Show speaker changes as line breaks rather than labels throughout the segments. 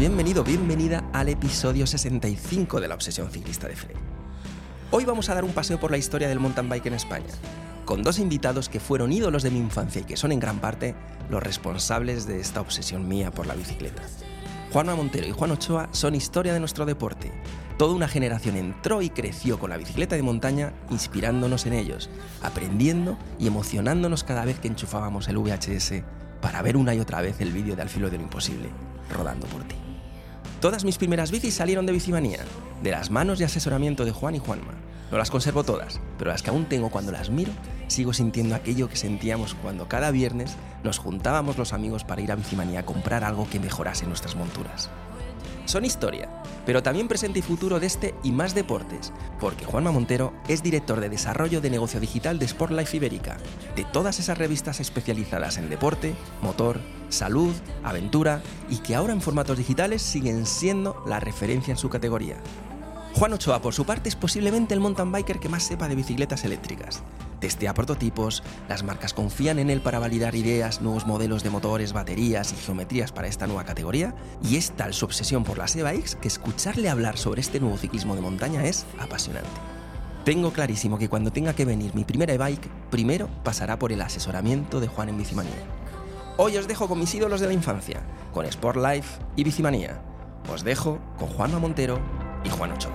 Bienvenido, bienvenida al episodio 65 de la Obsesión Ciclista de Fred. Hoy vamos a dar un paseo por la historia del mountain bike en España, con dos invitados que fueron ídolos de mi infancia y que son en gran parte los responsables de esta obsesión mía por la bicicleta. Juanma Montero y Juan Ochoa son historia de nuestro deporte. Toda una generación entró y creció con la bicicleta de montaña, inspirándonos en ellos, aprendiendo y emocionándonos cada vez que enchufábamos el VHS para ver una y otra vez el vídeo de Al filo de lo imposible, rodando por ti. Todas mis primeras bicis salieron de Bicimanía, de las manos y asesoramiento de Juan y Juanma. No las conservo todas, pero las que aún tengo cuando las miro, sigo sintiendo aquello que sentíamos cuando cada viernes nos juntábamos los amigos para ir a Bicimanía a comprar algo que mejorase nuestras monturas. Son historia, pero también presente y futuro de este y más deportes, porque Juanma Montero es director de desarrollo de negocio digital de Sport Life Ibérica, de todas esas revistas especializadas en deporte, motor, salud, aventura y que ahora en formatos digitales siguen siendo la referencia en su categoría. Juan Ochoa, por su parte, es posiblemente el mountain biker que más sepa de bicicletas eléctricas. Testea prototipos, las marcas confían en él para validar ideas, nuevos modelos de motores, baterías y geometrías para esta nueva categoría, y es tal su obsesión por las e-bikes que escucharle hablar sobre este nuevo ciclismo de montaña es apasionante. Tengo clarísimo que cuando tenga que venir mi primera e-bike, primero pasará por el asesoramiento de Juan en Bicimanía. Hoy os dejo con mis ídolos de la infancia, con Sport Life y Bicimanía. Os dejo con Juanma Montero y Juan Ochoa.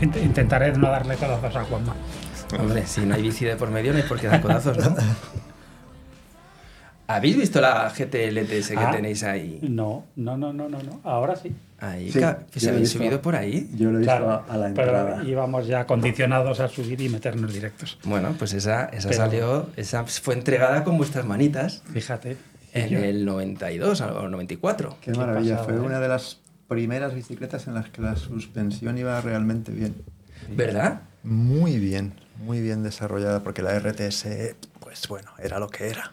Yo int- intentaré no darle codazos a Juanma.
Hombre, si no hay bici de por medio no hay por qué dar codazos, ¿no? ¿Habéis visto la GT LTS que
Ah.
tenéis ahí?
No, no, no, no, no, no. Ahora sí.
Ahí,
Sí,
se habéis
visto.
subido por ahí.
Yo lo he visto
Claro,
a la entrada.
pero íbamos ya condicionados a subir y meternos directos.
Bueno, pues esa, esa
Pero-
salió, esa fue entregada con vuestras manitas
Fíjate.
en
Yo-
el 92 o 94.
Qué
Qué
maravilla, fue
¿eh?
una de las primeras bicicletas en las que la suspensión iba realmente bien.
¿Verdad?
Muy bien, muy bien desarrollada, porque la RTS, pues bueno, era lo que era.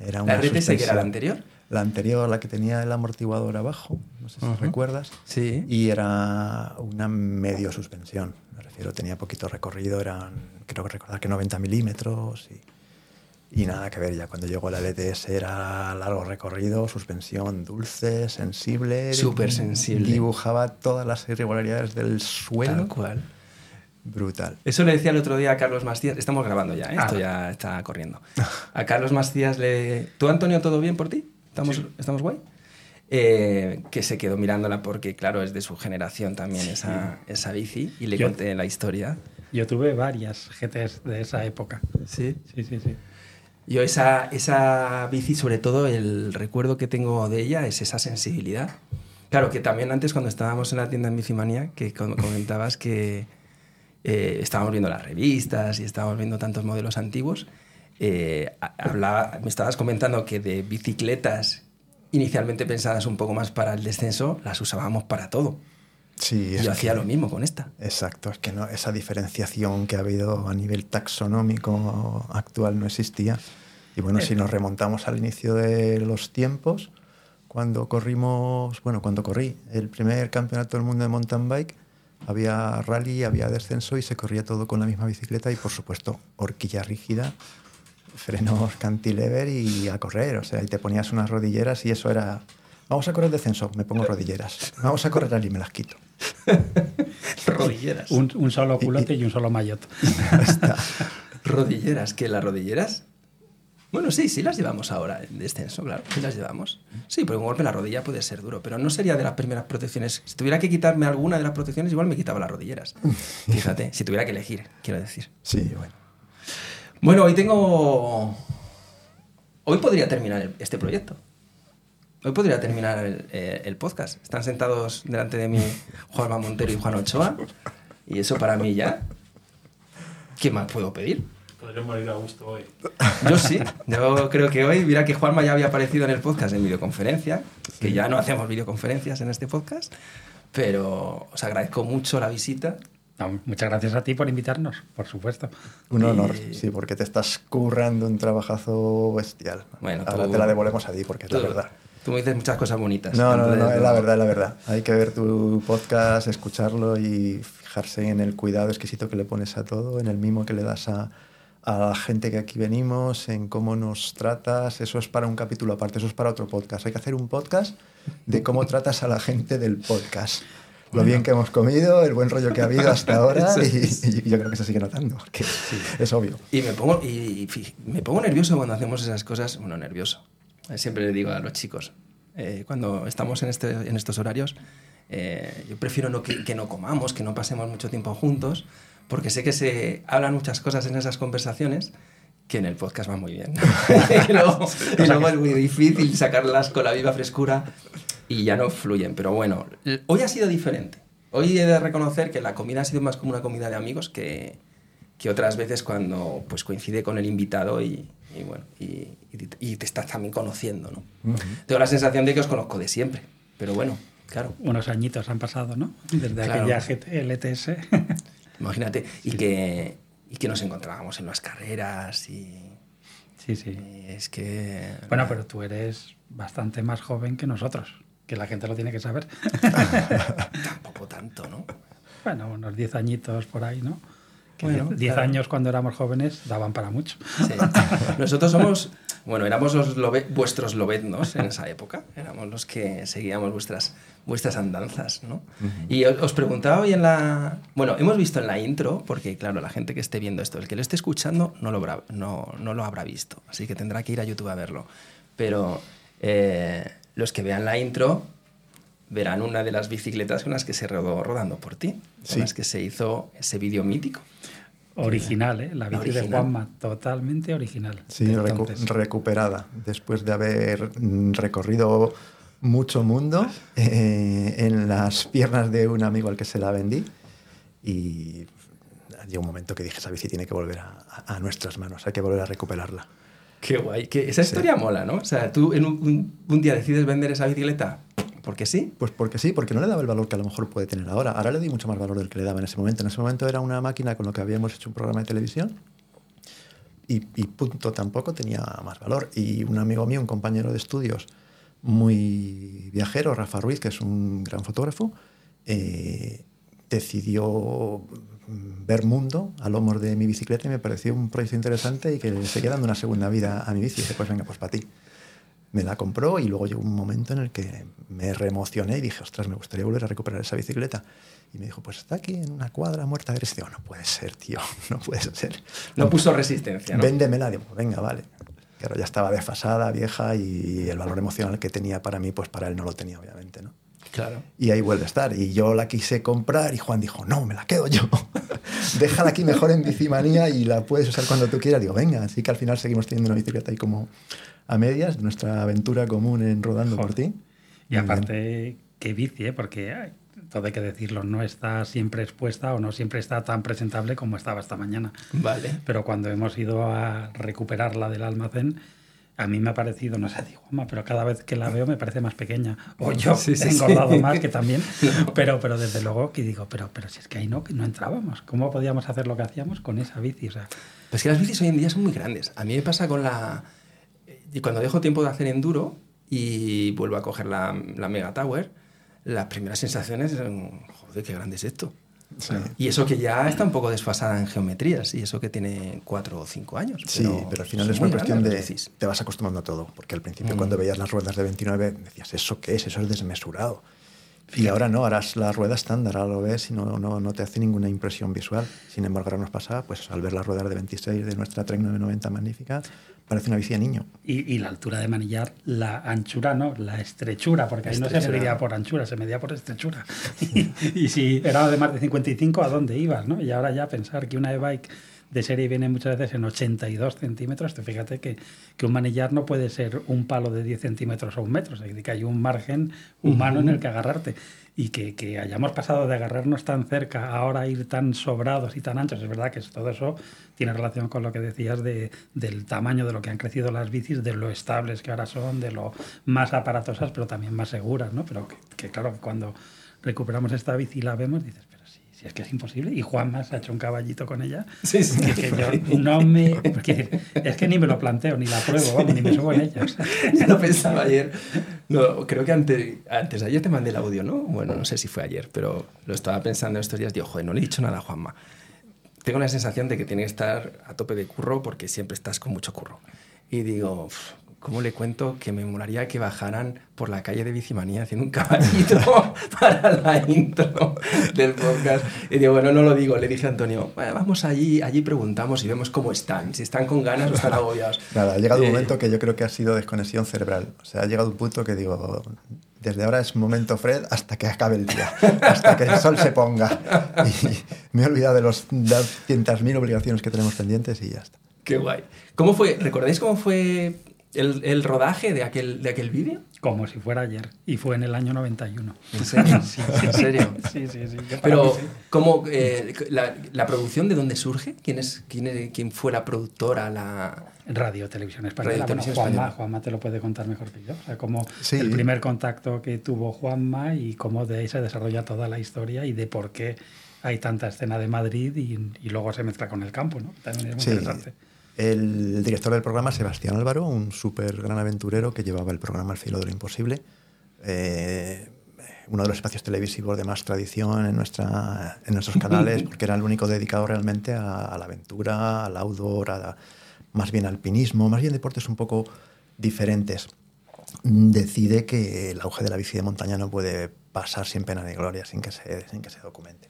Era
¿La RTS que era la anterior?
La anterior, la que tenía el amortiguador abajo, no sé si recuerdas.
Sí.
Y era una medio suspensión, me refiero, tenía poquito recorrido, eran, creo que recordar que 90 milímetros y, y nada que ver, ya cuando llegó la LTS era largo recorrido, suspensión dulce, sensible.
Súper sensible.
Dibujaba todas las irregularidades del suelo.
Tal cual.
Brutal.
Eso le decía el otro día a Carlos Macías. Estamos grabando ya, ¿eh?
Ah.
esto ya está corriendo. A Carlos Macías le. ¿Tú, Antonio, todo bien por ti? ¿Estamos, ¿estamos guay? Eh, que se quedó mirándola porque, claro, es de su generación también esa, esa bici. Y le
Yo-
conté la historia.
Yo tuve varias GTs de esa época.
Sí.
Sí, sí, sí.
Yo esa, esa bici, sobre todo el recuerdo que tengo de ella es esa sensibilidad. Claro, que también antes cuando estábamos en la tienda en Bicimanía, que com- comentabas que eh, estábamos viendo las revistas y estábamos viendo tantos modelos antiguos, eh, hablaba, me estabas comentando que de bicicletas inicialmente pensadas un poco más para el descenso, las usábamos para todo.
Sí,
yo hacía
que-
lo mismo con esta.
Exacto, es que no, esa diferenciación que ha habido a nivel taxonómico actual no existía. Y bueno, si nos remontamos al inicio de los tiempos, cuando corrimos, bueno, cuando corrí el primer campeonato del mundo de mountain bike, había rally, había descenso y se corría todo con la misma bicicleta y por supuesto horquilla rígida, frenos cantilever y a correr. O sea, y te ponías unas rodilleras y eso era, vamos a correr descenso, me pongo rodilleras. Vamos a correr rally, me las quito.
Rodilleras.
Un, un solo culote y un solo maillot.
Rodilleras, que las rodilleras. Bueno, sí, sí las llevamos ahora en descenso, claro. Sí las llevamos. Sí, porque un golpe en la rodilla puede ser duro, pero no sería de las primeras protecciones. Si tuviera que quitarme alguna de las protecciones, igual me quitaba las rodilleras. Fíjate, si tuviera que elegir, quiero decir.
Sí, bueno.
Bueno, hoy tengo. Hoy podría terminar este proyecto. Hoy podría terminar el, eh, el podcast. Están sentados delante de mí Juanma Montero y Juan Ochoa. Y eso para mí ya. ¿Qué más puedo pedir?
Podré morir a gusto hoy.
Yo sí, yo creo que hoy, mira que Juanma ya había aparecido en el podcast en videoconferencia, que ya no hacemos videoconferencias en este podcast, pero os agradezco mucho la visita
No, muchas gracias a ti por invitarnos, por supuesto.
Un honor, sí, porque te estás currando un trabajazo bestial.
Bueno,
Ahora
tú-
te la devolvemos a ti porque es la
Tú-
verdad.
Tú me dices muchas cosas bonitas.
No, no, no, es la verdad, es la verdad. Hay que ver tu podcast, escucharlo y fijarse en el cuidado exquisito que le pones a todo, en el mimo que le das a, a la gente que aquí venimos, en cómo nos tratas. Eso es para un capítulo aparte, eso es para otro podcast. Hay que hacer un podcast de cómo tratas a la gente del podcast. Lo bien que hemos comido, el buen rollo que ha habido hasta ahora y, y yo creo que se sigue notando, porque es obvio.
Y me pongo, y, fi- me pongo nervioso cuando hacemos esas cosas. Bueno, nervioso. Eh, Siempre le digo a los chicos, eh, cuando estamos en, este, en estos horarios, eh, yo prefiero no que, que no comamos, que no pasemos mucho tiempo juntos, porque sé que se hablan muchas cosas en esas conversaciones que en el podcast van muy bien. y luego, y luego es muy difícil sacarlas con la viva frescura y ya no fluyen. Pero bueno, hoy ha sido diferente. Hoy he de reconocer que la comida ha sido más como una comida de amigos que, que otras veces cuando pues coincide con el invitado y, y bueno y, y te- y te estás también conociendo, ¿no? Tengo la sensación de que os conozco de siempre, pero bueno, claro,
Unos añitos han pasado, ¿no? Desde
Claro.
aquella GT, LTS.
imagínate y que y que nos encontrábamos en las carreras y,
sí, sí.
y es que
Bueno, pero tú eres bastante más joven que nosotros, que la gente lo tiene que saber.
tampoco tanto, ¿no?
bueno, unos 10 añitos por ahí, ¿no? Que
Bueno,
10
claro.
años cuando éramos jóvenes daban para mucho.
Sí. Nosotros somos, bueno, éramos los lobe- vuestros lobeznos en esa época. Éramos los que seguíamos vuestras, vuestras andanzas, ¿no? Y os, os preguntaba hoy en la... Bueno, hemos visto en la intro, porque claro, la gente que esté viendo esto, el que lo esté escuchando no lo habrá, no, no lo habrá visto, así que tendrá que ir a YouTube a verlo. Pero eh, los que vean la intro verán una de las bicicletas con las que se rodó rodando por ti, con
Sí.
las que se hizo ese vídeo mítico.
Original, ¿eh? La bici de
Original.
Juanma, totalmente original.
Sí, recu- recuperada, después de haber mm, recorrido mucho mundo eh, en las piernas de un amigo al que se la vendí. Y llegó un momento que dije, esa bici tiene que volver a, nuestras manos, hay que volver a recuperarla.
Qué guay. Que esa
Sí.
historia mola, ¿no? O sea, tú en un, un- un día decides vender esa bicicleta porque sí.
Pues porque sí, porque no le daba el valor que a lo mejor puede tener ahora. Ahora le doy mucho más valor del que le daba en ese momento. En ese momento era una máquina con lo que habíamos hecho un programa de televisión y, punto, tampoco tenía más valor. Y un amigo mío, un compañero de estudios muy viajero, Rafa Ruiz, que es un gran fotógrafo, eh, decidió ver mundo a lomos de mi bicicleta y me pareció un proyecto interesante y que le seguía dando una segunda vida a mi bici. Y dije, pues venga, pues para ti me la compró y luego llegó un momento en el que me reemocioné y dije, ostras, me gustaría volver a recuperar esa bicicleta. Y me dijo, pues está aquí en una cuadra muerta de. Digo, no puede ser, tío, no puede ser.
No puso resistencia, ¿no?
Véndemela. Digo, venga, vale. Claro, ya estaba desfasada, vieja y el valor emocional que tenía para mí, pues para él no lo tenía, obviamente, ¿no?
Claro.
Y ahí vuelve a estar. Y yo la quise comprar y Juan dijo, no, me la quedo yo. Déjala aquí mejor en bicimanía y la puedes usar cuando tú quieras. Digo, venga. Así que al final seguimos teniendo una bicicleta ahí como a medias, nuestra aventura común en Rodando por ti.
Y
Muy bien.
aparte, qué bici, ¿eh? porque ay, todo hay que decirlo, no está siempre expuesta o no siempre está tan presentable como estaba esta mañana.
Vale.
Pero cuando hemos ido a recuperarla del almacén, a mí me ha parecido, no sé, digo, "Oma, pero cada vez que la veo me parece más pequeña. O yo
Sí, sí,
he
sí.
engordado más que también. Pero, pero desde luego que digo, pero, pero si es que ahí no, que no entrábamos. ¿Cómo podíamos hacer lo que hacíamos con esa bici? O sea,
Pues que las bicis hoy en día son muy grandes. A mí me pasa con la... y Cuando dejo tiempo de hacer enduro y vuelvo a coger la, la Mega Tower, las primeras sensaciones son, joder, qué grande es esto.
Sí.
Y eso que ya está un poco desfasada en geometrías, y eso que tiene cuatro o cinco años.
Sí, pero, al final es una cuestión de... Te vas acostumbrando a todo, porque al principio
Mm.
cuando veías las ruedas de 29 decías, ¿eso qué es? Eso es desmesurado. Y ahora no, ahora es la rueda estándar, ahora lo ves y no, no, no te hace ninguna impresión visual. Sin embargo, ahora nos pasa, pues al ver las ruedas de 26 de nuestra Trek 990 magnífica, parece una bici de niño.
y, y la altura de manillar, la anchura, no, la estrechura, porque ahí no se medía por anchura, se medía por estrechura. Y, y si era de más de 55, ¿a dónde ibas? ¿no? Y ahora ya pensar que una e-bike de serie viene muchas veces en 82 centímetros, te fíjate que, que un manillar no puede ser un palo de 10 centímetros o un metro, es decir, que hay un margen humano en el que agarrarte. Y que, que hayamos pasado de agarrarnos tan cerca a ahora ir tan sobrados y tan anchos, es verdad que todo eso tiene relación con lo que decías de, del tamaño de lo que han crecido las bicis, de lo estables que ahora son, de lo más aparatosas, pero también más seguras, ¿no? Pero que, que claro, que cuando recuperamos esta bici y la vemos, dices, pero si es que es imposible. Y Juanma se ha hecho un caballito con ella.
Sí, sí.
Que yo no me. porque es que ni me lo planteo, ni la pruebo, vamos, ni me subo en ella. o sea.
Ya lo pensaba ayer. No, creo que antes, antes de ayer te mandé el audio, ¿no? Bueno, no sé si fue ayer, pero lo estaba pensando estos días. Digo, joder, no le he dicho nada a Juanma. Tengo la sensación de que tiene que estar a tope de curro porque siempre estás con mucho curro. Y digo, "Uf, ¿cómo le cuento que me molaría que bajaran por la calle de Bicimanía haciendo un caballito para la intro del podcast? Y digo, bueno, no lo digo. Le dije a Antonio, "Bueno, vamos allí, allí preguntamos y vemos cómo están. Si están con ganas o están agobiados.
Nada, ha llegado un
Eh,
momento que yo creo que ha sido desconexión cerebral. O sea, ha llegado un punto que digo, desde ahora es momento Fred hasta que acabe el día, hasta que el sol se ponga. Y me he olvidado de los 200.000 obligaciones que tenemos pendientes y ya está.
Qué guay. ¿Cómo fue? ¿Recordáis cómo fue el, el rodaje de aquel, de aquel vídeo?
Como si fuera ayer. Y fue en el año 91.
¿En serio?
Sí,
¿En serio?
Sí, sí, sí.
Pero,
sí.
¿cómo, eh, la, la producción de dónde surge? ¿Quién, es, quién, es- quién fue la productora? La...
Radio Televisión Española.
Radio
Bueno,
Televisión
Juanma,
Española.
Juanma te lo puede contar mejor que yo. O sea, como
Sí.
el primer contacto que tuvo Juanma y cómo de ahí se desarrolla toda la historia y de por qué hay tanta escena de Madrid y, y luego se mezcla con el campo, ¿no? También es muy
Sí,
interesante.
El director del programa, Sebastián Álvaro, un súper gran aventurero que llevaba el programa El filo de lo imposible. Eh, uno de los espacios televisivos de más tradición en, nuestra, en nuestros canales, porque era el único dedicado realmente a, a la aventura, al outdoor, a la- más bien alpinismo, más bien deportes un poco diferentes. Decide que el auge de la bici de montaña no puede pasar sin pena ni gloria, sin que se, sin que se documente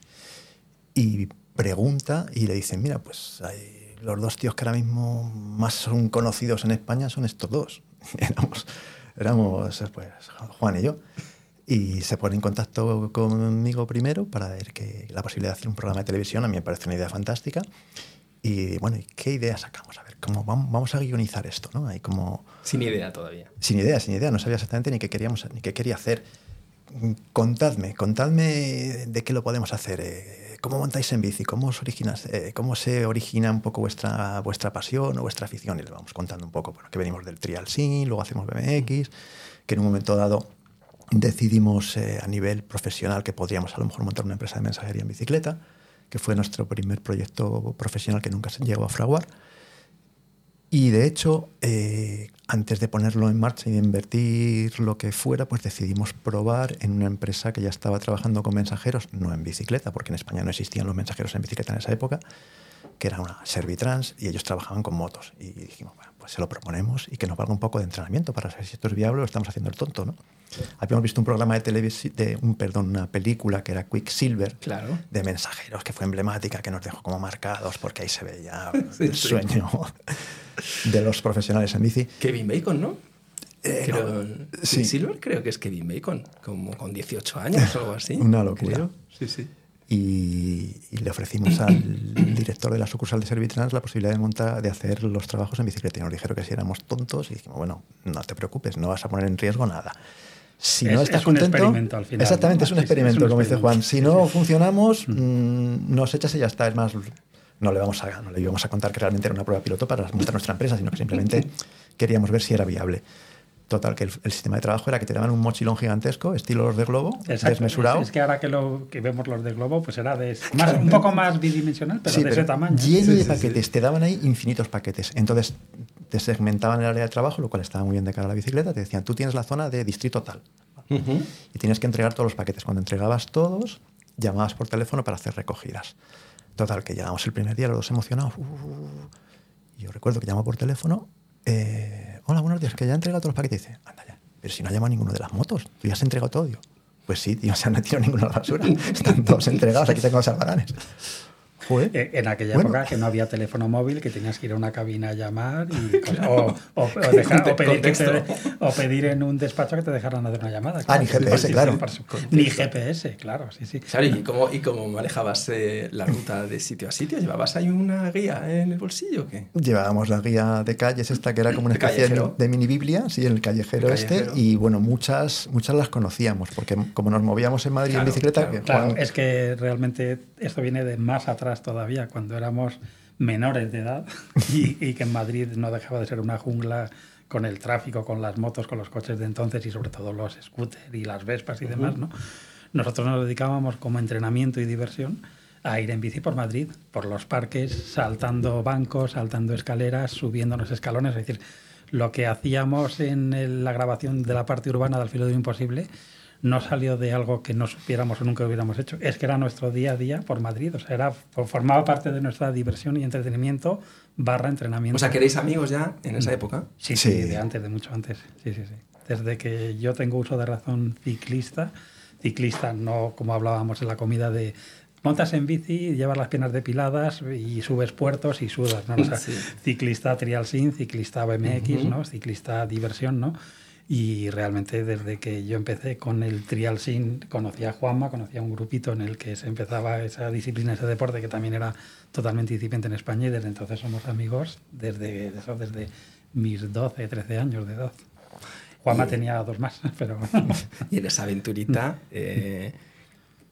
y pregunta y le dicen, mira, pues hay los dos tíos que ahora mismo más son conocidos en España son estos dos. éramos, éramos pues, Juan y yo. Y se pone en contacto conmigo primero para ver que la posibilidad de hacer un programa de televisión a mí me parece una idea fantástica. Y bueno, ¿y qué idea sacamos? A ver, ¿cómo vamos, a guionizar esto? ¿no? Hay como
Sin idea todavía.
sin idea, sin idea, no sabía exactamente ni qué queríamos, ni qué quería hacer. Contadme, contadme de qué lo podemos hacer. eh, ¿Cómo montáis en bici? ¿Cómo, os originas, eh, ¿Cómo se origina un poco vuestra, vuestra pasión o vuestra afición? Y les vamos contando un poco, bueno, que venimos del trial sin, luego hacemos BMX, que en un momento dado decidimos eh, a nivel profesional que podríamos a lo mejor montar una empresa de mensajería en bicicleta, que fue nuestro primer proyecto profesional que nunca se llegó a fraguar. Y de hecho, eh, antes de ponerlo en marcha y de invertir lo que fuera, pues decidimos probar en una empresa que ya estaba trabajando con mensajeros, no en bicicleta, porque en España no existían los mensajeros en bicicleta en esa época, que era una Servitrans y ellos trabajaban con motos. Y dijimos, pues se lo proponemos y que nos valga un poco de entrenamiento para saber si esto es viable o estamos haciendo el tonto, ¿no? Habíamos visto un programa de televisión, de un, perdón, una película que era Quicksilver,
Claro.
de mensajeros, que fue emblemática, que nos dejó como marcados porque ahí se veía
Sí,
el
sí.
sueño de los profesionales en bici.
Kevin Bacon, ¿no?
Eh,
creo,
no. Sí.
Silver creo que es Kevin Bacon, como con 18 años o algo así.
Una locura.
creo. Sí, sí.
Y, y le ofrecimos al director de la sucursal de Servitrans la posibilidad de montar, de hacer los trabajos en bicicleta. Y nos dijeron que si éramos tontos y dijimos, bueno, no te preocupes, no vas a poner en riesgo nada. Si
Es-
no estás
es un
contento,
experimento al final,
Exactamente,
¿no?
es un
Sí, sí, es un
experimento, como dice Juan. Si
Sí,
no
sí.
funcionamos, mm, nos echas y ya está. Es más, no le, vamos a, no le íbamos a contar que realmente era una prueba piloto para montar nuestra empresa, sino que simplemente queríamos ver si era viable. Total, que el, el sistema de trabajo era que te daban un mochilón gigantesco, estilo los de Globo,
Exacto.
desmesurado.
Es, es que ahora que, lo, que vemos los de Globo, pues era de más, un poco más bidimensional, pero
Sí,
de ese tamaño.
Lleno
Sí,
de
sí,
paquetes, te daban ahí infinitos paquetes. Entonces te segmentaban el área de trabajo, lo cual estaba muy bien de cara a la bicicleta. Te decían, tú tienes la zona de distrito tal. Y tienes que entregar todos los paquetes. Cuando entregabas todos, llamabas por teléfono para hacer recogidas. Total, que llegamos el primer día, los dos emocionados. uh, uh, uh. Y yo recuerdo que llamo por teléfono. eh, Hola, buenos días, que ya he entregado todos los paquetes. Y dice, anda ya. Pero si no ha llamado ninguno de las motos, tú ya has entregado todo. Yo, pues sí, tío, o sea, no he tirado ninguno a la basura. Están todos entregados, aquí tengo los albaranes. Joder.
Eh, En aquella
Bueno.
época que no había teléfono móvil, que tenías que ir a una cabina a llamar y o, o- o dejar- o pedir que te-
Contexto.
o pedir en un despacho que te dejaran hacer una llamada.
Ah, ni GPS, claro.
Ni GPS, claro, sí, sí.
Claro, ¿y cómo, y cómo manejabas eh, la ruta de sitio a sitio? ¿Llevabas ahí una guía en el bolsillo o qué?
Llevábamos la guía de calles esta que era como una especie de, mini biblia, sí, el callejero,
El callejero.
este, y bueno, muchas, muchas las conocíamos, porque como nos movíamos en Madrid
Claro,
en bicicleta,
claro,
que
es que realmente esto viene de más atrás todavía, cuando éramos menores de edad y, y que en Madrid no dejaba de ser una jungla con el tráfico, con las motos, con los coches de entonces y sobre todo los scooters y las vespas y demás, ¿no? Nosotros nos dedicábamos como entrenamiento y diversión a ir en bici por Madrid, por los parques, saltando bancos, saltando escaleras, subiendo los escalones. Es decir, lo que hacíamos en la grabación de la parte urbana del filo de lo imposible no salió de algo que no supiéramos o nunca hubiéramos hecho. Es que era nuestro día a día por Madrid. O sea, era, formaba parte de nuestra diversión y entretenimiento barra entrenamiento.
O sea, ¿queréis amigos ya en esa época?
Sí, sí, de antes, de mucho antes. Sí, sí, sí. Desde que yo tengo uso de razón ciclista, ciclista no como hablábamos en la comida de montas en bici, llevas las piernas depiladas y subes puertos y sudas, ¿no? O sea, ciclista trial sin, ciclista BMX, ¿no? Ciclista diversión, ¿no? Y realmente desde que yo empecé con el trial sin, conocía a Juanma, conocía a un grupito en el que se empezaba esa disciplina, ese deporte que también era totalmente incipiente en España y desde entonces somos amigos desde, eso, desde mis 12, 13 años de edad. Juanma tenía dos más, pero...
y en esa aventurita... Eh,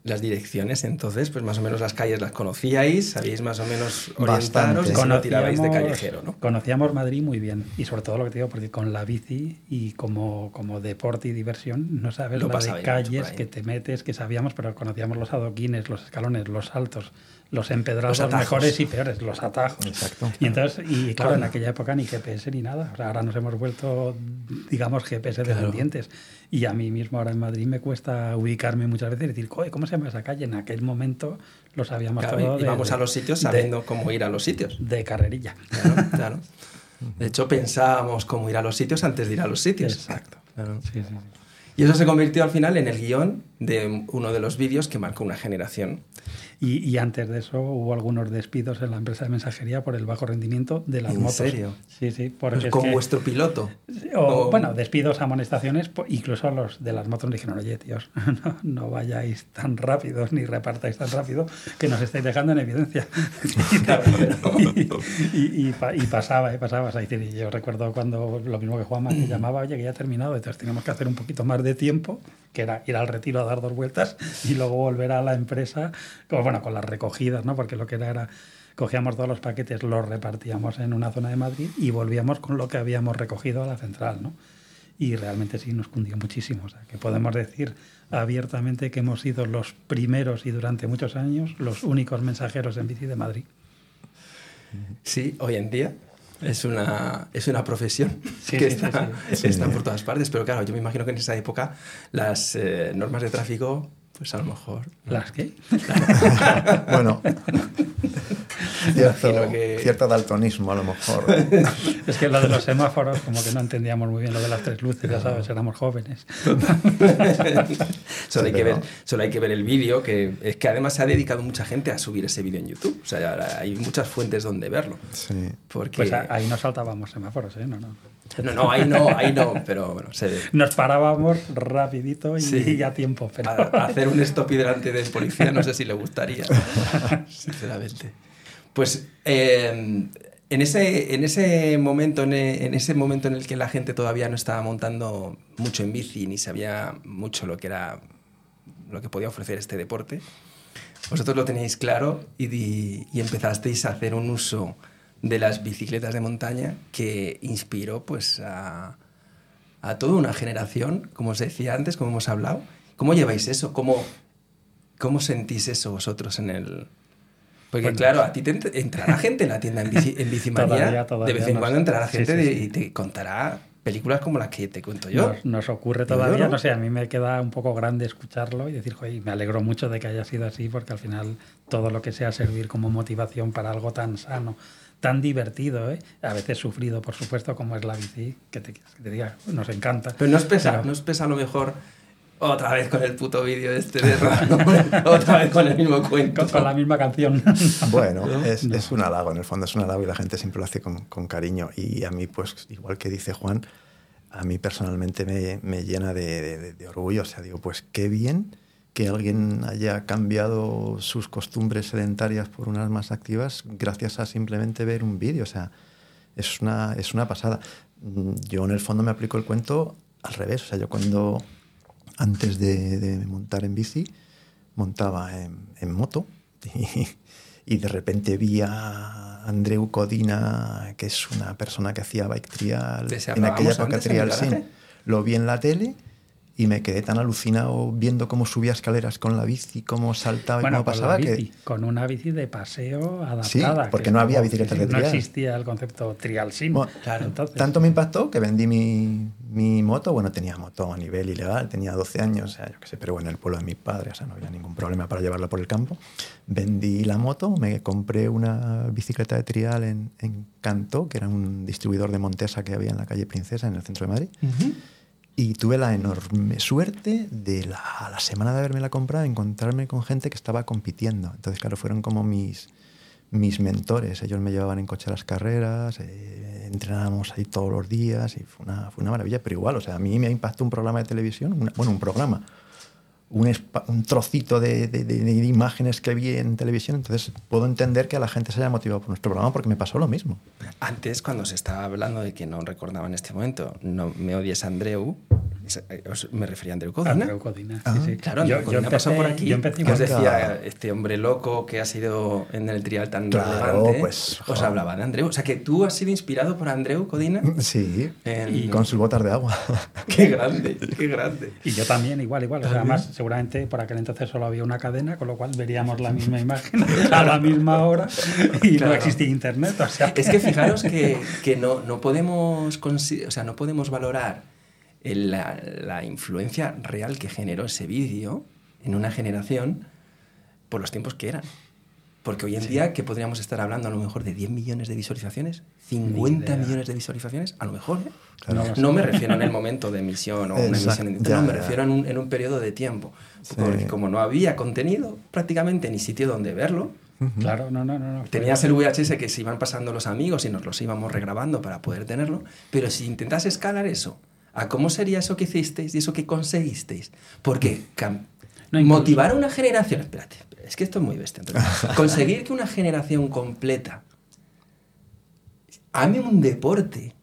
las direcciones, entonces, pues más o menos las calles las conocíais, sabíais más o menos orientaros y no tirabais de callejero, ¿no?
Conocíamos Madrid muy bien y sobre todo lo que te digo, porque con la bici y como, como deporte y diversión, no sabes lo de calles que te metes, que sabíamos, pero conocíamos los adoquines, los escalones, los saltos, los empedrados mejores y peores, los atajos.
Exacto.
Y entonces, y claro, en aquella época ni GPS ni nada. ahora nos hemos vuelto, digamos, GPS dependientes. Y a mí mismo ahora en Madrid me cuesta ubicarme muchas veces y decir, ¿cómo se llama esa calle? En aquel momento lo sabíamos todo.
Y vamos a los sitios sabiendo cómo ir a los sitios.
De carrerilla.
Claro, claro. De hecho, pensábamos cómo ir a los sitios antes de ir a los sitios.
Exacto. Sí, sí, sí.
Y eso se convirtió al final en el guion de uno de los vídeos que marcó una generación.
Y, antes de eso hubo algunos despidos en la empresa de mensajería por el bajo rendimiento de las motos.
¿En serio?
Sí, sí.
Porque ¿Con vuestro piloto?
O, Bueno, despidos, amonestaciones, incluso los de las motos dijeron, oye, tíos, no, vayáis tan rápidos ni repartáis tan rápido que nos estáis dejando en evidencia. y, pasaba, y pasaba. decir, yo recuerdo cuando lo mismo que Juanma me llamaba, oye, que ya ha terminado, entonces teníamos que hacer un poquito más de tiempo, que era ir al retiro a dar dos vueltas y luego volver a la empresa, como, bueno, con las recogidas, ¿no? Porque lo que era era cogíamos todos los paquetes, los repartíamos en una zona de Madrid y volvíamos con lo que habíamos recogido a la central, ¿no? Y realmente sí nos cundió muchísimo. O sea, que podemos decir abiertamente que hemos sido los primeros y durante muchos años los únicos mensajeros en bici de Madrid.
Sí, hoy en día es una, es una profesión que está, por todas partes, pero claro, yo me imagino que en esa época las eh, normas de tráfico pues a lo mejor.
¿Las qué?
bueno. Cierto, daltonismo a lo mejor.
es que lo de los semáforos, como que no entendíamos muy bien lo de las tres luces, ya sabes, éramos jóvenes.
solo, hay que ver, solo hay que ver el vídeo, que es que además se ha dedicado mucha gente a subir ese vídeo en YouTube. O sea, hay muchas fuentes donde verlo.
Sí.
Porque... Pues ahí no saltábamos semáforos, ¿eh? No, no.
No, no, ahí no, ahí no, pero bueno, se ve.
Nos parábamos rapidito y a tiempo. Pero...
hacer un stop delante del policía no sé si le gustaría, sinceramente. Pues eh, en, ese, en, ese momento, en, en, ese momento en el que la gente todavía no estaba montando mucho en bici ni sabía mucho lo que era lo que podía ofrecer este deporte, vosotros lo tenéis claro y, y empezasteis a hacer un uso de las bicicletas de montaña que inspiró pues a, a toda una generación, como os decía antes, como hemos hablado. ¿Cómo lleváis eso? ¿Cómo, cómo sentís eso vosotros en el...? Porque claro, a ti te entrará gente en la tienda en Bici, en de vez en cuando entrará gente y te contará películas como las que te cuento yo.
Nos, ocurre todavía, no? sé, a mí me queda un poco grande escucharlo y decir, joder, me alegro mucho de que haya sido así, porque al final todo lo que sea servir como motivación para algo tan sano, tan divertido, ¿eh? a veces sufrido, por supuesto, como es la bici, que te, diga, nos encanta.
Pero no es pesa, no es pesa a lo mejor otra vez con el puto vídeo este de otra vez con el mismo cuento.
Con, la misma canción.
Bueno, es, es, un halago, en el fondo es un halago y la gente siempre lo hace con, con cariño. Y a mí, pues, igual que dice Juan, a mí personalmente me, me llena de, de, de, orgullo. O sea, digo, pues qué bien que alguien haya cambiado sus costumbres sedentarias por unas más activas gracias a simplemente ver un vídeo. O sea, es una, es una pasada. Yo en el fondo me aplico el cuento al revés. O sea, yo cuando antes de, montar en bici montaba en, moto y, y, de repente vi a Andreu Codina, que es una persona que hacía bike trial en aquella época trial, sí. Lo vi en la tele y me quedé tan alucinado viendo cómo subía escaleras con la bici, cómo saltaba y cómo pasaba.
que... Con una bici de paseo adaptada.
Sí, porque no había bicicletas de trial.
No existía el concepto trial sim.
claro, Tanto me impactó que vendí mi, mi, moto. Bueno, tenía moto a nivel ilegal, tenía 12 años, o sea, yo qué sé, pero bueno, en el pueblo de mis padres, o sea, no había ningún problema para llevarla por el campo. Vendí la moto, me compré una bicicleta de trial en, en Cantó, que era un distribuidor de Montesa que había en la calle Princesa, en el centro de Madrid. Y tuve la enorme suerte de la, la semana de haberme la comprado encontrarme con gente que estaba compitiendo. Entonces, claro, fueron como mis, mis mentores. Ellos me llevaban en coche a las carreras, eh, entrenábamos ahí todos los días y fue una, fue una maravilla. Pero igual, o sea, a mí me impactó un programa de televisión, bueno, un programa, un, trocito de, imágenes que vi en televisión. Entonces, puedo entender que a la gente se haya motivado por nuestro programa porque me pasó lo mismo.
Antes, cuando se estaba hablando de que no recordaba en este momento, no me odies Andreu, me refería a Andreu Codina.
Andreu Codina,
sí, sí. Claro, Andreu yo, Codina pasó por aquí. Yo empecé os decía, este hombre loco que ha sido en el trial tan
claro,
relevante,
pues,
os hablaba de Andreu. O sea, que tú has sido inspirado por Andreu Codina.
Sí, en... y con sus botas de agua.
qué grande, qué grande.
Y yo también, igual, igual. O sea, además, seguramente por aquel entonces solo había una cadena, con lo cual veríamos la misma imagen a la misma hora y no existía internet. O sea.
Es que fijaros que, que no, no, podemos, o sea, no podemos valorar la, la, influencia real que generó ese vídeo en una generación por los tiempos que eran. Porque hoy en día, que podríamos estar hablando a lo mejor de 10 millones de visualizaciones, 50 millones de visualizaciones, a lo mejor. ¿eh? Claro. No, me refiero en el momento de emisión o una emisión en no, me refiero en un, en un, periodo de tiempo. Porque como no había contenido prácticamente ni sitio donde verlo,
Claro, no, no, no.
Tenías el VHS que se iban pasando los amigos y nos los íbamos regrabando para poder tenerlo, pero si intentas escalar eso a cómo sería eso que hicisteis y eso que conseguisteis, porque motivar a una generación, espérate, es que esto es muy bestia. conseguir que una generación completa ame un deporte.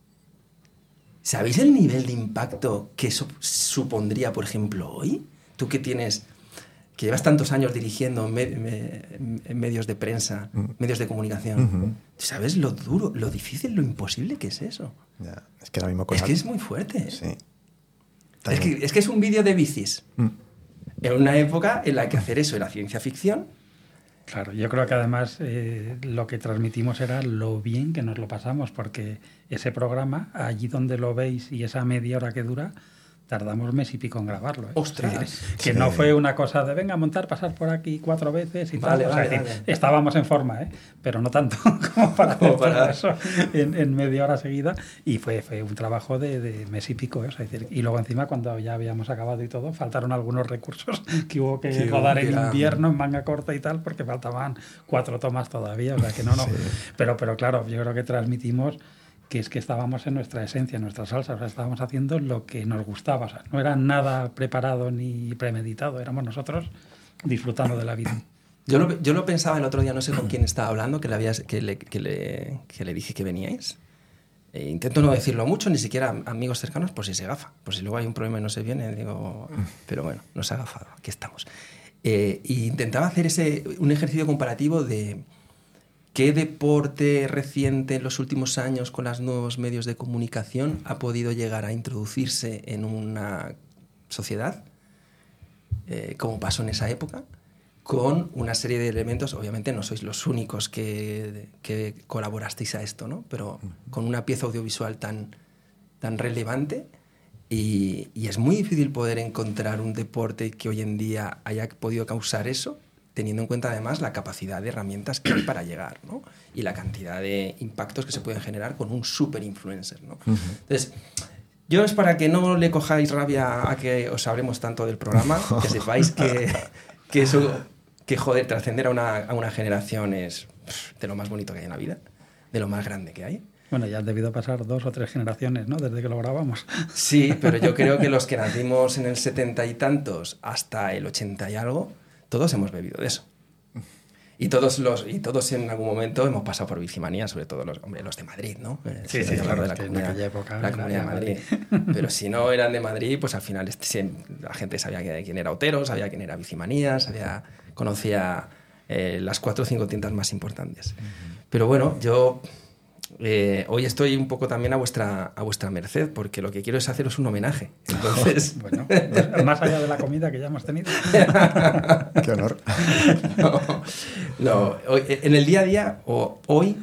¿Sabéis el nivel de impacto que eso supondría, por ejemplo, hoy? Tú que tienes, que llevas tantos años dirigiendo medios de prensa, mm. medios de comunicación, ¿sabes lo duro, lo difícil, lo imposible que es eso?
Es que ahora mismo
Es que es muy fuerte. ¿eh? Sí. Es que, es que, es un vídeo de bicis. Mm. En una época en la que hacer eso era ciencia ficción
Claro, yo creo que además eh, lo que transmitimos era lo bien que nos lo pasamos, porque ese programa, allí donde lo veis y esa media hora que dura, tardamos mes y pico en grabarlo. ¿eh?
¡Ostras!
que no fue una cosa de venga a montar, pasar por aquí cuatro veces y tal. estábamos en forma, ¿eh? pero no tanto como para, como para... eso en, media hora seguida. Y fue, fue un trabajo de, mes y pico. ¿eh? decir, y luego encima, cuando ya habíamos acabado y todo, faltaron algunos recursos que hubo que rodar en invierno, en manga corta y tal, porque faltaban cuatro tomas todavía. O sea que no, no. Pero, pero claro, yo creo que transmitimos que es que estábamos en nuestra esencia, en nuestra salsa, o sea, estábamos haciendo lo que nos gustaba, o sea, no era nada preparado ni premeditado, éramos nosotros disfrutando de la vida.
Yo lo, yo lo pensaba el otro día, no sé con quién estaba hablando, que le, había, que le, que le, que le dije que veníais. E intento no decirlo mucho, ni siquiera amigos cercanos, por si se gafa. Por si luego hay un problema y no se viene, digo, pero bueno, no se ha gafado, aquí estamos. Eh, y intentaba hacer ese, un ejercicio comparativo de, ¿Qué deporte reciente en los últimos años con los nuevos medios de comunicación ha podido llegar a introducirse en una sociedad, eh, como pasó en esa época, con una serie de elementos? Obviamente no sois los únicos que, colaborasteis a esto, ¿no? pero con una pieza audiovisual tan, tan relevante. Y, y es muy difícil poder encontrar un deporte que hoy en día haya podido causar eso teniendo en cuenta además la capacidad de herramientas que hay para llegar ¿no? y la cantidad de impactos que se pueden generar con un super influencer. ¿no? Entonces, yo es para que no le cojáis rabia a que os hablemos tanto del programa, que sepáis que, que eso, que joder, trascender a una, a una generación es de lo más bonito que hay en la vida, de lo más grande que hay.
Bueno, ya han debido pasar dos o tres generaciones, ¿no? Desde que lo grabamos.
Sí, pero yo creo que los que nacimos en el setenta y tantos hasta el ochenta y algo, todos hemos bebido de eso. Y todos, los, y todos en algún momento hemos pasado por bicimanía, sobre todo los, hombre, los de Madrid, ¿no?
Eh, sí, sí, claro, de la comunidad,
la comunidad de Madrid. Pero si no eran de Madrid, pues al final este, la gente sabía quién era Otero, sabía quién era Bicimanía, sabía, conocía eh, las cuatro o cinco tiendas más importantes. Pero bueno, yo eh, hoy estoy un poco también a vuestra, a vuestra merced, porque lo que quiero es haceros un homenaje. Entonces...
bueno, más allá de la comida que ya hemos tenido.
Qué honor.
no, en el día a día, o hoy,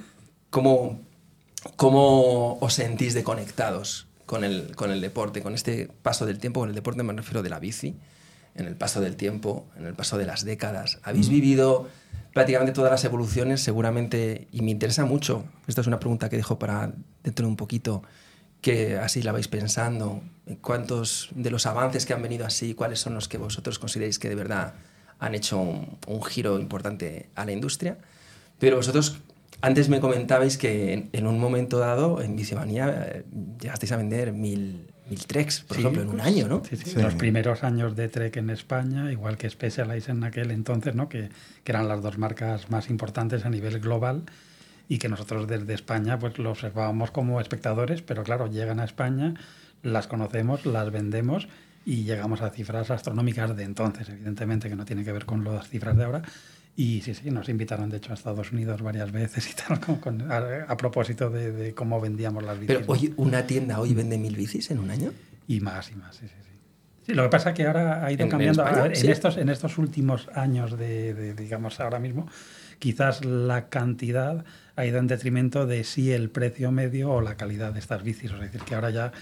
¿cómo, ¿cómo os sentís de conectados con el, con el deporte, con este paso del tiempo? Con el deporte me refiero de la bici, en el paso del tiempo, en el paso de las décadas. ¿Habéis vivido prácticamente todas las evoluciones, seguramente, y me interesa mucho, esta es una pregunta que dejo para dentro de un poquito, que así la vais pensando, cuántos de los avances que han venido así, cuáles son los que vosotros consideráis que de verdad han hecho un, giro importante a la industria. Pero vosotros antes me comentabais que en, un momento dado en Bicimanía eh, llegasteis a vender mil, mil treks, por ejemplo, en un año, ¿no?
Sí, sí, Los primeros años de Trek en España, igual que Specialized en aquel entonces, ¿no? Que, que, eran las dos marcas más importantes a nivel global y que nosotros desde España pues lo observábamos como espectadores, pero claro, llegan a España, las conocemos, las vendemos y llegamos a cifras astronómicas de entonces, evidentemente que no tiene que ver con las cifras de ahora. Y sí, sí, nos invitaron de hecho a Estados Unidos varias veces y tal, a, propósito de, cómo vendíamos las bicis.
Pero hoy una tienda hoy vende mil bicis en un año.
Y más, y más, sí, sí. sí. lo que pasa es que ahora ha ido cambiando. En, estos, en estos últimos años de, digamos, ahora mismo, quizás la cantidad ha ido en detrimento de si el precio medio o la calidad de estas bicis. Es decir, que ahora ya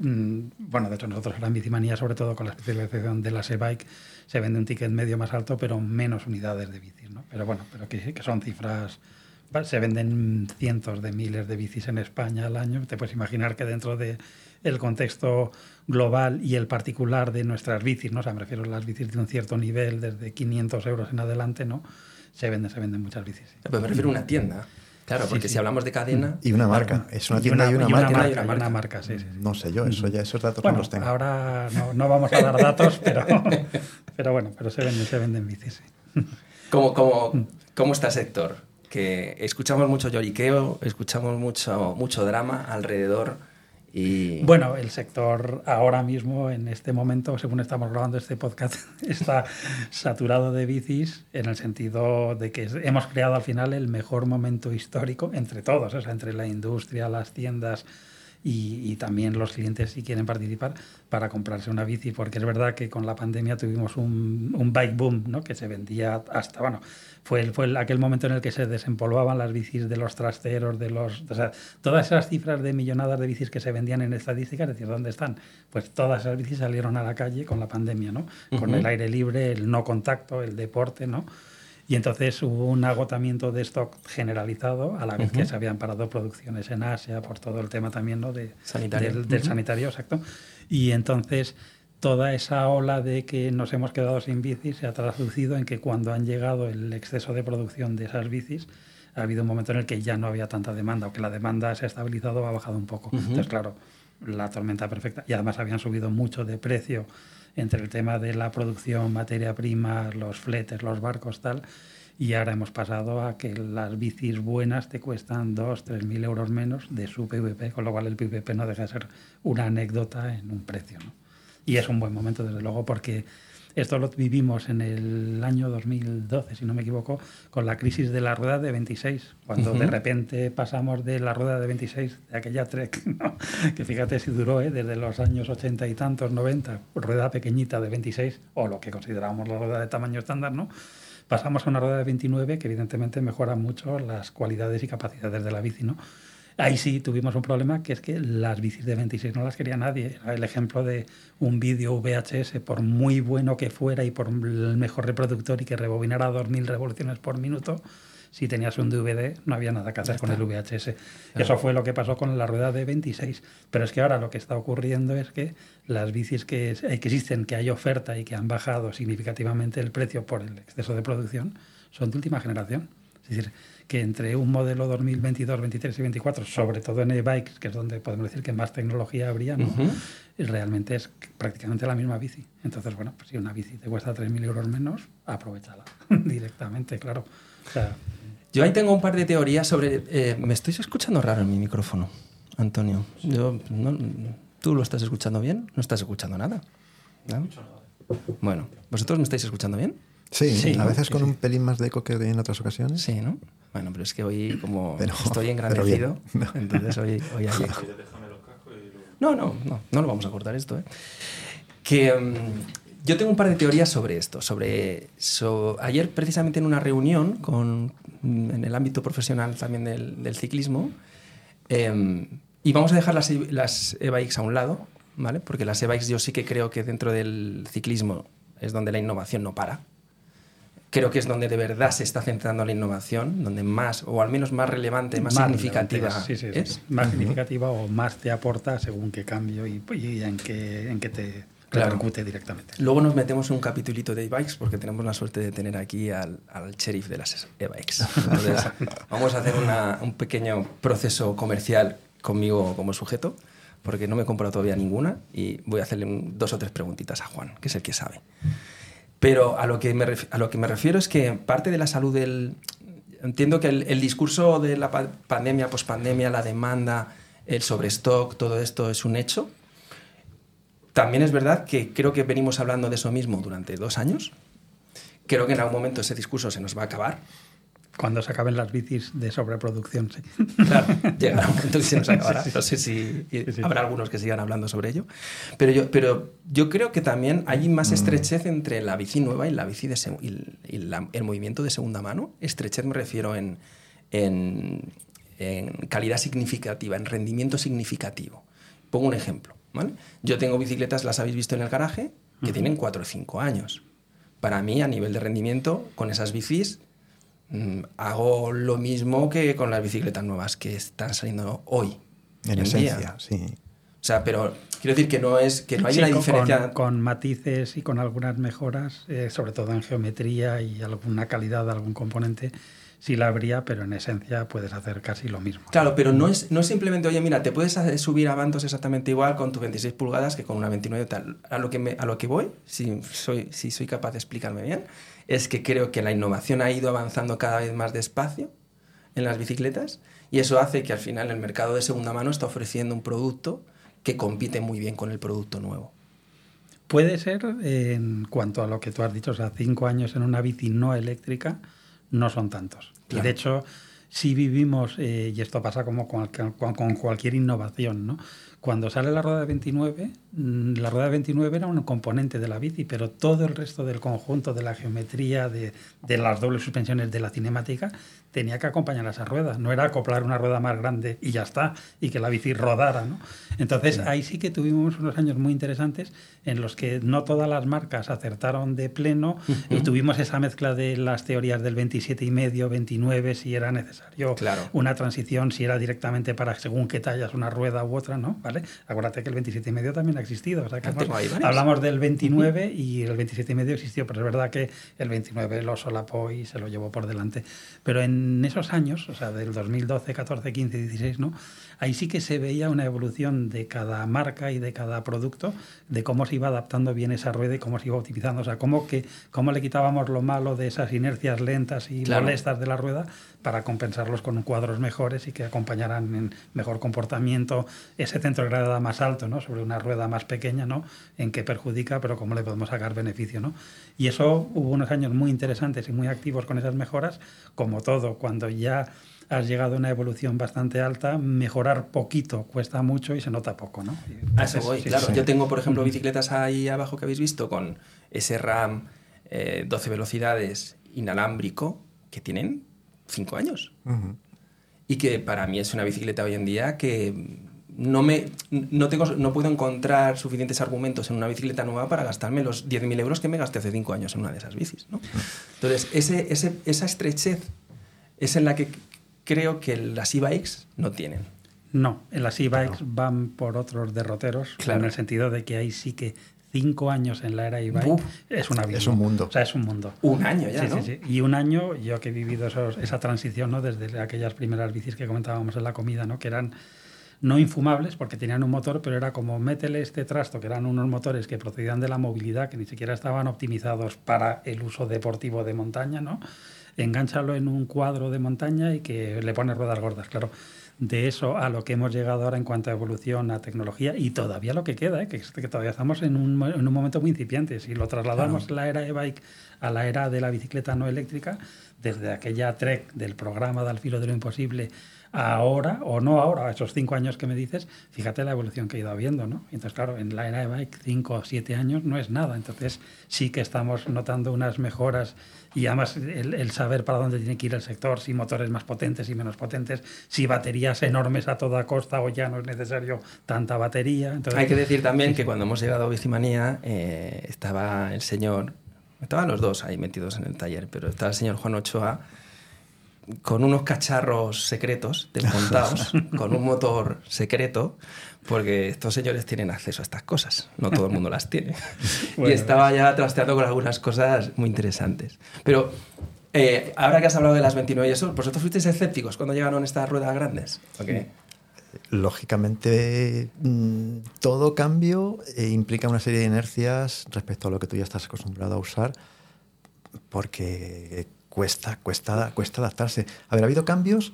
bueno, de hecho nosotros ahora en Bicimanía, sobre todo con la especialización de las e-bike, se vende un ticket medio más alto, pero menos unidades de bicis. ¿no? Pero bueno, pero que, que son cifras se venden cientos de miles de bicis en España al año. Te puedes imaginar que dentro de el contexto global y el particular de nuestras bicis, ¿no? O sea, me refiero a las bicis de un cierto nivel, desde 500 euros en adelante, ¿no? Se venden, se venden muchas bicis.
Pero me refiero a una tienda. Claro, porque si hablamos de cadena...
Y una marca. Es una tienda y una,
marca. Y una marca, sí, sí,
No sé yo, eso ya, esos datos no los tengo.
ahora no, no, vamos a dar datos, pero, pero bueno, pero se venden, se venden bicis,
¿Cómo, cómo, ¿Cómo está el sector? Que escuchamos mucho lloriqueo, escuchamos mucho, mucho drama alrededor
bueno, el sector ahora mismo, en este momento, según estamos grabando este podcast, está saturado de bicis en el sentido de que hemos creado al final el mejor momento histórico entre todos, o sea, entre la industria, las tiendas, y, también los clientes si quieren participar para comprarse una bici, porque es verdad que con la pandemia tuvimos un, un bike boom, ¿no? que se vendía hasta, bueno, fue, fue aquel momento en el que se desempolvaban las bicis de los trasteros, de los, o sea, todas esas cifras de millonadas de bicis que se vendían en estadísticas, es decir, ¿dónde están? Pues todas esas bicis salieron a la calle con la pandemia, ¿no? Con el aire libre, el no contacto, el deporte, ¿no? Y entonces hubo un agotamiento de stock generalizado, a la vez que se habían parado producciones en Asia por todo el tema también ¿no? de,
sanitario.
del, sanitario, exacto. Y entonces toda esa ola de que nos hemos quedado sin bicis se ha traducido en que cuando han llegado el exceso de producción de esas bicis, ha habido un momento en el que ya no había tanta demanda o que la demanda se ha estabilizado o ha bajado un poco. Entonces, claro, la tormenta perfecta. Y además habían subido mucho de precio entre el tema de la producción, materia prima, los fletes, los barcos, tal. Y ahora hemos pasado a que las bicis buenas te cuestan 2, 3 mil euros menos de su PVP, con lo cual el PVP no deja de ser una anécdota en un precio. ¿no? Y es un buen momento, desde luego, porque esto lo vivimos en el año 2012, si no me equivoco, con la crisis de la rueda de 26, cuando de repente pasamos de la rueda de 26, de aquella Trek, que fíjate si duró, ¿eh? desde los años 80 y tantos, 90, rueda pequeñita de 26, o lo que considerábamos la rueda de tamaño estándar, ¿no? pasamos a una rueda de 29 que evidentemente mejora mucho las cualidades y capacidades de la bici, ¿no? Ahí sí tuvimos un problema, que es que las bicis de 26 no las quería nadie. el ejemplo de un vídeo VHS, por muy bueno que fuera y por el mejor reproductor y que rebobinara 2.000 revoluciones por minuto, si tenías un DVD no había nada que hacer con el VHS. Eso fue lo que pasó con la rueda de 26. Pero es que ahora lo que está ocurriendo es que las bicis que, que existen, que hay oferta y que han bajado significativamente el precio por el exceso de producción, son de última generación. Es decir, que entre un modelo 2022, 23 y 24, sobre todo en e-bikes, que es donde podemos decir que más tecnología habría, ¿no? realmente es prácticamente la misma bici. Entonces, bueno, pues si una bici te cuesta 3.000 euros menos, aprovechala directamente, claro.
Yo ahí tengo un par de teorías sobre... Eh, me estoy escuchando raro en mi micrófono, Antonio. Yo, ¿Tú lo estás escuchando bien? ¿No estás escuchando nada? Bueno, ¿vosotros me estáis escuchando bien?
Sí,
Sí,
a
¿no?
veces
Sí,
con
sí.
un pelín más de eco que en otras ocasiones.
Sí, ¿no? Bueno, pero es que hoy como
Pero-
estoy
bien.
engrandecido, entonces hoy, hoy hay eco. No, no, no, no lo vamos a cortar esto, ¿eh? Que mm, yo tengo un par de teorías sobre esto. Sobre, so- ayer, precisamente en una reunión con, mm, en el ámbito profesional también del, del ciclismo, eh, y vamos a dejar las, las e-bikes a un lado, ¿vale? Porque las e-bikes yo sí que creo que dentro del ciclismo es donde la innovación no para. Creo que es donde de verdad se está centrando la innovación, donde más, o al menos más relevante, más, significativa
relevante, sí, sí, sí.
es.
Más significativa o más te aporta según qué cambio y, y en, qué, en qué te
Claro.
repercute directamente.
Luego nos metemos en un capitulito de e-bikes porque tenemos la suerte de tener aquí al, al sheriff de las e-bikes. Entonces, vamos a hacer una- un pequeño proceso comercial conmigo como sujeto porque no me he comprado todavía ninguna y voy a hacerle un- dos o tres preguntitas a Juan, que es el que sabe. Pero a lo que me, a lo que me refiero es que parte de la salud del... Entiendo que el, el discurso de la pa- pandemia, pospandemia, la demanda, el sobrestock, todo esto es un hecho. También es verdad que creo que venimos hablando de eso mismo durante dos años. Creo que en algún momento ese discurso se nos va a acabar.
Cuando se acaben las bicis de sobreproducción, sí.
Claro, llegará un momento que se nos acabará. No sé si habrá algunos que sigan hablando sobre ello. Pero yo, pero yo creo que también hay más estrechez entre la bici nueva y, la bici de y, la- el movimiento de segunda mano. Estrechez me refiero en, en, en calidad significativa, en rendimiento significativo. Pongo un ejemplo. ¿vale? Yo tengo bicicletas, las habéis visto en el garaje, que tienen 4 o 5 años. Para mí, a nivel de rendimiento, con esas bicis, mm, hago lo mismo que con las bicicletas nuevas que están saliendo hoy.
En
día.
esencia, sí.
O sea, pero quiero decir que no es que no hay
Sí,
una diferencia.
Con, con matices y con algunas mejoras, eh, sobre todo en geometría y alguna calidad de algún componente, sí la habría, pero en esencia puedes hacer casi lo mismo.
Claro, pero no es, no es simplemente, oye, mira, te puedes subir a Bantos exactamente igual con tu 26 pulgadas que con una 29 tal. A lo que, me- a lo que voy, si soy, si soy capaz de explicarme bien, es que creo que la innovación ha ido avanzando cada vez más despacio en las bicicletas y eso hace que al final el mercado de segunda mano está ofreciendo un producto que compite muy bien con el producto nuevo.
Puede ser, eh, en cuanto a lo que tú has dicho, o sea, cinco años en una bici no eléctrica no son tantos. Y de hecho, si vivimos, eh, y esto pasa como con, con- con cualquier innovación, ¿no? Cuando sale la rueda de 29, mm, la rueda de 29 era un componente de la bici, pero todo el resto del conjunto, de la geometría, de, de las dobles suspensiones, de la cinemática, tenía que acompañar a esa rueda. No era acoplar una rueda más grande y ya está, y que la bici rodara, ¿no? Entonces, ahí sí que tuvimos unos años muy interesantes en los que no todas las marcas acertaron de pleno y tuvimos esa mezcla de las teorías del 27 y medio, 29, si era necesario
Claro.
una transición, si era directamente para según qué tallas una rueda u otra, ¿no? ¿Vale? Acuérdate que el 27 y medio también ha existido. O sea, que hemos- hablamos del 29 y el 27 y medio existió, pero es verdad que el 29 lo solapó y se lo llevó por delante. Pero en esos años, o sea, del 2012, 14, 15, 16, ¿no? Ahí sí que se veía una evolución de cada marca y de cada producto, de cómo se iba adaptando bien esa rueda y cómo se iba optimizando. O sea, cómo, que, cómo le quitábamos lo malo de esas inercias lentas y
Claro.
molestas de la rueda para compensarlos con cuadros mejores y que acompañaran en mejor comportamiento ese centro de gravedad más alto, ¿no? Sobre una rueda más pequeña, ¿no? En qué perjudica, pero cómo le podemos sacar beneficio, ¿no? Y eso hubo unos años muy interesantes y muy activos con esas mejoras, como todo, cuando ya has llegado a una evolución bastante alta, mejorar poquito cuesta mucho y se nota poco, ¿no?
A eso voy,
sí,
claro.
sí.
Yo tengo, por ejemplo, bicicletas ahí abajo que habéis visto con ese RAM eh, 12 velocidades inalámbrico que tienen 5 años.
Ujú.
Y que para mí es una bicicleta hoy en día que no, me, no, tengo, no puedo encontrar suficientes argumentos en una bicicleta nueva para gastarme los 10.000 euros que me gasté hace 5 años en una de esas bicis. ¿no? Entonces, ese, ese, esa estrechez es en la que creo que las e-bikes no tienen.
No, en las e-bikes van por otros derroteros,
Claro.
en el sentido de que ahí sí que cinco años en la era e-bike es una vida.
Es un mundo.
O sea, es un mundo.
Un año ya,
Sí,
¿no?
sí, sí. Y un año, yo que he vivido esos- esa transición, ¿no? Desde aquellas primeras bicis que comentábamos en la comida, ¿no? Que eran no infumables porque tenían un motor, pero era como métele este trasto, que eran unos motores que procedían de la movilidad, que ni siquiera estaban optimizados para el uso deportivo de montaña, ¿no? Engánchalo en un cuadro de montaña y que le pones ruedas gordas, claro. de eso a lo que hemos llegado ahora en cuanto a evolución, a tecnología y todavía lo que queda, ¿eh? que, que, todavía estamos en un, en un, momento muy incipiente. Si lo trasladamos la era e-bike a la era de la bicicleta no eléctrica, desde aquella trek del programa de Al filo de lo imposible ahora, o no ahora, esos cinco años que me dices, fíjate la evolución que ha ido habiendo, ¿no? Entonces, claro, en la era de bike, cinco o siete años no es nada. Entonces, sí que estamos notando unas mejoras y además el, saber para dónde tiene que ir el sector, si motores más potentes y menos potentes, si baterías enormes a toda costa o ya no es necesario tanta batería.
Entonces, Hay que decir también que cuando hemos llegado a Bicimanía eh, estaba el señor, estaban los dos ahí metidos en el taller, pero estaba el señor Juan Ochoa con unos cacharros secretos desmontados, con un motor secreto, porque estos señores tienen acceso a estas cosas, no todo el mundo las tiene. y estaba ya trasteando con algunas cosas muy interesantes. Pero eh, ahora que has hablado de las 29 y eso, ¿vosotros fuisteis escépticos cuando llegaron estas ruedas grandes?
Lógicamente, mm, todo cambio eh, implica una serie de inercias respecto a lo que tú ya estás acostumbrado a usar, porque cuesta, cuesta, cuesta adaptarse. A ver, ha habido cambios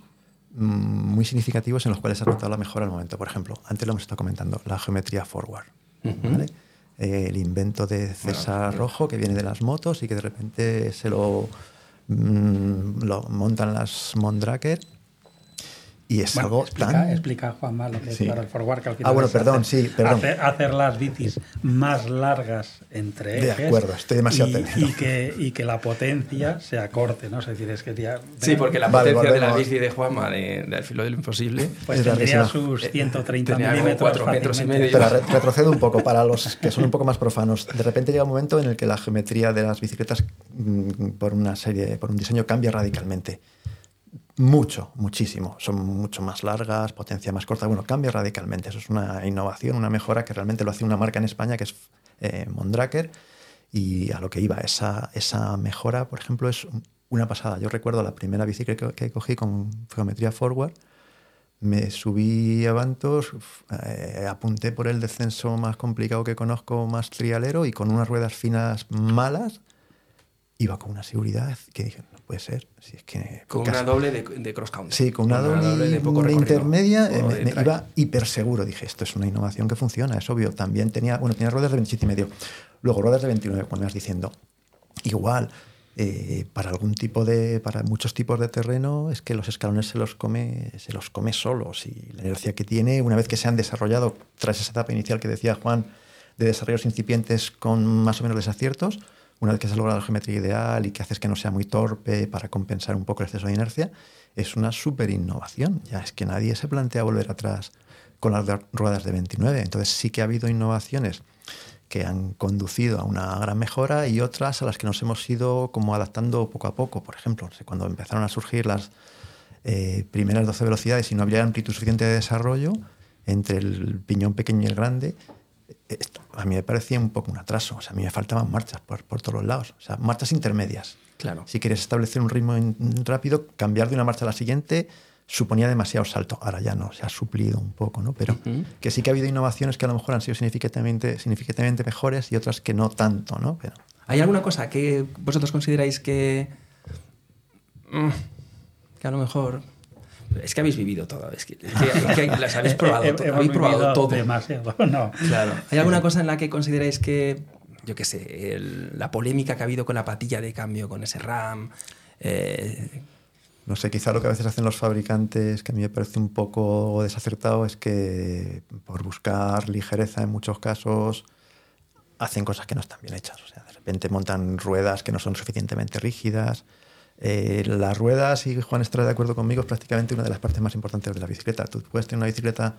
muy significativos en los cuales ha notado la mejora al momento. Por ejemplo, antes lo hemos estado comentando, la geometría forward. el invento de César Rojo que viene de las motos y que de repente se lo, mm, lo montan las Mondraker y es algo
explica,
tan...
Explica, Juanma, lo que es para el forward, que al final
Ah, bueno, perdón,
hacer,
sí, perdón.
Hacer, las bicis más largas entre
ejes. De acuerdo, estoy demasiado
y, y, que, y que la potencia se acorte, ¿no? Es decir, es que ya...
Sí, porque la vale, potencia de la bici de Juanma, del de, filo del imposible...
Pues tendría sus 130 eh, milímetros
4 metros y medio.
Pero retrocedo un poco, para los que son un poco más profanos. De repente llega un momento en el que la geometría de las bicicletas, mm, por una serie, por un diseño, cambia radicalmente. Mucho, muchísimo. Son mucho más largas, potencia más corta. Bueno, cambia radicalmente. Eso es una innovación, una mejora que realmente lo hace una marca en España que es eh, Mondraker. Y a lo que iba, esa, esa mejora, por ejemplo, es una pasada. Yo recuerdo la primera bici que, que cogí con geometría forward. Me subí a Bantos, eh, apunté por el descenso más complicado que conozco, más trialero, y con unas ruedas finas malas, iba con una seguridad que dije, puede ser. Si es que
con una doble de, cross country.
Sí, con una, doble, de, intermedia eh, me, iba hiper seguro. Dije, esto es una innovación que funciona, es obvio. También tenía, bueno, tenía ruedas de 27 y medio. Luego ruedas de 29, cuando me vas diciendo. Igual, eh, para algún tipo de, para muchos tipos de terreno, es que los escalones se los come, se los come solos. Y la inercia que tiene, una vez que se han desarrollado, tras esa etapa inicial que decía Juan, de desarrollos incipientes con más o menos desaciertos, una vez que se ha logrado la geometría ideal y que haces que no sea muy torpe para compensar un poco el exceso de inercia, es una súper innovación. Ya es que nadie se plantea volver atrás con las ruedas de 29. Entonces sí que ha habido innovaciones que han conducido a una gran mejora y otras a las que nos hemos ido como adaptando poco a poco. Por ejemplo, cuando empezaron a surgir las eh, primeras 12 velocidades y no había amplitud suficiente de desarrollo entre el piñón pequeño y el grande, a mí me parecía un poco un atraso. O sea, a mí me faltaban marchas por, por todos los lados. O sea, marchas intermedias.
Claro.
Si quieres establecer un ritmo rápido, cambiar de una marcha a la siguiente suponía demasiado salto. Ahora ya no, se ha suplido un poco, ¿no? Pero que sí que ha habido innovaciones que a lo mejor han sido significativamente, significativamente mejores y otras que no tanto, ¿no? Pero...
¿Hay alguna cosa que vosotros consideráis que, mm, que a lo mejor es que habéis vivido todo, es que, las habéis probado, habéis probado todo.
Demasiado, no.
Claro. ¿Hay alguna cosa en la que consideráis que, yo qué sé, la polémica que ha habido con la patilla de cambio, con ese RAM? Eh,
no sé, quizá lo que a veces hacen los fabricantes, que a mí me parece un poco desacertado, es que por buscar ligereza en muchos casos hacen cosas que no están bien hechas. O sea, de repente montan ruedas que no son suficientemente rígidas eh, las ruedas, y Juan estará de acuerdo conmigo, es prácticamente una de las partes más importantes de la bicicleta. Tú puedes tener una bicicleta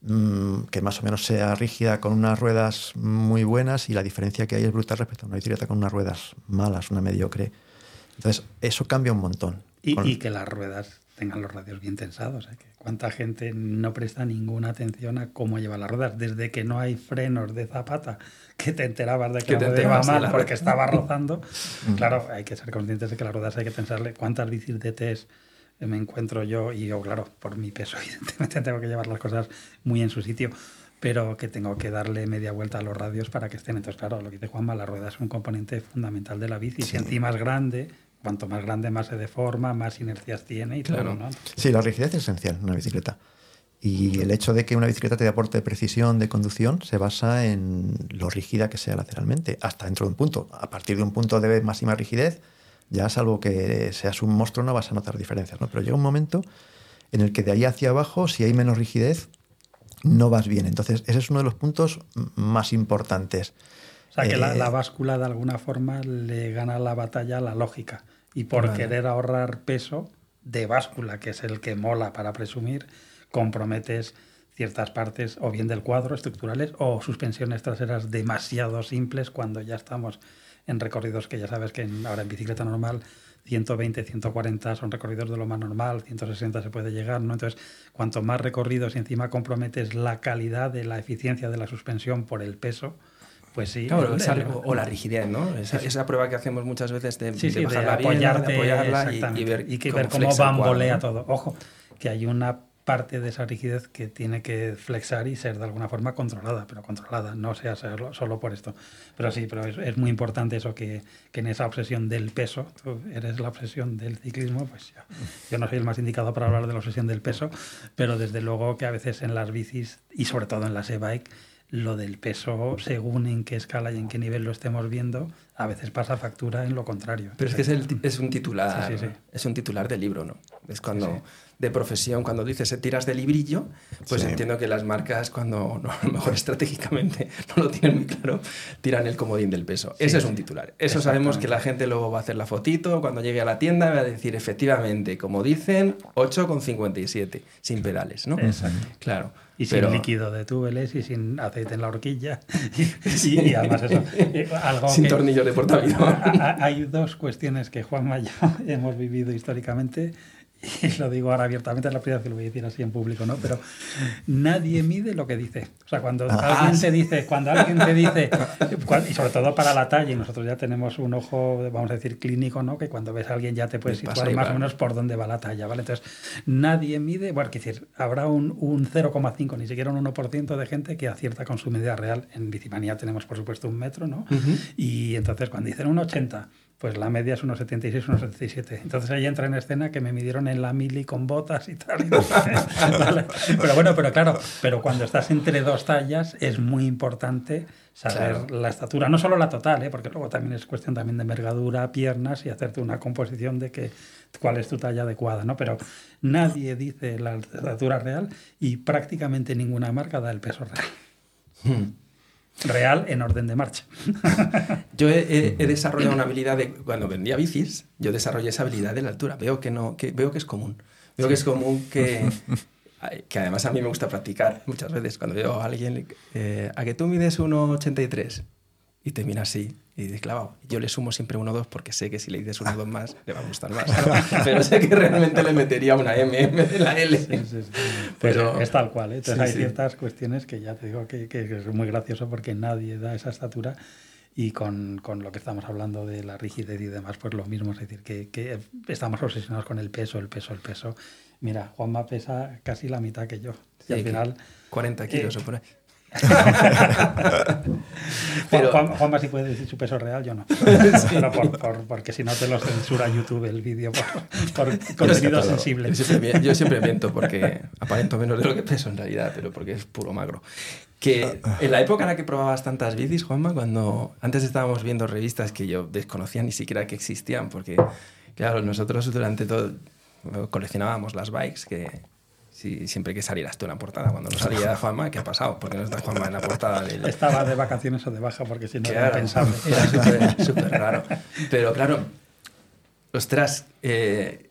mm, que más o menos sea rígida con unas ruedas muy buenas y la diferencia que hay es brutal respecto a una bicicleta con unas ruedas malas, una mediocre. Entonces, eso cambia un montón.
Y, que las ruedas tengan los radios bien tensados. ¿eh? ¿Cuánta gente no presta ninguna atención a cómo lleva las ruedas? Desde que no hay frenos de zapata que te enterabas de que, te iba mal porque estaba rozando. claro, hay que ser conscientes de que las ruedas hay que pensarle cuántas bicis de test me encuentro yo y yo, claro, por mi peso, evidentemente tengo que llevar las cosas muy en su sitio, pero que tengo que darle media vuelta a los radios para que estén. Entonces, claro, lo que dice Juanma, la rueda es un componente fundamental de la bici. Si encima es grande, cuanto más grande, más se deforma, más inercias tiene y claro. ¿no?
Sí, la rigidez es esencial en una bicicleta. Y el hecho de que una bicicleta te aporte de precisión de conducción se basa en lo rígida que sea lateralmente, hasta dentro de un punto. A partir de un punto de máxima rigidez, ya salvo que seas un monstruo no vas a notar diferencias. ¿no? Pero llega un momento en el que de ahí hacia abajo, si hay menos rigidez, no vas bien. Entonces, ese es uno de los puntos más importantes.
O sea, que la, eh, báscula de alguna forma le gana la batalla a la lógica. Y por querer ahorrar peso de báscula, que es el que mola para presumir, comprometes ciertas partes o bien del cuadro estructurales o suspensiones traseras demasiado simples cuando ya estamos en recorridos que ya sabes que ahora en bicicleta normal 120, 140 son recorridos de lo más normal, 160 se puede llegar, ¿no? Entonces, cuanto más recorridos y encima comprometes la calidad de la eficiencia de la suspensión por el peso, pues sí.
o la rigidez, ¿no? Esa, prueba que hacemos muchas veces de, bajarla apoyarla y, ver,
y que ver cómo bambolea todo. Ojo, que hay una parte de esa rigidez que tiene que flexar y ser de alguna forma controlada, pero controlada, no sea solo por esto. Pero sí, pero es, muy importante eso que, que, en esa obsesión del peso, tú eres la obsesión del ciclismo, pues ya, yo no soy el más indicado para hablar de la obsesión del peso, pero desde luego que a veces en las bicis y sobre todo en las e-bike, lo del peso, según en qué escala y en qué nivel lo estemos viendo, a veces pasa factura en lo contrario.
Pero es que es, el, es un titular, es un titular de libro, ¿no? Es cuando de profesión, cuando dices tiras de librillo, pues entiendo que las marcas, cuando no, a lo mejor estratégicamente no lo tienen muy claro, tiran el comodín del peso. Ese es un titular. Eso sabemos que la gente luego va a hacer la fotito, cuando llegue a la tienda va a decir, efectivamente, como dicen, 8,57, sin pedales, ¿no?
Exacto.
Claro.
Y sin líquido de túbeles y sin aceite en la horquilla. Y, además eso.
Eh, sin tornillos de portavidón.
Hay dos cuestiones que Juan y yo hemos vivido históricamente y lo digo ahora abiertamente, es la primera vez que lo voy a decir así en público, ¿no? Pero nadie mide lo que dice. O sea, cuando ah, alguien te dice, cuando alguien te dice, y sobre todo para la talla, y nosotros ya tenemos un ojo, vamos a decir, clínico, ¿no? Que cuando ves a alguien ya te puedes situar más o menos por dónde va la talla, ¿vale? Entonces, nadie mide, bueno, quiero decir, habrá un, un 0,5, ni siquiera un 1% de gente que acierta con su medida real. En Bicimanía tenemos, por supuesto, un metro, ¿no? Y entonces, cuando dicen un 80, pues la media es unos 76, unos 77. Entonces ahí entra en escena que me midieron en la mili con botas y tal. Pero bueno, pero claro, pero cuando estás entre dos tallas es muy importante saber la estatura, no solo la total, ¿eh? porque luego también es cuestión también de envergadura, piernas y hacerte una composición de que cuál es tu talla adecuada, ¿no? Pero nadie dice la estatura real y prácticamente ninguna marca da el peso real. Hmm real en orden de marcha.
yo he, desarrollado una habilidad de cuando vendía bicis, yo desarrollé esa habilidad de la altura. Veo que no, que veo que es común. Veo que es común que, que además a mí me gusta practicar muchas veces cuando veo a alguien eh, a que tú mides 1,83 y te mira así y dices, clavado. Yo le sumo siempre uno o dos porque sé que si le dices uno o dos más, le va a gustar más. Pero sé que realmente le metería una M de la L. Sí, sí,
Pero es tal cual. ¿eh? Entonces hay ciertas cuestiones que ya te digo que, que, es muy gracioso porque nadie da esa estatura. Y con, con, lo que estamos hablando de la rigidez y demás, pues lo mismo. Es decir, que, que estamos obsesionados con el peso, el peso, el peso. Mira, Juanma pesa casi la mitad que yo. Y al final...
40 kilos eh, o por ahí.
pero, Juan, Juanma si puede decir su peso real, yo no. porque si no te lo censura YouTube el vídeo por, contenido sensible.
Yo siempre, miento porque aparento menos de lo que peso en realidad, pero porque es puro magro. Que en la época en la que probabas tantas bicis, Juanma, cuando antes estábamos viendo revistas que yo desconocía ni siquiera que existían, porque claro, nosotros durante todo coleccionábamos las bikes que Sí, siempre que salieras tú en la portada. Cuando no salía Juanma, ¿qué ha pasado? ¿Por qué no está Juanma en la portada?
Estaba de vacaciones o de baja, porque si no era
pensable. Era súper raro. Pero claro, ostras, eh,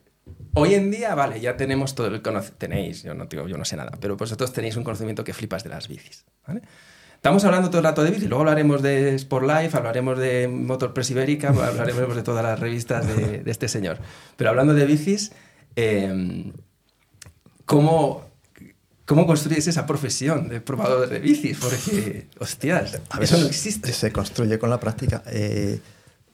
hoy en día, vale, ya tenemos todo el conocimiento. Tenéis, yo no, yo no sé nada, pero vosotros tenéis un conocimiento que flipas de las bicis. Estamos hablando todo el rato de bicis, luego hablaremos de Sport Life, hablaremos de Motor Press Ibérica, hablaremos de todas las revistas de, de este señor. Pero hablando de bicis, eh, ¿cómo, ¿Cómo construyes esa profesión de probador de bicis? Porque, hostias, eso no existe.
Se construye con la práctica. Eh,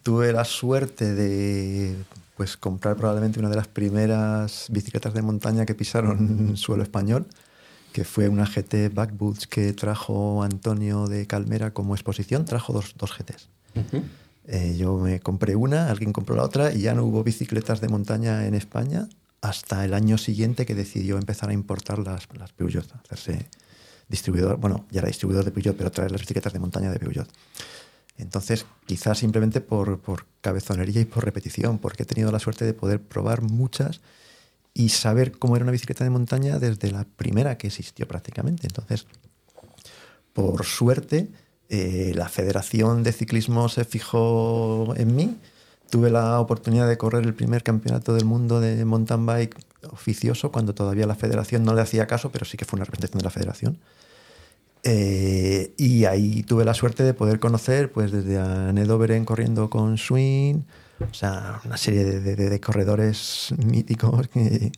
tuve la suerte de pues, comprar probablemente una de las primeras bicicletas de montaña que pisaron suelo español, que fue una GT Backboots que trajo Antonio de Calmera como exposición. Trajo dos, dos GTs. Eh, yo me compré una, alguien compró la otra y ya no hubo bicicletas de montaña en España hasta el año siguiente que decidió empezar a importar las, las Peugeot, hacerse distribuidor, bueno, ya era distribuidor de Peugeot, pero traer las bicicletas de montaña de Peugeot. Entonces, quizás simplemente por, por cabezonería y por repetición, porque he tenido la suerte de poder probar muchas y saber cómo era una bicicleta de montaña desde la primera que existió prácticamente. Entonces, por suerte, eh, la Federación de Ciclismo se fijó en mí. Tuve la oportunidad de correr el primer campeonato del mundo de mountain bike oficioso, cuando todavía la federación no le hacía caso, pero sí que fue una representación de la federación. Eh, y ahí tuve la suerte de poder conocer, pues desde a Ned Overen corriendo con Swing, o sea, una serie de, de, de corredores míticos que,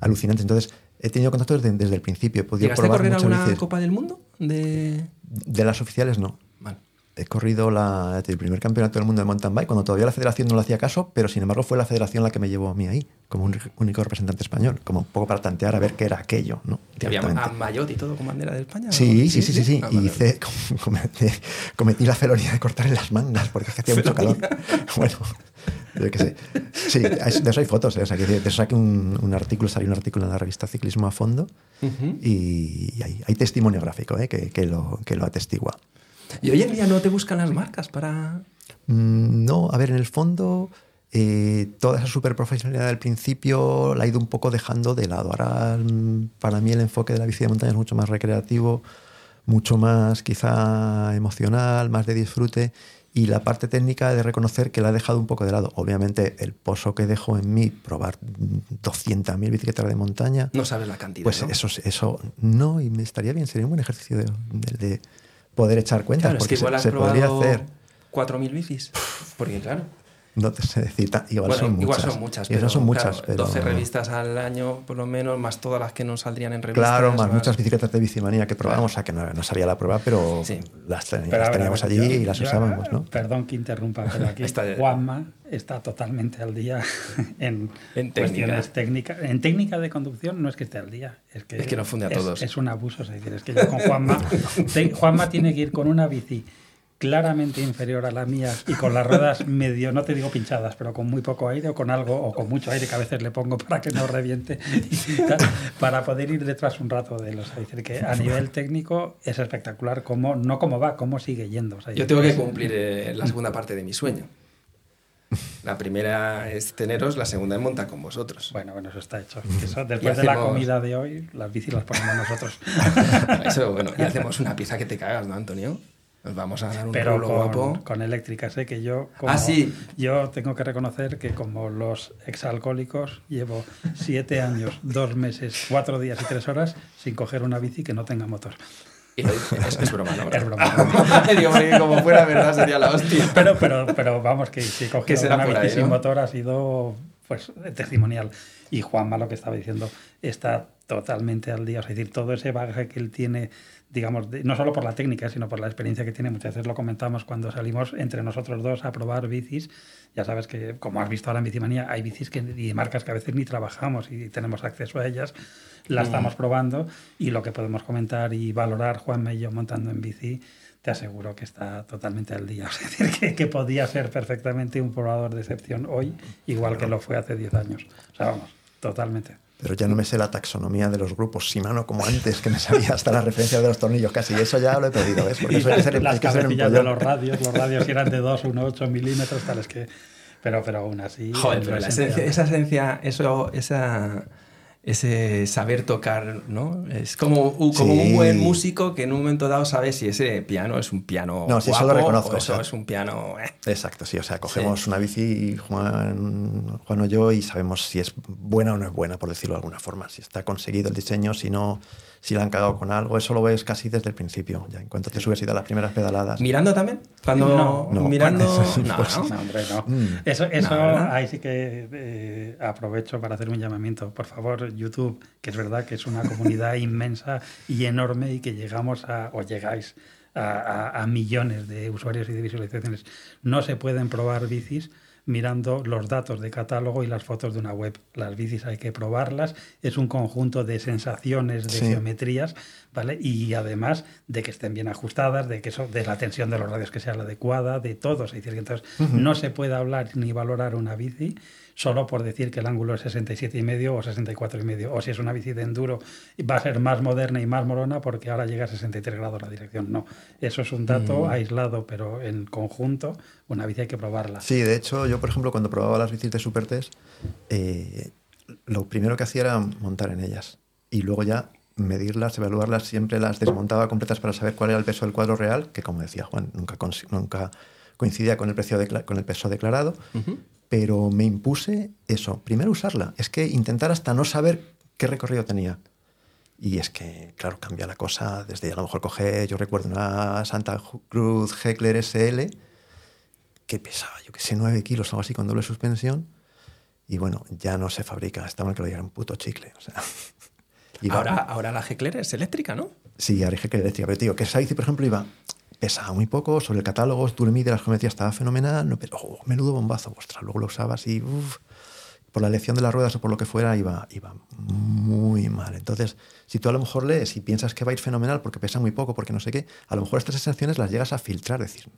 alucinantes. Entonces, he tenido contacto desde, desde el principio. He podido
¿Llegaste a
probar
correr alguna. Copa del Mundo? De...
De las oficiales, no. He corrido la, el primer campeonato del mundo de mountain bike cuando todavía la federación no le hacía caso, pero sin embargo fue la federación la que me llevó a mí ahí, como un único representante español, como un poco para tantear a ver qué era aquello. ¿no?
¿Te había
Directamente.
a Mayotte y todo con bandera de España?
Sí, sí, sí, sí, sí.
Ah,
Y
vale.
hice, cometí, cometí la felonía de cortar en las mangas porque hacía mucho calor. Bueno, yo qué sé. Sí, de eso hay fotos. ¿eh? O sea, que de eso saqué un, un artículo, salió un artículo en la revista Ciclismo a Fondo y, y hay, hay testimonio gráfico ¿eh? que, que lo, que lo atestigua.
¿Y hoy en día no te buscan las marcas para...?
Mm, No, a ver, en el fondo, eh, toda esa superprofesionalidad del principio la he ido un poco dejando de lado. Ahora, mm, para mí, el enfoque de la bici de montaña es mucho más recreativo, mucho más quizá emocional, más de disfrute. Y la parte técnica de reconocer que la he dejado un poco de lado. Obviamente, el pozo que dejo en mí, probar mm, 200.000 bicicletas de montaña,
No sabes la cantidad,
pues
¿no?
eso, eso no, y me estaría bien, sería un buen ejercicio de, de- de poder echar cuentas,
Claro, es
porque
que igual
se,
has
se podría hacer.
4.000 bicis. Porque claro,
No te sé decir, igual,
bueno,
son muchas.
igual son muchas.
Igual
pero,
son muchas,
claro,
pero
12 revistas al año, por lo menos, más todas las que no saldrían en revistas.
Claro, más muchas bicicletas de bicimanía que probamos, o sea que no, no salía la prueba, pero
Sí.
las, ten-
Pero,
las
a ver,
teníamos allí
yo-
y las
yo-
usábamos, ¿no?
Perdón que interrumpa, pero aquí
Está de-
Juanma está totalmente al día en,
En
cuestiones técnicas. En técnica de conducción no es que esté al día, es que,
Es que nos funde a
es-
todos.
Es, un abuso, es decir, es que yo con Juanma, te- Juanma tiene que ir con una bici claramente inferior a la mía y con las ruedas medio, no te digo pinchadas, pero con muy poco aire o con algo, o con mucho aire que a veces le pongo para que no reviente, para poder ir detrás un rato de él. O sea, decir que a nivel técnico es espectacular cómo, no cómo va, cómo sigue yendo. O sea,
Yo tengo que cumplir eh, la segunda parte de mi sueño. La primera es teneros, la segunda es montar con vosotros.
Bueno, bueno, eso está hecho. Eso, después de la
hacemos-
comida de hoy, las bicis las ponemos nosotros.
Eso, bueno, y hacemos una pieza que te cagas, ¿no, Antonio? Nos vamos a dar un
Pero con,
guapo.
con eléctricas, que yo, como,
Ah, sí.
yo tengo que reconocer que como los exalcohólicos llevo siete años, dos meses, cuatro días y tres horas sin coger una bici que no tenga motor.
Es, es broma, ¿no?
Es broma.
Digo, porque como fuera verdad sería la hostia.
Pero, pero, pero vamos, que si
será
una bici
ahí,
sin
¿no?
motor ha sido pues testimonial. Y Juanma, lo que estaba diciendo, está totalmente al día. Es decir, todo ese bagaje que él tiene, digamos, de- no solo por la técnica, sino por la experiencia que tiene. Muchas veces lo comentamos cuando salimos entre nosotros dos a probar bicis. Ya sabes que, como has visto ahora en Bicimanía, hay bicis que, y marcas que a veces ni trabajamos y tenemos acceso a ellas. La estamos probando y lo que podemos comentar y valorar Juanma y yo montando en bici te aseguro que está totalmente al día. Es decir, que, que podía ser perfectamente un probador de excepción hoy, igual que lo fue hace 10 años. O sea, vamos, totalmente.
Pero ya no me sé la taxonomía de los grupos Shimano como antes, que me sabía hasta la referencia de los tornillos casi. Eso ya lo he perdido, ¿ves? Porque eso hay que ser,
Las
hay que ser
de los radios, los radios eran de 2, 1, 8 milímetros, tales que... Pero, pero aún así...
Joder, pero la esencia, esa esencia, eso, esa, ese saber tocar, ¿no? Es como, como
Sí.
un buen músico que en un momento dado sabe si ese piano es un piano
No, sí, eso lo
guapo
reconozco,
o eso
o sea.
es un piano... eh.
Exacto, sí. O sea, cogemos una bici, Juan, Juan o yo, y sabemos si es buena o no es buena, por decirlo de alguna forma. Si está conseguido el diseño, si no, si la han cagado con algo. Eso lo ves casi desde el principio. Ya en cuanto te subes y das las primeras pedaladas.
¿Mirando también? Cuando
No,
no,
mirando...
bueno, eso
no,
pues,
¿no?
No, hombre, no.
Mm.
Eso, eso ahí sí que eh, aprovecho para hacer un llamamiento. Por favor, YouTube, que es verdad que es una comunidad inmensa y enorme y que llegamos a, o llegáis a, a- a millones de usuarios y de visualizaciones. No se pueden probar bicis mirando los datos de catálogo y las fotos de una web. Las bicis hay que probarlas, es un conjunto de sensaciones, de geometrías, ¿vale? Y además de que estén bien ajustadas, de que eso, de la tensión de los radios que sea la adecuada, de todo. Es decir, entonces no se puede hablar ni valorar una bici solo por decir que el ángulo es 67 y medio o 64 y medio, o si es una bici de enduro va a ser más moderna y más morona porque ahora llega a 63 grados la dirección. No, eso es un dato mm. aislado, pero en conjunto una bici hay que probarla.
Sí, de hecho yo por ejemplo cuando probaba las bicis de Supertest, eh, lo primero que hacía era montar en ellas y luego ya medirlas, evaluarlas, siempre las desmontaba completas para saber cuál era el peso del cuadro real, que como decía Juan, nunca, nunca coincidía con el, precio con el peso declarado, pero me impuse eso, primero usarla, es que intentar hasta no saber qué recorrido tenía. Y es que, claro, cambia la cosa desde a lo mejor coge, yo recuerdo una Santa Cruz Heckler SL que pesaba, yo que sé, 9 kilos o algo así con doble suspensión. Y bueno, ya no se fabrica, estaba que lo diera un puto chicle. O sea,
ahora, ahora la Heckler es eléctrica, ¿no?
Sí, ahora Heckler eléctrica. Pero, tío, que esa bici, por ejemplo, iba pesaba muy poco, sobre el catálogo, tú le mides la geometría, estaba fenomenal, no, pero oh, menudo bombazo, ostras, luego lo usabas y por la elección de las ruedas o por lo que fuera iba, iba muy mal. Entonces, si tú a lo mejor lees y piensas que va a ir fenomenal porque pesa muy poco, porque no sé qué, a lo mejor estas sensaciones las llegas a filtrar, decir,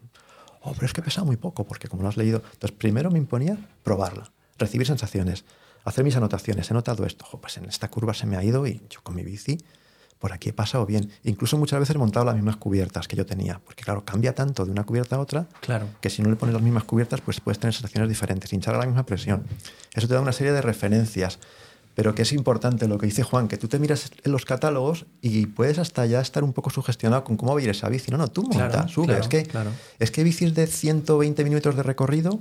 oh, pero es que pesa muy poco, porque como no has leído. Entonces, primero me imponía probarla, recibir sensaciones, hacer mis anotaciones. He notado esto, pues en esta curva se me ha ido y yo con mi bici por aquí he pasado bien. Incluso muchas veces he montado las mismas cubiertas que yo tenía, porque claro, cambia tanto de una cubierta a otra
claro.
que si no le pones las mismas cubiertas, pues puedes tener sensaciones diferentes, hinchar a la misma presión. Eso te da una serie de referencias, pero que es importante lo que dice Juan, que tú te miras en los catálogos y puedes hasta ya estar un poco sugestionado con cómo va a ir esa bici. No, no, tú monta, sube. es, que, es que bicis de 120 minutos de recorrido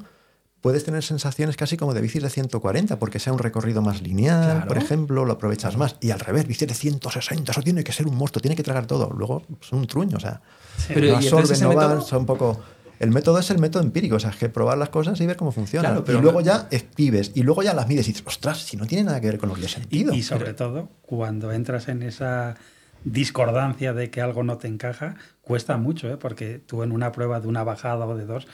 puedes tener sensaciones casi como de bicis de 140, porque sea un recorrido más lineal, por ejemplo, lo aprovechas más. Y al revés, bicis de 160, eso tiene que ser un monstruo, tiene que tragar todo. Luego son un truño, o sea, Pero, no absorben, no van, son un poco... El método es el método empírico, o sea, es que probar las cosas y ver cómo funcionan. pero y luego ya escribes, y luego ya las mides y dices, ostras, si no tiene nada que ver con lo que he sentido.
Y, sobre todo, cuando entras en esa discordancia de que algo no te encaja, cuesta mucho, ¿eh? porque tú en una prueba de una bajada o de dos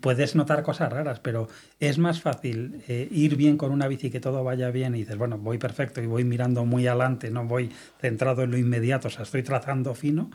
puedes notar cosas raras, pero es más fácil eh, ir bien con una bici que todo vaya bien y dices, bueno, voy perfecto y voy mirando muy adelante, no voy centrado en lo inmediato, o sea, estoy trazando fino,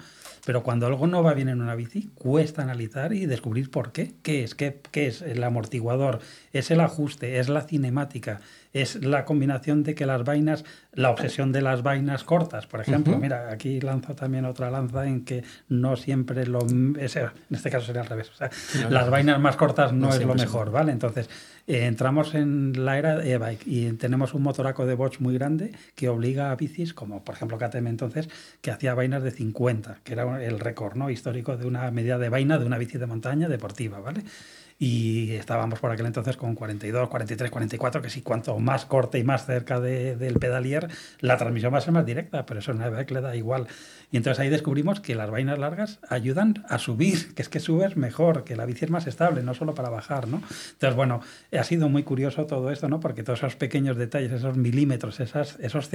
pero cuando algo no va bien en una bici, cuesta analizar y descubrir por qué. ¿Qué es? ¿Qué, qué es el amortiguador? ¿Es el ajuste? ¿Es la cinemática? ¿Es la combinación de que las vainas, la obsesión de las vainas cortas? Por ejemplo, mira, aquí lanzo también otra lanza en que no siempre lo... en este caso sería al revés. O sea, las vainas más cortas no, es lo mejor, ¿vale? Entonces, eh, entramos en la era e-bike y tenemos un motoraco de Bosch muy grande que obliga a bicis, como por ejemplo KTM entonces, que hacía vainas de 50, que era el récord ¿no? histórico de una medida de vaina de una bici de montaña deportiva, ¿vale? Y estábamos por aquel entonces con 42, 43, 44, que si cuanto más corte y más cerca del pedalier, la transmisión va a ser más directa, pero eso una vez le da igual. Y entonces ahí descubrimos que las vainas largas ayudan a subir, que es que subes mejor, que la bici es más estable, no solo para bajar, ¿no? Entonces, bueno, ha sido muy curioso todo esto, ¿no? Porque todos esos pequeños detalles, esos milímetros, esas, esos,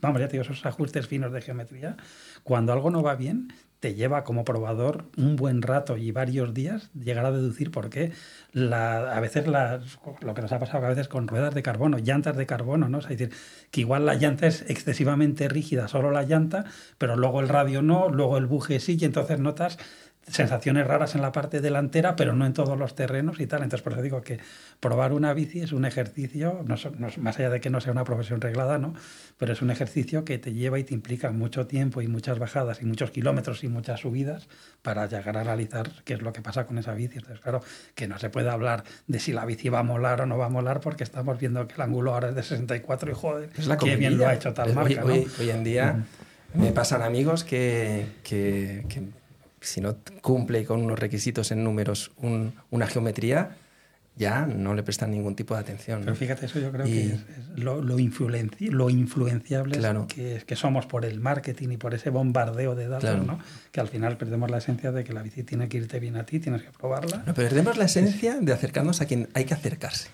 vamos, ya esos ajustes finos de geometría, cuando algo no va bien, te lleva como probador un buen rato y varios días llegar a deducir por qué la, a veces lo que nos ha pasado a veces con ruedas de carbono, llantas de carbono, ¿no? Es decir, que igual la llanta es excesivamente rígida, solo la llanta, pero luego el radio no, luego el buje sí, y entonces notas sensaciones raras en la parte delantera, pero no en todos los terrenos y tal. Entonces, por eso digo que probar una bici es un ejercicio, no, más allá de que no sea una profesión reglada, ¿no? pero es un ejercicio que te lleva y te implica mucho tiempo y muchas bajadas y muchos kilómetros y muchas subidas para llegar a analizar qué es lo que pasa con esa bici. Entonces, claro, que no se puede hablar de si la bici va a molar o no va a molar porque estamos viendo que el ángulo ahora es de 64 y joder,
es la
qué bien lo ha hecho tal marca.
Hoy, hoy, en día me pasan amigos que, que si no cumple con unos requisitos en números una geometría, ya no le prestan ningún tipo de atención.
Pero fíjate, eso yo creo que es, lo, lo, lo influenciables que, que, somos por el marketing y por ese bombardeo de datos, ¿no? que al final perdemos la esencia de que la bici tiene que irte bien a ti, tienes que probarla.
No, perdemos la esencia de acercarnos a quien hay que acercarse.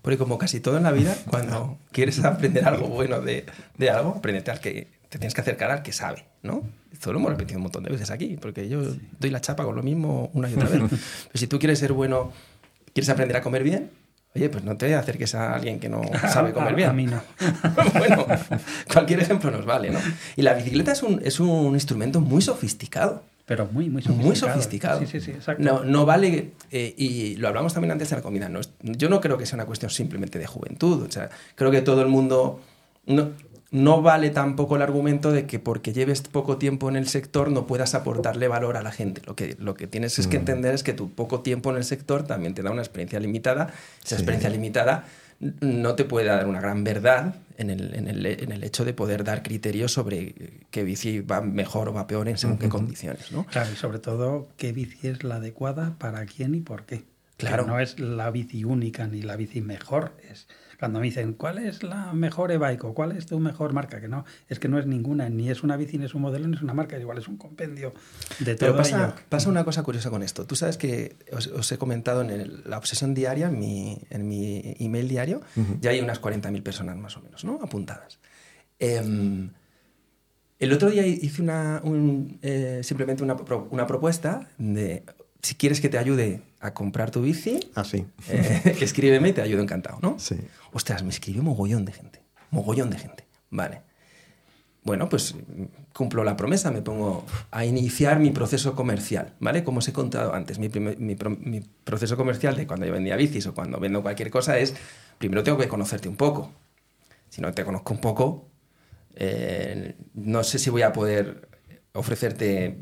Porque como casi todo en la vida, cuando quieres aprender algo bueno de, de algo, aprendete al que te tienes que acercar al que sabe, ¿no? Esto lo hemos repetido un montón de veces aquí, porque yo doy la chapa con lo mismo una y otra vez. Pero si tú quieres ser bueno, quieres aprender a comer bien, Oye, pues no te acerques a alguien que no sabe comer bien.
A mí no.
bueno, cualquier ejemplo nos vale, ¿no? Y la bicicleta es un, es un instrumento muy sofisticado.
Pero muy, muy sofisticado.
Muy sofisticado.
Sí, sí, sí, exacto.
No, no vale, eh, y lo hablamos también antes de la comida, no es- yo no creo que sea una cuestión simplemente de juventud, o sea, creo que todo el mundo... No, no vale tampoco el argumento de que porque lleves poco tiempo en el sector no puedas aportarle valor a la gente. Lo que, lo que tienes es que entender es que tu poco tiempo en el sector también te da una experiencia limitada. Esa
Sí.
experiencia limitada no te puede dar una gran verdad en el, en el- en el hecho de poder dar criterios sobre qué bici va mejor o va peor en según qué condiciones. ¿no?
Claro, y sobre todo, qué bici es la adecuada para quién y por qué.
Claro.
Que no es la bici única ni la bici mejor. Es cuando me dicen, ¿cuál es la mejor e-bike o cuál es tu mejor marca? Que no, es que no es ninguna, ni es una bici, ni es un modelo, ni es una marca, igual es un compendio de todo
Pero pasa,
ello.
pasa una cosa curiosa con esto. Tú sabes que os, os he comentado en el- la obsesión diaria, en mi, en mi email diario, ya hay unas 40.000 personas más o menos, ¿no? Apuntadas. Em, el otro día hice una, un, eh, simplemente una propuesta de si quieres que te ayude a comprar tu bici,
Ah,
eh, escríbeme y te ayudo encantado, ¿no?
Sí.
Ostras, me escribió mogollón de gente. Mogollón de gente. Vale. Bueno, pues mm, cumplo la promesa, me pongo a iniciar mi proceso comercial, ¿vale? Como os he contado antes, mi, primer- mi pro- mi proceso comercial de cuando yo vendía bicis o cuando vendo cualquier cosa es, primero tengo que conocerte un poco. Si no te conozco un poco, eh, no sé si voy a poder ofrecerte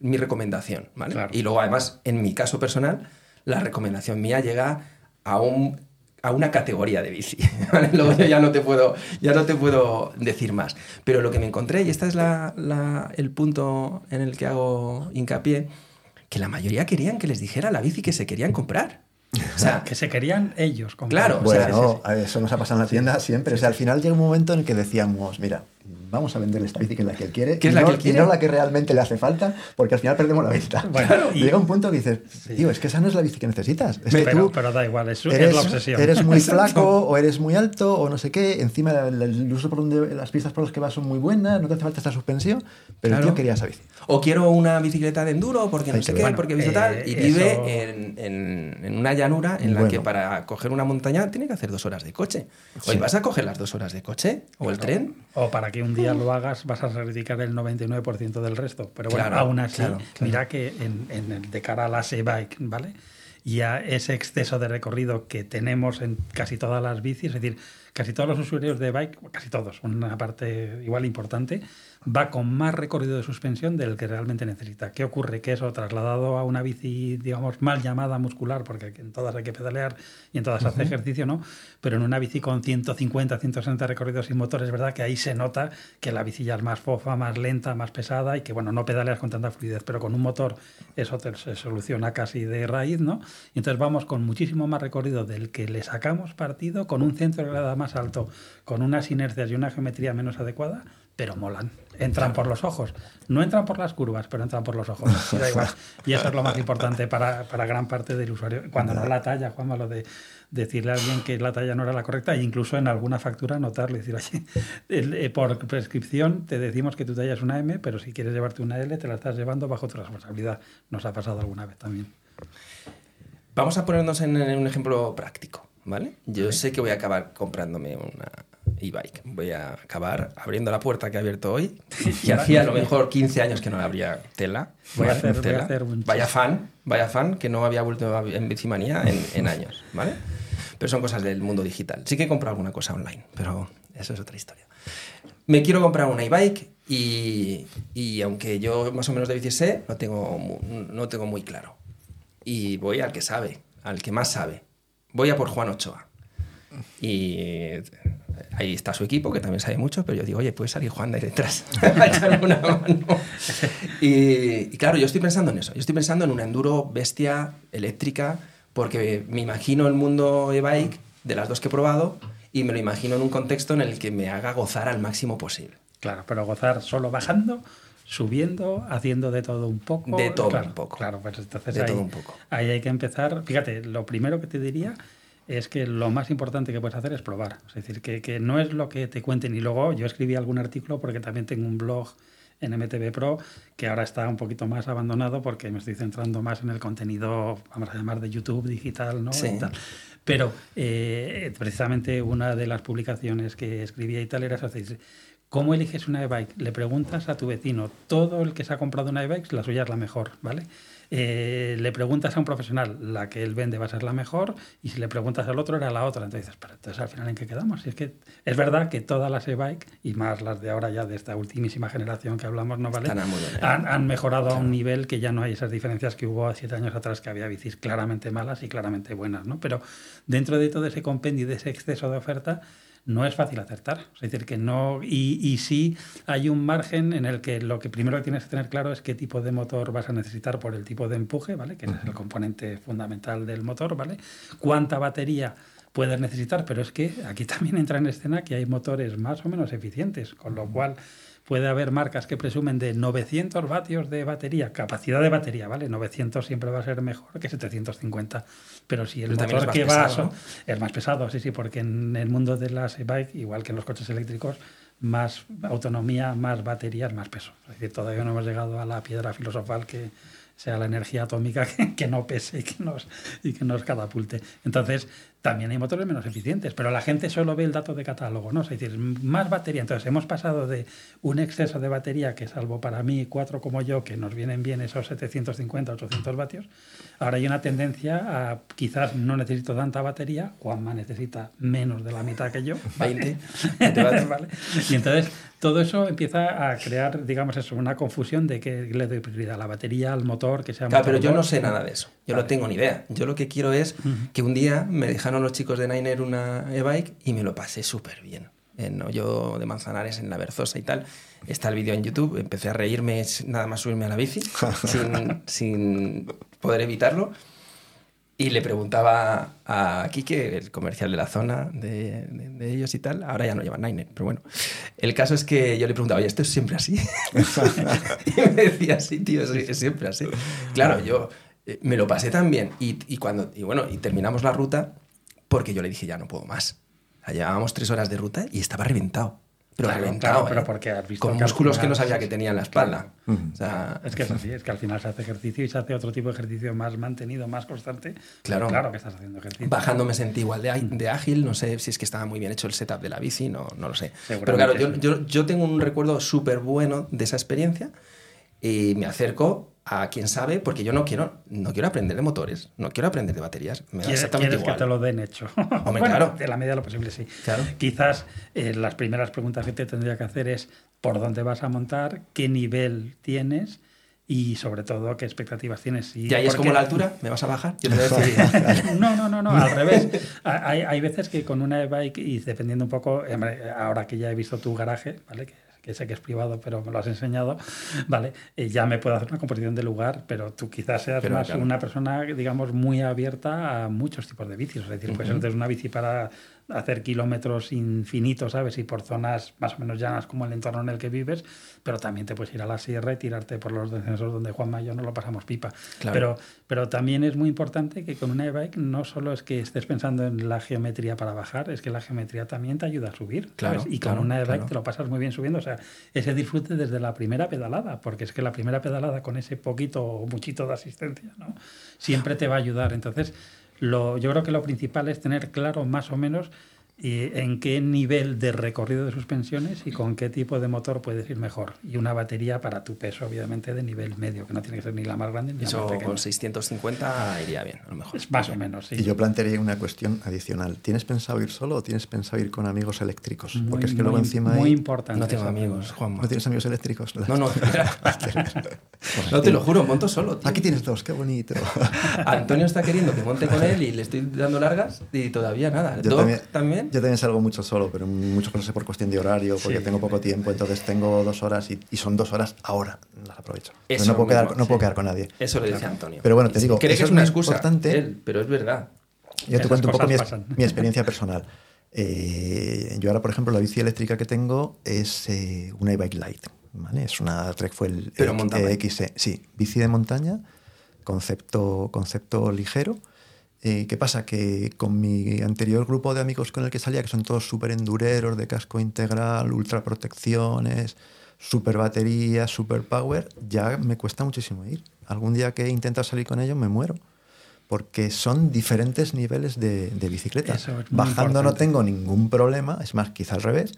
mi recomendación, ¿vale?
Claro.
Y luego, además, en mi caso personal, la recomendación mía llega a un a una categoría de bici. ¿vale? Luego yo ya no te puedo, ya no te puedo decir más. Pero lo que me encontré, y este es la- la- el punto en el que hago hincapié, que la mayoría querían que les dijera la bici que se querían comprar. O sea,
Que se querían ellos. comprar.
Claro, o sea,
Bueno,
sí, sí,
eso nos ha pasado en la tienda siempre. O sea, al final llega un momento en el que decíamos, mira, vamos a venderle esta bici que es la que él quiere,
Que es
y
la
no,
que él quiere.
y no la que realmente le hace falta, porque al final perdemos la vista.
Bueno, y-
Llega un punto que dices,
Sí.
tío, es que esa no es la bici que necesitas. Es que
pero,
tú
pero da igual, es, es
eres,
la obsesión.
eres muy flaco o eres muy alto o no sé qué. Encima el, el uso por donde las pistas por las que vas son muy buenas, no te hace falta esta suspensión, pero
Claro.
el tío quería esa bici.
O quiero una bicicleta de enduro porque no
Hay
sé qué,
ver.
porque he
Bueno,
visto tal.
eh,
Y vive
eso-
en, en- en una llanura en la
Bueno.
que para coger una montaña tiene que hacer dos horas de coche.
Sí.
¿vas a coger las dos horas de coche? ¿O el tren?
O para que un día lo hagas vas a sacrificar el 99% del resto. Pero bueno,
Claro,
aún así,
claro,
mira que en, en el de cara a la e-bike, ¿vale? Y a ese exceso de recorrido que tenemos en casi todas las bicis, es decir, casi todos los usuarios de bike, casi todos, una parte igual importante, va con más recorrido de suspensión del que realmente necesita. ¿Qué ocurre? Que eso trasladado a una bici, digamos, mal llamada muscular, porque en todas hay que pedalear y en todas hace ejercicio, ¿no? Pero en una bici con 150, 160 recorridos sin motor, es verdad que ahí se nota que la bici ya es más fofa, más lenta, más pesada y que, bueno, no pedaleas con tanta fluidez, pero con un motor eso te- se soluciona casi de raíz, ¿no? Y entonces vamos con muchísimo más recorrido del que le sacamos partido, con un centro de gravedad más alto, con unas inercias y una geometría menos adecuada, pero molan. Entran por los ojos. No entran por las curvas, pero entran por los ojos. Y da igual. Y eso es lo más importante para, para gran parte del usuario. Cuando no la talla, Juanma, lo de decirle a alguien que la talla no era la correcta e incluso en alguna factura notarle, decir, oye, eh, por prescripción te decimos que tu talla es una M, pero si quieres llevarte una L, te la estás llevando bajo tu responsabilidad. Nos ha pasado alguna vez también.
Vamos a ponernos en, en un ejemplo práctico, ¿vale? Yo sé que voy a acabar comprándome una e-bike. Voy a acabar abriendo la puerta que he abierto hoy. Y hacía a lo mejor 15 años que no abría tela.
Voy a hacer- voy a
Tela.
hacer un
Vaya fan, vaya fan, que no había vuelto en bicimanía en, en años, ¿vale? Pero son cosas del mundo digital. Sí que he comprado alguna cosa online, pero eso es otra historia. Me quiero comprar una e-bike y, y aunque yo más o menos de bici sé, no tengo, no tengo muy claro. Y voy al que sabe, al que más sabe. Voy a por Juan Ochoa. Y eh, ahí está su equipo, que también sabe mucho, pero yo digo, oye, puede salir Juan de ahí detrás una mano. Y, y claro, yo estoy pensando en eso. Yo estoy pensando en una enduro bestia eléctrica, porque me imagino el mundo e-bike de las dos que he probado y me lo imagino en un contexto en el que me haga gozar al máximo posible.
Claro, pero gozar solo bajando, subiendo, haciendo de todo un poco.
De todo
Claro,
un poco.
Claro, pues entonces
De
ahí,
todo un poco.
ahí hay que empezar. Fíjate, lo primero que te diría es que lo más importante que puedes hacer es probar. Es decir, que, que no es lo que te cuenten. Y luego yo escribí algún artículo porque también tengo un blog en MTV Pro, que ahora está un poquito más abandonado porque me estoy centrando más en el contenido, vamos a llamar, de YouTube digital, ¿no?
Sí.
Y tal. Pero eh, precisamente una de las publicaciones que escribía y tal era eso, dice, ¿Cómo eliges una e-bike? Le preguntas a tu vecino, todo el que se ha comprado una e-bike, la suya es la mejor, ¿vale? Eh, le preguntas a un profesional, la que él vende va a ser la mejor, y si le preguntas al otro era la otra. Entonces dices, pero entonces al final en qué quedamos? Es que es verdad que todas las e-bike, y más las de ahora ya de esta ultimísima generación que hablamos, ¿no vale? Han, han mejorado a un nivel que ya no hay esas diferencias que hubo siete años atrás, que había bicis claramente malas y claramente buenas, ¿no? Pero dentro de todo ese compendio y de ese exceso de oferta, no es fácil acertar. Es decir, que no. Y, y sí hay un margen en el que lo que primero que tienes que tener claro es qué tipo de motor vas a necesitar por el tipo de empuje, ¿vale? Que es el componente fundamental del motor, ¿vale? Cuánta batería puedes necesitar, pero es que aquí también entra en escena que hay motores más o menos eficientes, con lo cual puede haber marcas que presumen de 900 vatios de batería, capacidad de batería, ¿vale? 900 siempre va a ser mejor que 750, pero si el
Pero
motor que va
pesado,
so- es más pesado, sí, sí, porque en el mundo de las e-bike, igual que en los coches eléctricos, más autonomía, más baterías, más peso. Es decir, todavía no hemos llegado a la piedra filosofal que sea la energía atómica que, que no pese y que, nos, y que nos catapulte. Entonces, también hay motores menos eficientes, pero la gente solo ve el dato de catálogo, ¿no? Es decir, más batería. Entonces, hemos pasado de un exceso de batería que, salvo para mí, cuatro como yo, que nos vienen bien esos 750, 800 vatios, ahora hay una tendencia a quizás no necesito tanta batería, Juanma necesita menos de la mitad que yo.
20, 20 vatios.
¿vale? Y entonces todo eso empieza a crear, digamos eso, una confusión de que le doy prioridad a la batería, al motor, que sea
Claro, pero
motor
yo no sé nada de eso. Yo no
Vale.
tengo ni idea. Yo lo que quiero es que un día me dejaron los chicos de Niner una e-bike y me lo pasé súper bien. En Hoyo de Manzanares, en la Berzosa y tal. Está el vídeo en YouTube. Empecé a reírme nada más subirme a la bici, sin, sin poder evitarlo. Y le preguntaba a Quique, el comercial de la zona de, de- de ellos y tal. Ahora ya no llevan Niner, pero bueno. El caso es que yo le preguntaba, oye, ¿esto es siempre así? y me decía, sí, tío, es, es siempre así. Claro, yo eh, me lo pasé tan bien. Y, y cuando, y bueno, y terminamos la ruta porque yo le dije, ya no puedo más. Llevábamos tres horas de ruta y estaba reventado. Pero
Claro,
reventado.
claro, pero
¿eh?
porque has visto
Con
que
músculos que no sabía que tenía en la espalda.
Ujú.
O sea,
Es que es así, es que al final se hace ejercicio y se hace otro tipo de ejercicio más mantenido, más constante.
Claro.
Claro que estás haciendo ejercicio.
Bajando me sentí igual de, de ágil, no sé si es que estaba muy bien hecho el setup de la bici, no, no lo sé. Pero claro, yo, yo, yo tengo un recuerdo súper bueno de esa experiencia y me acerco a quien sabe, porque yo no quiero, no quiero aprender de motores, no quiero aprender de baterías, me da
¿Quieres,
exactamente igual.
que te lo den hecho?
Hombre,
Bueno,
claro.
De la medida de lo posible, sí.
Claro.
Quizás eh, las primeras preguntas que te tendría que hacer es por dónde vas a montar, qué nivel tienes y sobre todo qué expectativas tienes.
¿Y ahí es como la altura? ¿Me vas a bajar? Yo te voy a decir,
No, no, no, no, al revés. Hay, hay veces que con una e-bike, y dependiendo un poco, hombre, ahora que ya he visto tu garaje, ¿vale? Que, que sé que es privado, pero me lo has enseñado, ¿vale? Eh, ya me puedo hacer una composición de lugar, pero tú quizás seas
Pero,
más
claro.
una persona, digamos, muy abierta a muchos tipos de bicis. Es decir, puede ser desde una bici para hacer kilómetros infinitos, ¿sabes? Y por zonas más o menos llanas como el entorno en el que vives, pero también te puedes ir a la sierra y tirarte por los descensos donde Juanma y yo no lo pasamos pipa.
Claro.
Pero, pero también es muy importante que con una e-bike no solo es que estés pensando en la geometría para bajar, es que la geometría también te ayuda a subir.
Claro,
¿sabes? Y con una e-bike te lo pasas muy bien subiendo. O sea, ese disfrute desde la primera pedalada, porque es que la primera pedalada con ese poquito o muchito de asistencia, ¿no? Siempre te va a ayudar. Entonces, lo, yo creo que lo principal es tener claro más o menos eh, en qué nivel de recorrido de suspensiones y con qué tipo de motor puedes ir mejor. Y una batería para tu peso, obviamente, de nivel medio, que no tiene que ser ni la más grande ni la
eso
más pequeña.
con 650 iría bien, a lo mejor.
Es más o menos, sí.
Y yo plantearía una cuestión adicional. ¿Tienes pensado ir solo o tienes pensado ir con amigos eléctricos?
Muy,
Porque es que
muy-
luego encima
muy
ahí-
importante.
No tengo amigos. Juanma.
¿No tienes amigos eléctricos?
No, no, no te lo juro, monto solo. tío.
Aquí tienes dos, qué bonito.
Antonio está queriendo que monte con él y le estoy dando largas y todavía nada.
Yo
Doc
también,
también.
yo también salgo mucho solo, pero muchas cosas por cuestión de horario, porque
Sí.
tengo poco tiempo, entonces tengo dos horas y, y son dos horas ahora, las aprovecho. Pero
Eso
no puedo, quedar,
mismo,
no puedo quedar con nadie.
Eso le decía Antonio.
Pero bueno, te digo,
cree
eso
que es una excusa,
importante.
él, pero es verdad.
Yo te
Esas
cuento un poco mi experiencia personal. Eh, yo ahora, por ejemplo, la bici eléctrica que tengo es eh, una e-bike light. ¿Vale? Es una Trek Fuel
Pero
X-
mountain bike.
XE. Sí, bici de montaña, concepto, concepto ligero. Eh, ¿Qué pasa? Que con mi anterior grupo de amigos con el que salía, que son todos súper endureros, de casco integral, ultra protecciones, super baterías, super power, ya me cuesta muchísimo ir. Algún día que intento salir con ellos me muero. Porque son diferentes niveles de, de bicicleta.
Eso es muy
Bajando no tengo ningún problema, es más, quizá al revés,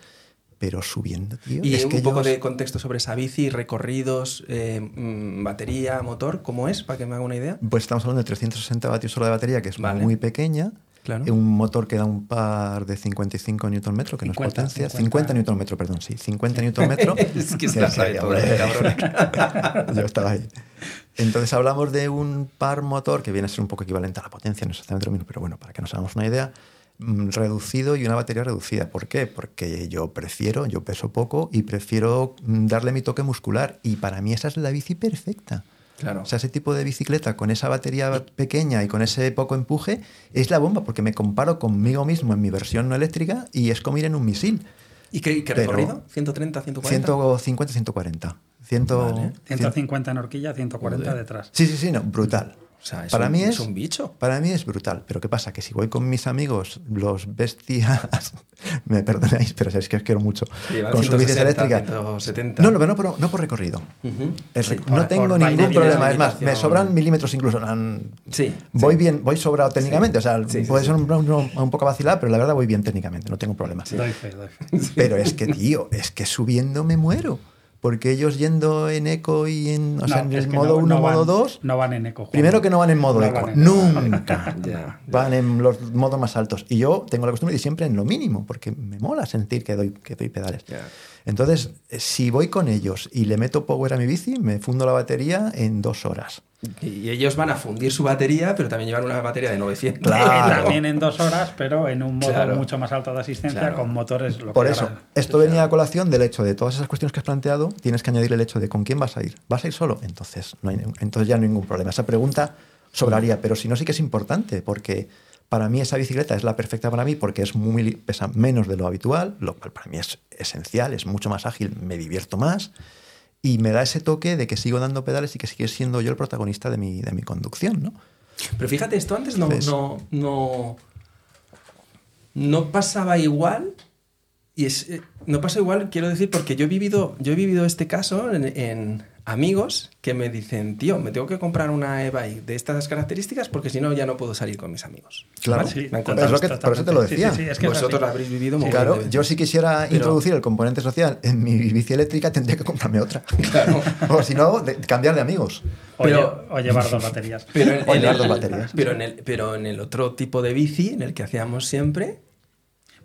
pero subiendo, tío.
Y
es
un
que
poco
ellos-
de contexto sobre esa bici, recorridos, eh, mm, batería, motor, ¿cómo es? Para que me haga una idea.
Pues estamos hablando de 360 vatios hora de batería, que es
Vale.
muy pequeña.
Claro.
Un motor que da un par de 55 Nm, que no es
50,
potencia.
50.
50 Nm, perdón, sí. 50 Nm.
Es que todo, cabrón.
Yo estaba ahí. Entonces hablamos de un par motor que viene a ser un poco equivalente a la potencia, no exactamente lo mismo, pero bueno, para que nos hagamos una idea, reducido y una batería reducida. ¿Por qué? Porque yo prefiero, yo peso poco y prefiero mm, darle mi toque muscular. Y para mí esa es la bici perfecta.
Claro.
O sea, ese tipo de bicicleta con esa batería pequeña y con ese poco empuje es la bomba, porque me comparo conmigo mismo en mi versión no eléctrica y es como ir en un misil.
¿Y qué, qué
Pero-
recorrido? ¿130, 140?
150, 140. 100,
Vale.
150 en horquilla, 140
Joder.
detrás.
Sí, sí, sí, no, brutal.
O sea, es
para
un-
mí
es
es
un bicho.
Para mí es brutal. Pero ¿qué pasa? Que si voy con mis amigos, los bestias, me perdonáis, pero sabéis que os quiero mucho.
Sí,
con sus bicis
160,
eléctricas.
170.
No, no, no, por- no por recorrido.
Ujú.
El
Sí.
rec-
por-
no tengo
por
ningún problema. Es más, me sobran milímetros incluso.
Sí.
Voy
sí.
bien, voy sobrado técnicamente. O sea,
Sí, sí,
puede
sí.
ser un, un- un poco vacilar, pero la verdad voy bien técnicamente, no tengo problema. Pero es que, tío, es que subiendo me muero. Porque ellos yendo en eco y en, o sea, en el modo
no-
1,
no van-
modo 2,
No van en eco. Juan.
Primero que no van en modo
No
eco,
van en-
nunca.
Ya,
Van en los modos más altos. Y yo tengo la costumbre de ir siempre en lo mínimo, porque me mola sentir que doy, que doy pedales.
Ya.
Entonces, eh, si voy con ellos y le meto power a mi bici, me fundo la batería en dos horas.
Y ellos van a fundir su batería, pero también llevan una batería de 900.
Claro.
También en dos horas, pero en un modo
Claro.
mucho más alto de asistencia
Claro.
con motores. Lo
Por
que
eso, esto venía a colación del hecho de todas esas cuestiones que has planteado, tienes que añadir el hecho de con quién vas a ir. ¿Vas a ir solo? Entonces, no hay, entonces ya no hay ningún problema. Esa pregunta sobraría, pero si no, sí que es importante, porque para mí esa bicicleta es la perfecta para mí porque es muy, pesa menos de lo habitual, lo cual para mí es esencial, es mucho más ágil, me divierto más y me da ese toque de que sigo dando pedales y que sigue siendo yo el protagonista de mi, de mi conducción, ¿no?
Pero fíjate, esto antes no,
Entonces-
no, no, no pasaba igual. Y es, eh, no pasa igual, quiero decir, porque yo he vivido, yo he vivido este caso en, en amigos que me dicen, tío, me tengo que comprar una e-bike de estas características porque si no ya no puedo salir con mis amigos.
Claro,
¿Vale?
Sí,
Me han
es
contado.
lo que- por eso te lo decía.
Sí, sí, sí, es que es
Vosotros lo habréis vivido
Sí,
mogollón
Claro, yo si quisiera
Pero-
introducir el componente social en mi bici eléctrica tendría que comprarme otra.
Claro.
o si no, de- cambiar de amigos.
O,
Pero-
lle- o llevar dos baterías.
Pero en,
O
en
llevar
el,
dos baterías.
pero, en el, pero en el otro tipo de bici, en el que hacíamos siempre,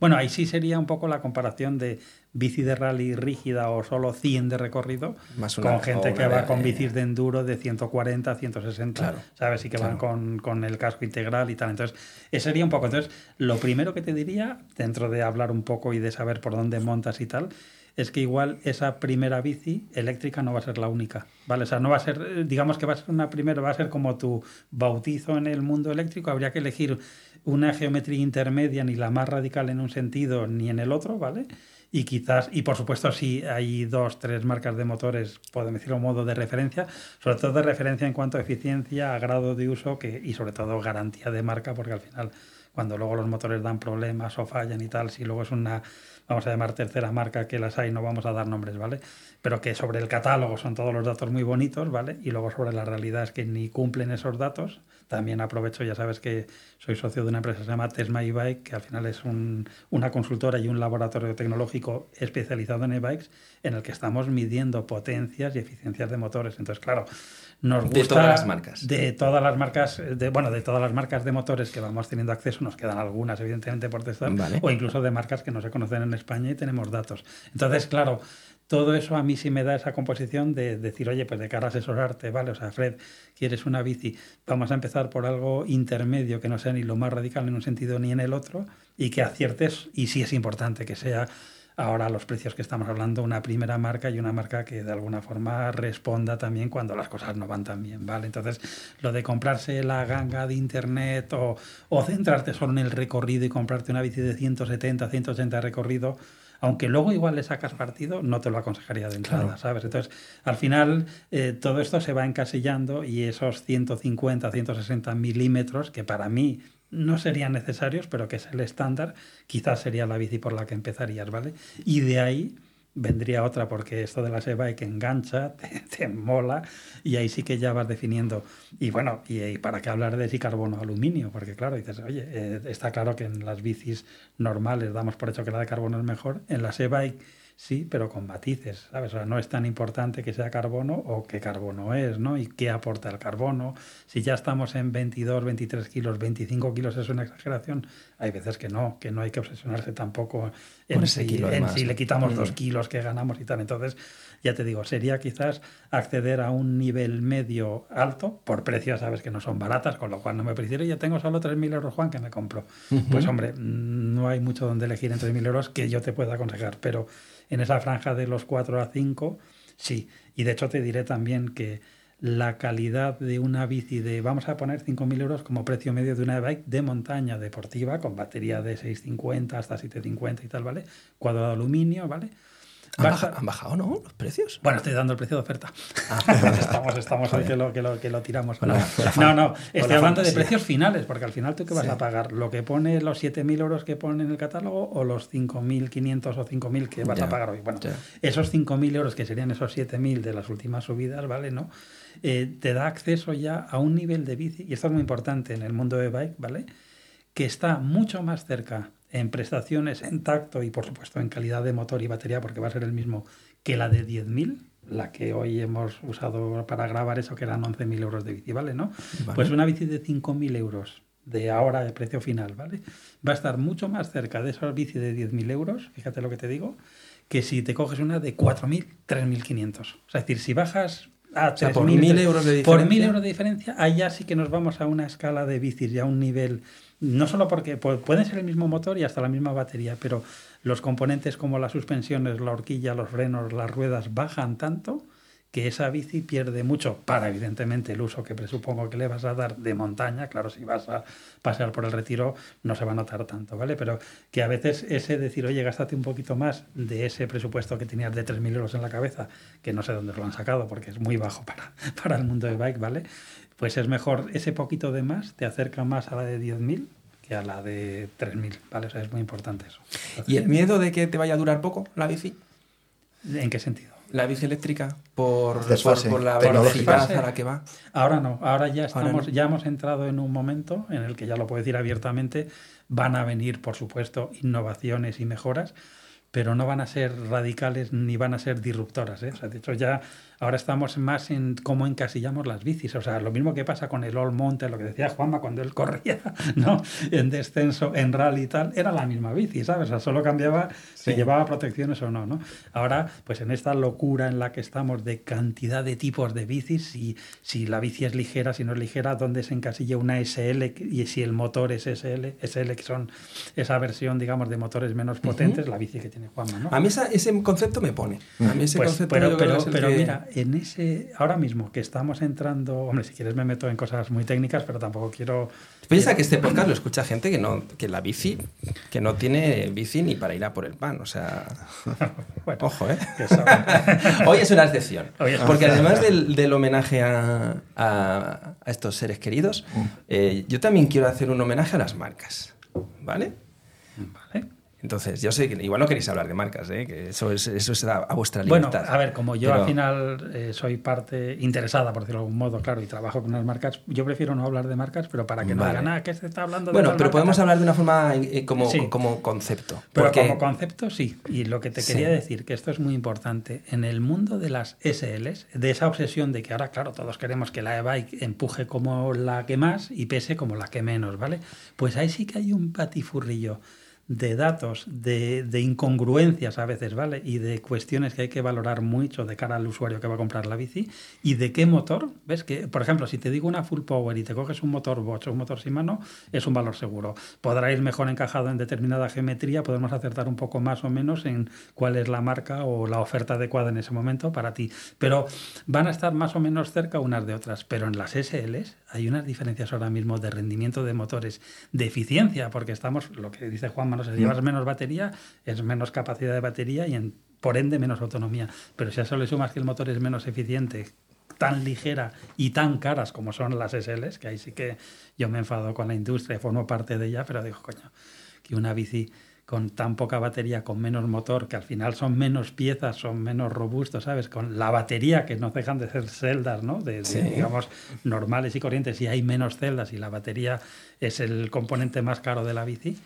Bueno, ahí sí sería un poco la comparación de bici de rally rígida o solo 100 de recorrido
Más una-
con gente que va
de-
con bicis de enduro de 140, 160,
Claro,
¿sabes? Y que van con, con el casco integral y tal. Entonces, ese sería un poco. Entonces, lo primero que te diría, dentro de hablar un poco y de saber por dónde montas y tal, es que igual esa primera bici eléctrica no va a ser la única, ¿vale? O sea, no va a ser, eh, digamos que va a ser una primera, va a ser como tu bautizo en el mundo eléctrico, habría que elegir una geometría intermedia, ni la más radical en un sentido ni en el otro, ¿vale? Y quizás, y por supuesto, si hay dos, tres marcas de motores, podemos decirlo modo de referencia, sobre todo de referencia en cuanto a eficiencia, a grado de uso que, y sobre todo garantía de marca, porque al final, cuando luego los motores dan problemas o fallan y tal, si luego es una, vamos a llamar tercera marca que las hay, no vamos a dar nombres, ¿vale? Pero que sobre el catálogo son todos los datos muy bonitos, ¿vale? Y luego sobre la realidad es que ni cumplen esos datos. También aprovecho, ya sabes que soy socio de una empresa que se llama Tesma e-Bike, que al final es un- una consultora y un laboratorio tecnológico especializado en e-bikes, en el que estamos midiendo potencias y eficiencias de motores. Entonces, claro, nos gusta...
De todas las marcas.
De todas las marcas, de, bueno, de todas las marcas de motores que vamos teniendo acceso, nos quedan algunas, evidentemente, por testar,
Vale.
o incluso de marcas que no se conocen en España y tenemos datos. Entonces, claro, todo eso a mí sí me da esa composición de decir, oye, pues de cara a asesorarte, ¿vale? O sea, Fred, quieres una bici, vamos a empezar por algo intermedio que no sea ni lo más radical en un sentido ni en el otro y que aciertes, y sí es importante que sea ahora los precios que estamos hablando, una primera marca y una marca que de alguna forma responda también cuando las cosas no van tan bien, ¿vale? Entonces, lo de comprarse la ganga de internet o, o centrarte solo en el recorrido y comprarte una bici de 170, 180 de recorrido, aunque luego igual le sacas partido, no te lo aconsejaría de entrada,
Claro.
¿sabes? Entonces, al final, eh, todo esto se va encasillando y esos 150, 160 milímetros, que para mí no serían necesarios, pero que es el estándar, quizás sería la bici por la que empezarías, ¿vale? Y de ahí vendría otra, porque esto de la e que engancha, te, mola, y ahí sí que ya vas definiendo. Y bueno, y, para qué hablar de si carbono aluminio, porque claro, dices, oye, eh, está claro que en las bicis normales damos por hecho que la de carbono es mejor, en la e sí, pero con matices, ¿sabes? O sea, no es tan importante que sea carbono o qué carbono es, ¿no? Y qué aporta el carbono. Si ya estamos en 22, 23 kilos, 25 kilos es una exageración, hay veces que no, que no hay que obsesionarse tampoco en, si, si, le quitamos dos mm. kilos que ganamos y tal. Entonces, ya te digo, sería quizás acceder a un nivel medio alto, por precio sabes que no son baratas, con lo cual no me prefiero, ya tengo solo 3.000 euros, Juan, que me compro. Pues hombre, no hay mucho donde elegir entre 3.000 euros que yo te pueda aconsejar, pero en esa franja de los 4 a 5, sí. Y de hecho te diré también que la calidad de una bici de, vamos a poner 5.000 euros como precio medio de una bike de montaña deportiva con batería de 650 hasta 750 y tal, ¿vale? Cuadro de aluminio, ¿vale?
¿Han, bajado, no? ¿Los precios?
Bueno, estoy dando el precio de oferta. Ah. estamos estamos ahí que lo, que lo, que lo tiramos. no, no, estoy hablando de precios finales, porque al final tú qué vas a pagar, lo que pone los 7.000 euros que pone en el catálogo o los 5.500 o 5.000 que vas a pagar hoy. Bueno, esos 5.000 euros que serían esos 7.000 de las últimas subidas, ¿vale? ¿No? Eh, te da acceso ya a un nivel de bici, y esto es muy importante en el mundo de bike, ¿vale? Que está mucho más cerca en prestaciones, en tacto y por supuesto en calidad de motor y batería, porque va a ser el mismo que la de 10.000, la que hoy hemos usado para grabar eso, que eran 11.000 euros de bici, ¿vale? ¿No? Pues una bici de 5.000 euros de ahora de precio final, ¿vale? Va a estar mucho más cerca de esa bici de 10.000 euros, fíjate lo que te digo, que si te coges una de 4.000, 3.500. O sea, es decir, si bajas a
por 1.000 euros de
diferencia. Por 1.000 euros de diferencia, ya sí que nos vamos a una escala de bicis y a un nivel no solo porque puede ser el mismo motor y hasta la misma batería, pero los componentes como las suspensiones, la horquilla, los frenos, las ruedas bajan tanto que esa bici pierde mucho para evidentemente el uso que presupongo que le vas a dar de montaña, claro, si vas a pasear por el retiro no se va a notar tanto, ¿vale? Pero que a veces ese decir, oye, gástate un poquito más de ese presupuesto que tenías de 3.000 euros en la cabeza, que no sé dónde lo han sacado porque es muy bajo para, para el mundo de bike, ¿vale? pues es mejor ese poquito de más, te acerca más a la de 10.000 que a la de 3.000, ¿vale? O sea, es muy importante eso.
¿Y el miedo de que te vaya a durar poco la bici?
¿En qué sentido?
La bici eléctrica por, por, la velocidad a la que va.
Ahora no, ahora ya estamos, ya hemos entrado en un momento en el que ya lo puedo decir abiertamente, van a venir, por supuesto, innovaciones y mejoras, pero no van a ser radicales ni van a ser disruptoras. ¿eh? O sea, de hecho, ya ahora estamos más en cómo encasillamos las bicis. O sea, lo mismo que pasa con el All Mountain, lo que decía Juanma cuando él corría, ¿no? En descenso, en rally y tal, era la misma bici, ¿sabes? O sea, solo cambiaba si llevaba protecciones o no, ¿no? Ahora, pues en esta locura en la que estamos de cantidad de tipos de bicis, si, si la bici es ligera, si no es ligera, dónde se encasilla una SL y si el motor es SL, SL que son esa versión, digamos, de motores menos potentes, la bici que tiene Juanma, ¿no?
A mí ese concepto me pone. A mí ese
pues,
concepto
pero, pero, mira, en ese, ahora mismo que estamos entrando, hombre, si quieres me meto en cosas muy técnicas, pero tampoco quiero...
Piensa que este podcast lo escucha gente que no, que la bici, que no tiene bici ni para ir a por el pan, o sea... ojo, ¿eh? Hoy es una excepción. porque además del, homenaje a, a, estos seres queridos, mm. eh, yo también quiero hacer un homenaje a las marcas, ¿vale? Vale. Entonces, yo sé que igual no queréis hablar de marcas, ¿eh? que eso es, eso es a, vuestra libertad.
Bueno, a ver, como yo al final eh, soy parte interesada, por decirlo de algún modo, claro, y trabajo con unas marcas, yo prefiero no hablar de marcas, pero para que no digan, nada, que se está hablando de
Bueno, pero podemos hablar de una forma eh, como, como concepto.
Pero como concepto, sí. Y lo que te quería decir, que esto es muy importante, en el mundo de las SLs, de esa obsesión de que ahora, claro, todos queremos que la e-bike empuje como la que más y pese como la que menos, ¿vale? Pues ahí sí que hay un patifurrillo de datos, de, de, incongruencias a veces, ¿vale? Y de cuestiones que hay que valorar mucho de cara al usuario que va a comprar la bici. Y de qué motor, ¿ves? Que, por ejemplo, si te digo una full power y te coges un motor Bosch o un motor Shimano, es un valor seguro. Podrá ir mejor encajado en determinada geometría, podemos acertar un poco más o menos en cuál es la marca o la oferta adecuada en ese momento para ti. Pero van a estar más o menos cerca unas de otras. Pero en las SLs hay unas diferencias ahora mismo de rendimiento de motores, de eficiencia, porque estamos, lo que dice Juan si llevas menos batería, es menos capacidad de batería y en, por ende menos autonomía. Pero si a eso le sumas que el motor es menos eficiente, tan ligera y tan caras como son las SLs, que ahí sí que yo me enfado con la industria, formo parte de ella, pero digo, coño, que una bici con tan poca batería, con menos motor, que al final son menos piezas, son menos robustos, ¿sabes? Con la batería, que no dejan de ser celdas, ¿no? De, de, digamos, normales y corrientes, y hay menos celdas y la batería es el componente más caro de la bici,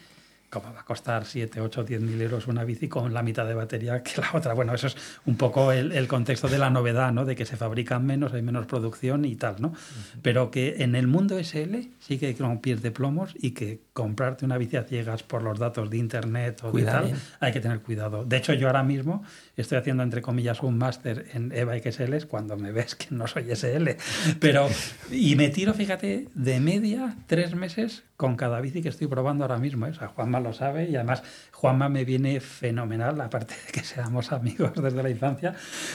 ¿Cómo va a costar 7, 8, 10 mil euros una bici con la mitad de batería que la otra? Bueno, eso es un poco el, el, contexto de la novedad, ¿no? De que se fabrican menos, hay menos producción y tal, ¿no? Uh -huh. Pero que en el mundo SL sí que hay un pies de plomos y que comprarte una bici a ciegas por los datos de internet o
Cuidado,
de tal, hay que tener cuidado. De hecho, yo ahora mismo estoy haciendo, entre comillas, un máster en e-bike SL cuando me ves que no soy SL. Pero, y me tiro, fíjate, de media tres meses con cada bici que estoy probando ahora mismo. ¿eh? O sea, Juanma lo sabe y además Juanma me viene fenomenal, aparte de que seamos amigos desde la infancia,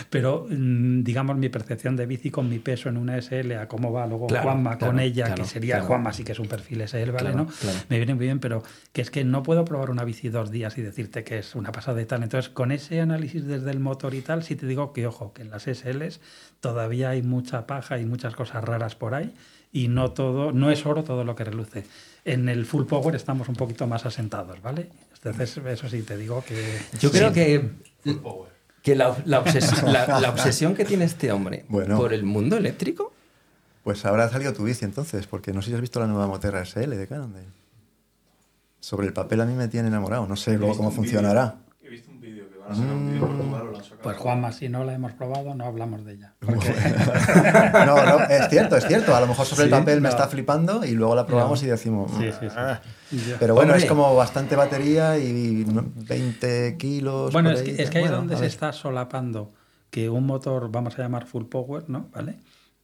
pero mm, digamos mi percepción de bici con mi peso en una SL a cómo va luego
Claro,
Juanma
claro,
con ella,
claro,
que sería. Juanma sí que es un perfil SL, ¿vale? ¿no? Me viene muy bien, pero que es que no puedo probar una bici dos días y decirte que es una pasada y tal. Entonces, con ese análisis desde el motor y tal, sí te digo que, ojo, que en las SLs todavía hay mucha paja y muchas cosas raras por ahí y no todo, no es oro todo lo que reluce. En el full power estamos un poquito más asentados, ¿vale? Entonces, eso sí te digo que...
Yo creo que, que la, la obses- la- la obsesión que tiene este hombre
Bueno.
por el mundo eléctrico.
Pues habrá salido tu bici entonces, porque no sé si has visto la nueva Moterra SL de Cannondale. Sobre el papel a mí me tiene enamorado, no sé luego cómo funcionará.
He visto un vídeo que van a sacar un vídeo por Portugal o la han sacado.
Pues Juanma, si no la hemos probado, no hablamos de ella.
No, no, es cierto, es cierto. A lo mejor sobre el papel me está flipando y luego la probamos
No.
y decimos.
Sí, sí, sí.
"Ah". Pero bueno,
Hombre.
es como bastante batería y no- 20 kilos.
Bueno,
por
es
ahí.
que, es que ahí es donde se está solapando que un motor, vamos a llamar full power, ¿no? ¿Vale?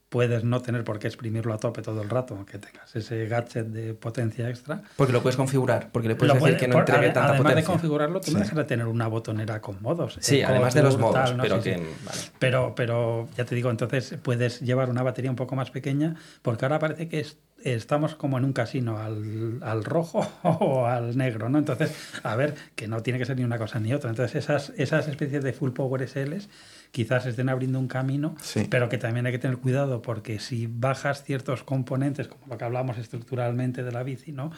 Puedes no tener por qué exprimirlo a tope todo el rato, aunque tengas ese gadget de potencia extra.
Porque lo puedes configurar, porque le puedes
Lo
decir
puede-
que no
por-
entregue
ade-
tanta
además de
potencia.
configurarlo, tú no
Sí.
dejas de tener una botonera con modos.
Sí, además de los modos,
tal, ¿no?
pero
Sí,
que.
sí.
vale.
Pero, pero ya te digo, entonces puedes llevar una batería un poco más pequeña, porque ahora parece que es- estamos como en un casino, al, al rojo o al negro, ¿no? Entonces, a ver, que no tiene que ser ni una cosa ni otra. Entonces, esas, esas especies de full power SLs quizás estén abriendo un camino,
Sí.
pero que también hay que tener cuidado, porque si bajas ciertos componentes, como lo que hablamos estructuralmente de la bici, ¿no?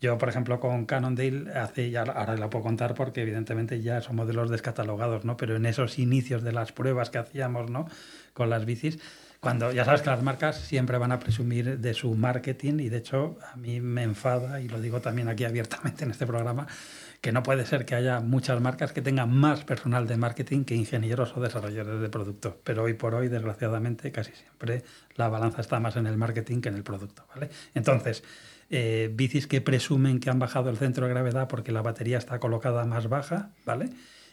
Yo, por ejemplo, con Cannondale, hace ya, ahora la puedo contar porque evidentemente ya son modelos descatalogados, ¿no? Pero en esos inicios de las pruebas que hacíamos, ¿no? Con las bicis, cuando ya sabes que las marcas siempre van a presumir de su marketing y de hecho a mí me enfada, y lo digo también aquí abiertamente en este programa, que no puede ser que haya muchas marcas que tengan más personal de marketing que ingenieros o desarrolladores de producto. Pero hoy por hoy, desgraciadamente, casi siempre la balanza está más en el marketing que en el producto. ¿vale? Entonces, eh, bicis que presumen que han bajado el centro de gravedad porque la batería está colocada más baja, ¿vale?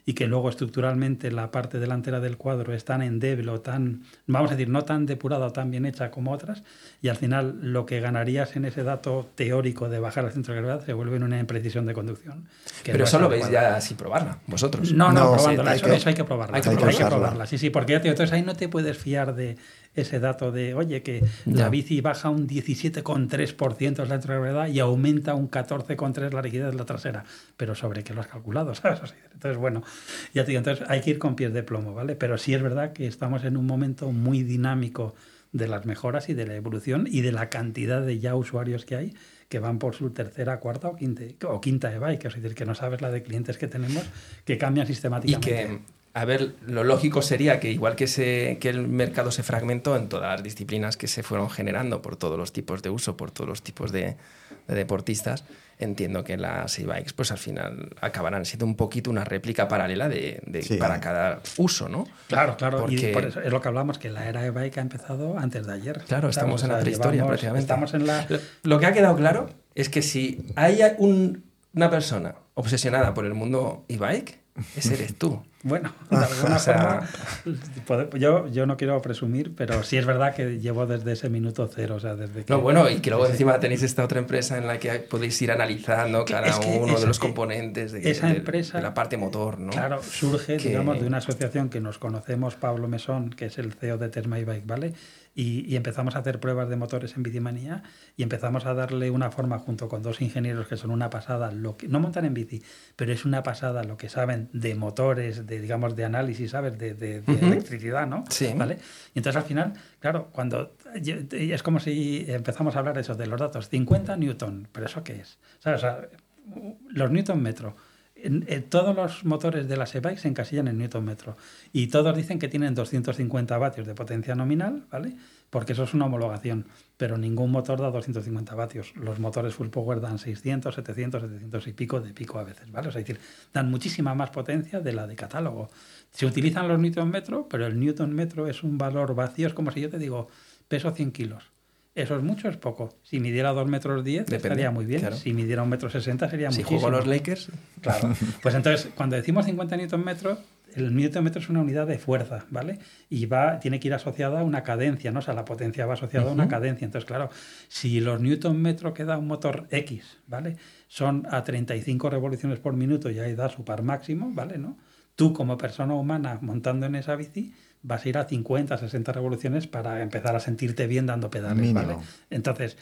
Y que luego estructuralmente la parte delantera del cuadro es tan endeble o tan, vamos a decir, no tan depurada o tan bien hecha como otras, y al final lo que ganarías en ese dato teórico de bajar el centro de gravedad se vuelve en una imprecisión de conducción. que
Pero
no
eso
es
lo veis ya sin probarla, vosotros.
No, no,
No,
probándola,
hay
eso,
que-
eso hay que probarla.
hay que
Hay que, probarla, sí, sí, porque ya te digo, entonces ahí no te puedes fiar de ese dato de, oye, que
Ya.
la bici baja un 17,3% la gravedad y aumenta un 14,3% la rigidez de la trasera. Pero sobre qué lo has calculado, ¿sabes? Entonces, bueno, ya te digo, entonces hay que ir con pies de plomo, ¿vale? Pero sí es verdad que estamos en un momento muy dinámico de las mejoras y de la evolución y de la cantidad de ya usuarios que hay que van por su tercera, cuarta o quinta, o quinta e-bike. Es decir, que no sabes la de clientes que tenemos que cambian
Y
sistemáticamente.
que, a ver, lo lógico sería que igual que, se, que el mercado se fragmentó en todas las disciplinas que se fueron generando por todos los tipos de uso, por todos los tipos de, de deportistas, entiendo que las e-bikes pues al final acabarán siendo un poquito una réplica paralela de, de-
Sí.
para cada uso, ¿no?
Claro, claro.
Porque-
Y por eso es lo que hablamos, que la era e-bike ha empezado antes de ayer.
Claro, estamos en la prehistoria prácticamente.
Estamos en la...
Lo que ha quedado claro es que si hay un- una persona obsesionada por el mundo e-bike, ese eres tú.
Bueno, de alguna
O sea-
forma, yo, yo no quiero presumir, pero sí es verdad que llevo desde ese minuto cero, o sea, desde que...
No, bueno, y que luego
Sí,
encima tenéis esta otra empresa en la que podéis ir analizando cada
es que
uno
esa-
de los componentes de,
esa
de-
empresa-
de la parte motor, ¿no?
Claro, surge,
Que-
digamos, de una asociación que nos conocemos, Pablo Mesón, que es el CEO de Tesma y Bike, ¿vale? Y, y empezamos a hacer pruebas de motores en Bicimanía y empezamos a darle una forma junto con dos ingenieros que son una pasada, lo que no montan en bici, pero es una pasada lo que saben de motores, de, digamos, de análisis, ¿sabes? De, de- de electricidad, ¿no?
Sí.
¿Vale? Y entonces al final, claro, cuando es como si empezamos a hablar eso de los datos, 50 newton, pero ¿eso qué es? ¿Sabes? O sea, los newton metro. Todos los motores de las e-bikes se encasillan en newton metro y todos dicen que tienen 250 vatios de potencia nominal, ¿vale? Porque eso es una homologación, pero ningún motor da 250 vatios. Los motores full power dan 600, 700, 700 y pico de pico a veces, ¿vale? Es decir, dan muchísima más potencia de la de catálogo. Se utilizan los newton metro, pero el newton metro es un valor vacío, es como si yo te digo, peso 100 kilos. ¿Eso es mucho o es poco? Si midiera 2 metros 10
Depende,
estaría muy bien.
claro.
Si midiera 1 metro 60 sería
Si
muchísimo.
juego los Lakers,
Claro. Pues entonces, cuando decimos 50 newton metros, el metro es una unidad de fuerza, ¿vale? Y va, tiene que ir asociada a una cadencia, ¿no? O sea, la potencia va asociada a una cadencia. Entonces, claro, si los newton metro que da un motor X, ¿vale? Son a 35 revoluciones por minuto y ahí da su par máximo, ¿vale? ¿No? Tú, como persona humana montando en esa bici, vas a ir a 50, 60 revoluciones para empezar a sentirte bien dando pedales. ¿vale? Entonces,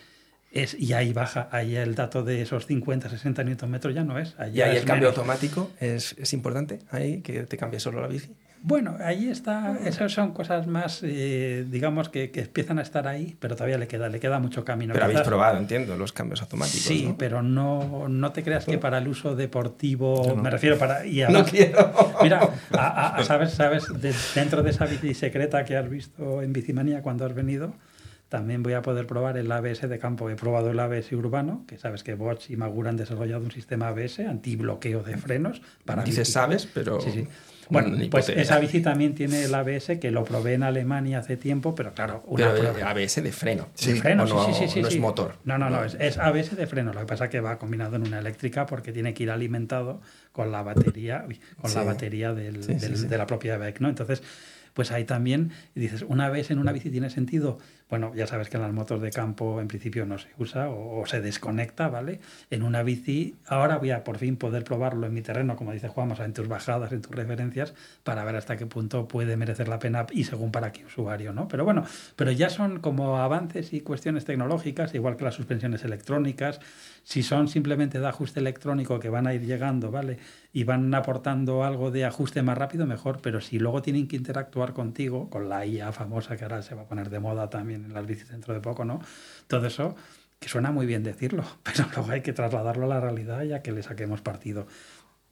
es, y ahí baja, ahí el dato de esos 50, 60 newton metros ya no es. Ahí
y ahí
es
el cambio
menos.
automático es, es importante, ahí que te cambie solo la bici.
Bueno, ahí está, esas son cosas más, eh, digamos, que, que empiezan a estar ahí, pero todavía le queda, le queda mucho camino.
Pero habéis probado, entiendo, los cambios automáticos.
Sí,
¿no?
pero no, no te creas que para el uso deportivo, me refiero para... Y
No quiero.
Mira, a- a- sabes, sabes de- dentro de esa bici secreta que has visto en Bicimanía cuando has venido, también voy a poder probar el ABS de campo. He probado el ABS urbano, que sabes que Bosch y Magura han desarrollado un sistema ABS, antibloqueo de frenos. Para
Dices
bici.
sabes, pero...
Sí, sí.
Bueno, ni
pues esa bici también tiene el ABS, que lo probé en Alemania hace tiempo, pero claro, una
Pero
prueba.
ABS de freno.
Sí.
De freno,
no,
sí, sí, sí, sí,
no es motor.
No, no, no, es, es ABS de freno. Lo que pasa es que va combinado en una eléctrica porque tiene que ir alimentado con la batería, con la batería del-
Sí, sí,
del-
sí.
de la propia bike, ¿no? Entonces, pues ahí también dices, una ABS en una bici tiene sentido. Bueno, ya sabes que en las motos de campo en principio no se usa o, se desconecta, ¿vale? En una bici, ahora voy a por fin poder probarlo en mi terreno, como dice Juan, o sea, en tus bajadas, en tus referencias, para ver hasta qué punto puede merecer la pena y según para qué usuario, ¿no? Pero bueno, pero ya son como avances y cuestiones tecnológicas, igual que las suspensiones electrónicas, si son simplemente de ajuste electrónico que van a ir llegando, ¿vale? Y van aportando algo de ajuste más rápido, mejor, pero si luego tienen que interactuar contigo, con la IA famosa que ahora se va a poner de moda también en las bicis dentro de poco, ¿no? Todo eso, que suena muy bien decirlo, pero luego hay que trasladarlo a la realidad ya que le saquemos partido.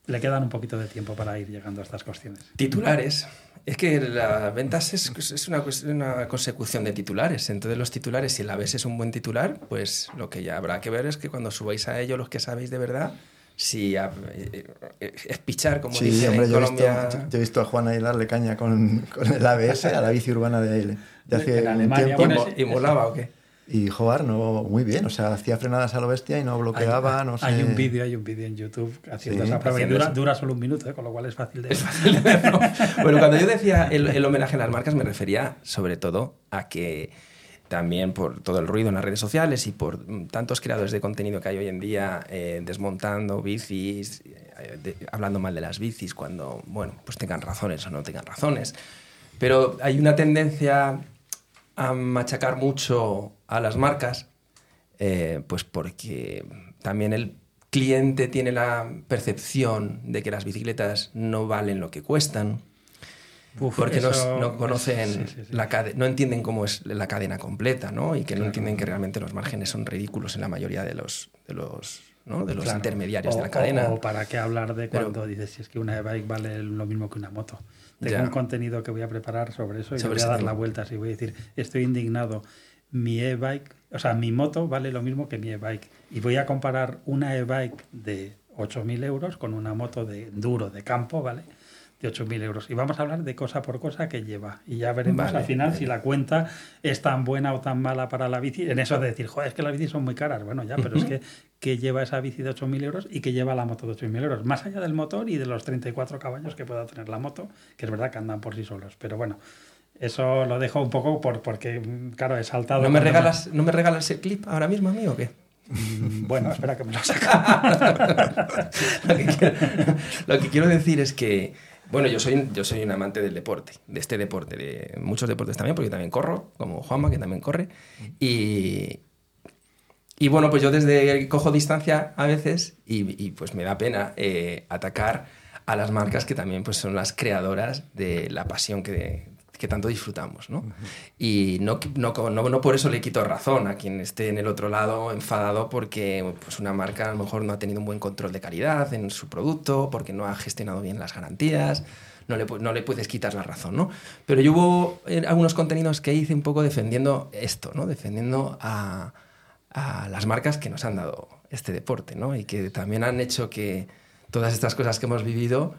Le quedan un poquito de tiempo para ir llegando a estas cuestiones.
Titulares. Es que las ventas es, es una, una consecución de titulares. Entonces los titulares, si el ABS es un buen titular, pues lo que ya habrá que ver es que cuando subáis a ello los que sabéis de verdad, si a- eh, eh, es pichar, como
Sí,
dicen
hombre,
en
yo he, visto,
Colombia.
yo he visto a Juan ahí darle caña con, con el ABS a la bici urbana de hace
En
un
Alemania,
tiempo.
¿Y,
bueno,
molaba o qué?
Y Joar, no, muy bien, o sea, hacía frenadas a lo bestia y no bloqueaba, no sé.
Hay un vídeo, hay un vídeo en YouTube haciendo
Sí,
esa prueba y dura, solo un minuto, ¿eh? con lo cual es fácil de...
bueno, cuando yo decía el, el homenaje a las marcas, me refería sobre todo a que también por todo el ruido en las redes sociales y por mm, tantos creadores de contenido que hay hoy en día eh, desmontando bicis, eh, hablando mal de las bicis, cuando, bueno, pues tengan razones o no tengan razones. Pero hay una tendencia a machacar mucho a las marcas, eh, pues porque también el cliente tiene la percepción de que las bicicletas no valen lo que cuestan,
Uf,
porque no,
eso-
no conocen
sí, sí, sí.
la cade- no entienden cómo es la cadena completa, ¿no? Y que no entienden que realmente los márgenes son ridículos en la mayoría de los, de los, ¿no? de los
Claro.
intermediarios
O-
de la cadena.
O, o para qué hablar de
Pero-
cuando dices si es que una e-bike vale lo mismo que una moto. Tengo
Ya.
un contenido que voy a preparar sobre eso y
Sobre
voy a dar la vuelta y voy a decir, estoy indignado. Mi e-bike, o sea, mi moto vale lo mismo que mi e-bike. Y voy a comparar una e-bike de 8.000 euros con una moto de duro, de campo, ¿vale? De 8.000 euros. Y vamos a hablar de cosa por cosa que lleva. Y ya veremos
Vale,
al final
vale.
si la cuenta es tan buena o tan mala para la bici. En eso de decir, joder, es que las bicis son muy caras. Bueno, ya, pero es que, que lleva esa bici de 8.000 euros y que lleva la moto de 8.000 euros. Más allá del motor y de los 34 caballos que pueda tener la moto, que es verdad que andan por sí solos. Pero bueno, eso lo dejo un poco por, porque, mm, claro, he saltado.
¿No me, regalas, ¿No me regalas el clip ahora mismo a mí o qué?
Mm, Bueno, espera que me lo saque.
lo, que quiero, lo que quiero decir es que, bueno, yo soy, yo soy un amante del deporte, de este deporte, de muchos deportes también, porque también corro, como Juanma, que también corre. Y, y bueno, pues yo desde cojo distancia a veces y, y pues me da pena eh, atacar a las marcas que también pues, son las creadoras de la pasión que, que tanto disfrutamos. ¿no? Y no, no, no, no, por eso le quito razón a quien esté en el otro lado enfadado porque pues, una marca a lo mejor no ha tenido un buen control de calidad en su producto, porque no ha gestionado bien las garantías. No le, no le puedes quitar la razón, ¿no? Pero yo hubo eh, algunos contenidos que hice un poco defendiendo esto, ¿no? Defendiendo a, a las marcas que nos han dado este deporte, ¿no? Y que también han hecho que todas estas cosas que hemos vivido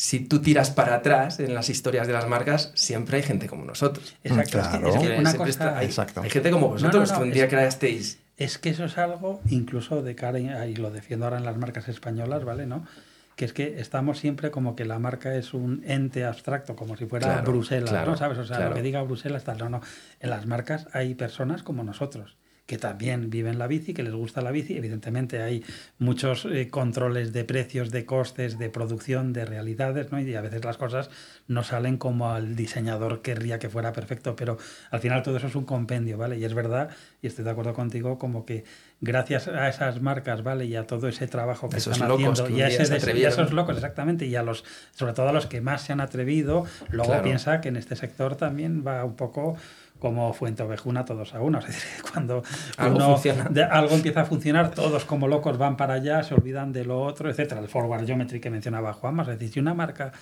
si tú tiras para atrás en las historias de las marcas, siempre hay gente como nosotros.
Exacto.
Claro.
Es que una
Siempre
cosa-
está- hay,
Exacto.
hay gente como vosotros
No, no, no,
que un día
es-
creasteis.
Es que eso es algo, incluso de cara, y lo defiendo ahora en las marcas españolas, ¿vale? ¿No? Que es que estamos siempre como que la marca es un ente abstracto, como si fuera
Claro,
Bruselas,
claro,
¿no? ¿Sabes? O sea,
claro.
lo que diga Bruselas, tal, no, no. En las marcas hay personas como nosotros que también viven la bici, que les gusta la bici. Evidentemente hay muchos eh, controles de precios, de costes, de producción, de realidades, ¿no? Y a veces las cosas no salen como al diseñador querría que fuera perfecto, pero al final todo eso es un compendio, ¿vale? Y es verdad, y estoy de acuerdo contigo, como que gracias a esas marcas, ¿vale? Y a todo ese trabajo que
Esos
están
locos
haciendo,
que
y a, ese
se
a esos locos, exactamente, y a los, sobre todo a los que más se han atrevido, luego
Claro.
piensa que en este sector también va un poco como Fuente Ovejuna todos a uno. Es decir, cuando
Algo
uno-
funciona.
de- algo empieza a funcionar, todos como locos van para allá, se olvidan de lo otro, etcétera. El forward geometry que mencionaba Juanma, es decir, si una marca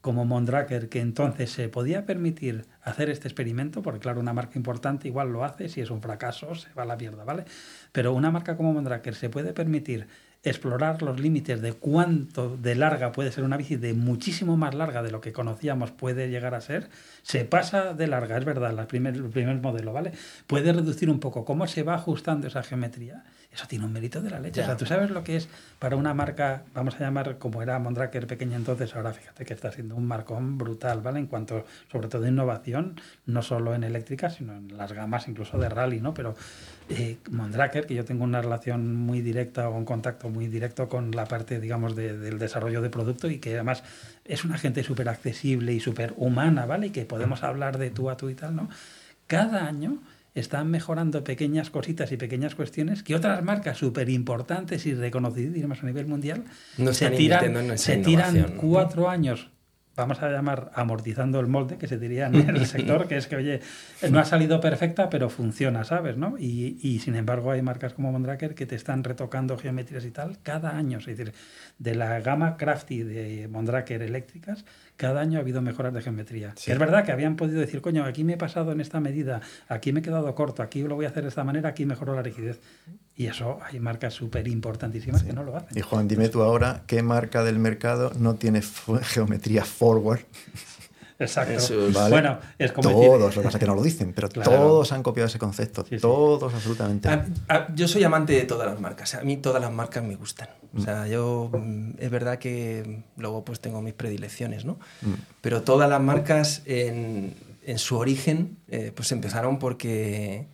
como Mondraker, que entonces se podía permitir hacer este experimento, porque claro, una marca importante igual lo hace, si es un fracaso se va a la mierda, ¿vale? Pero una marca como Mondraker se puede permitir explorar los límites de cuánto de larga puede ser una bici, de muchísimo más larga de lo que conocíamos puede llegar a ser, se pasa de larga, es verdad, la primer, el primer modelo, ¿vale? Puede reducir un poco cómo se va ajustando esa geometría. Eso tiene un mérito de la leche.
Ya.
O sea, tú sabes lo que es para una marca, vamos a llamar como era Mondraker pequeña entonces, ahora fíjate que está siendo un marcón brutal, ¿vale? En cuanto, sobre todo, de innovación, no solo en eléctrica, sino en las gamas incluso de rally, ¿no? Pero eh, Mondraker, que yo tengo una relación muy directa o un contacto muy directo con la parte, digamos, de- del desarrollo de producto y que además es una gente súper accesible y súper humana, ¿vale? Y que podemos hablar de tú a tú y tal, ¿no? Cada año están mejorando pequeñas cositas y pequeñas cuestiones que otras marcas súper importantes y reconocidas a nivel mundial
No
se tiran, se tiran cuatro años vamos a llamar amortizando el molde, que se diría en el sector, que es que, oye, no ha salido perfecta, pero funciona, ¿sabes? ¿no? Y, y, sin embargo hay marcas como Mondraker que te están retocando geometrías y tal cada año. Es decir, de la gama Crafty de Mondraker eléctricas, cada año ha habido mejoras de geometría.
Sí.
Es verdad que habían podido decir, coño, aquí me he pasado en esta medida, aquí me he quedado corto, aquí lo voy a hacer de esta manera, aquí mejoró la rigidez. Y eso hay marcas súper importantísimas que no lo hacen.
Y Juan, dime tú ahora, ¿qué marca del mercado no tiene geometría forward?
Exacto.
Eso es-
¿Vale?
Bueno, es como
Todos,
decir,
lo que pasa es que no lo dicen, pero
Claro.
todos han copiado ese concepto.
Sí, sí.
Todos, absolutamente.
A- a- yo soy amante de todas las marcas. A mí todas las marcas me gustan. O sea, yo mm, es verdad que luego pues tengo mis predilecciones, ¿no?
Mm.
Pero todas las marcas en, en su origen eh, pues empezaron porque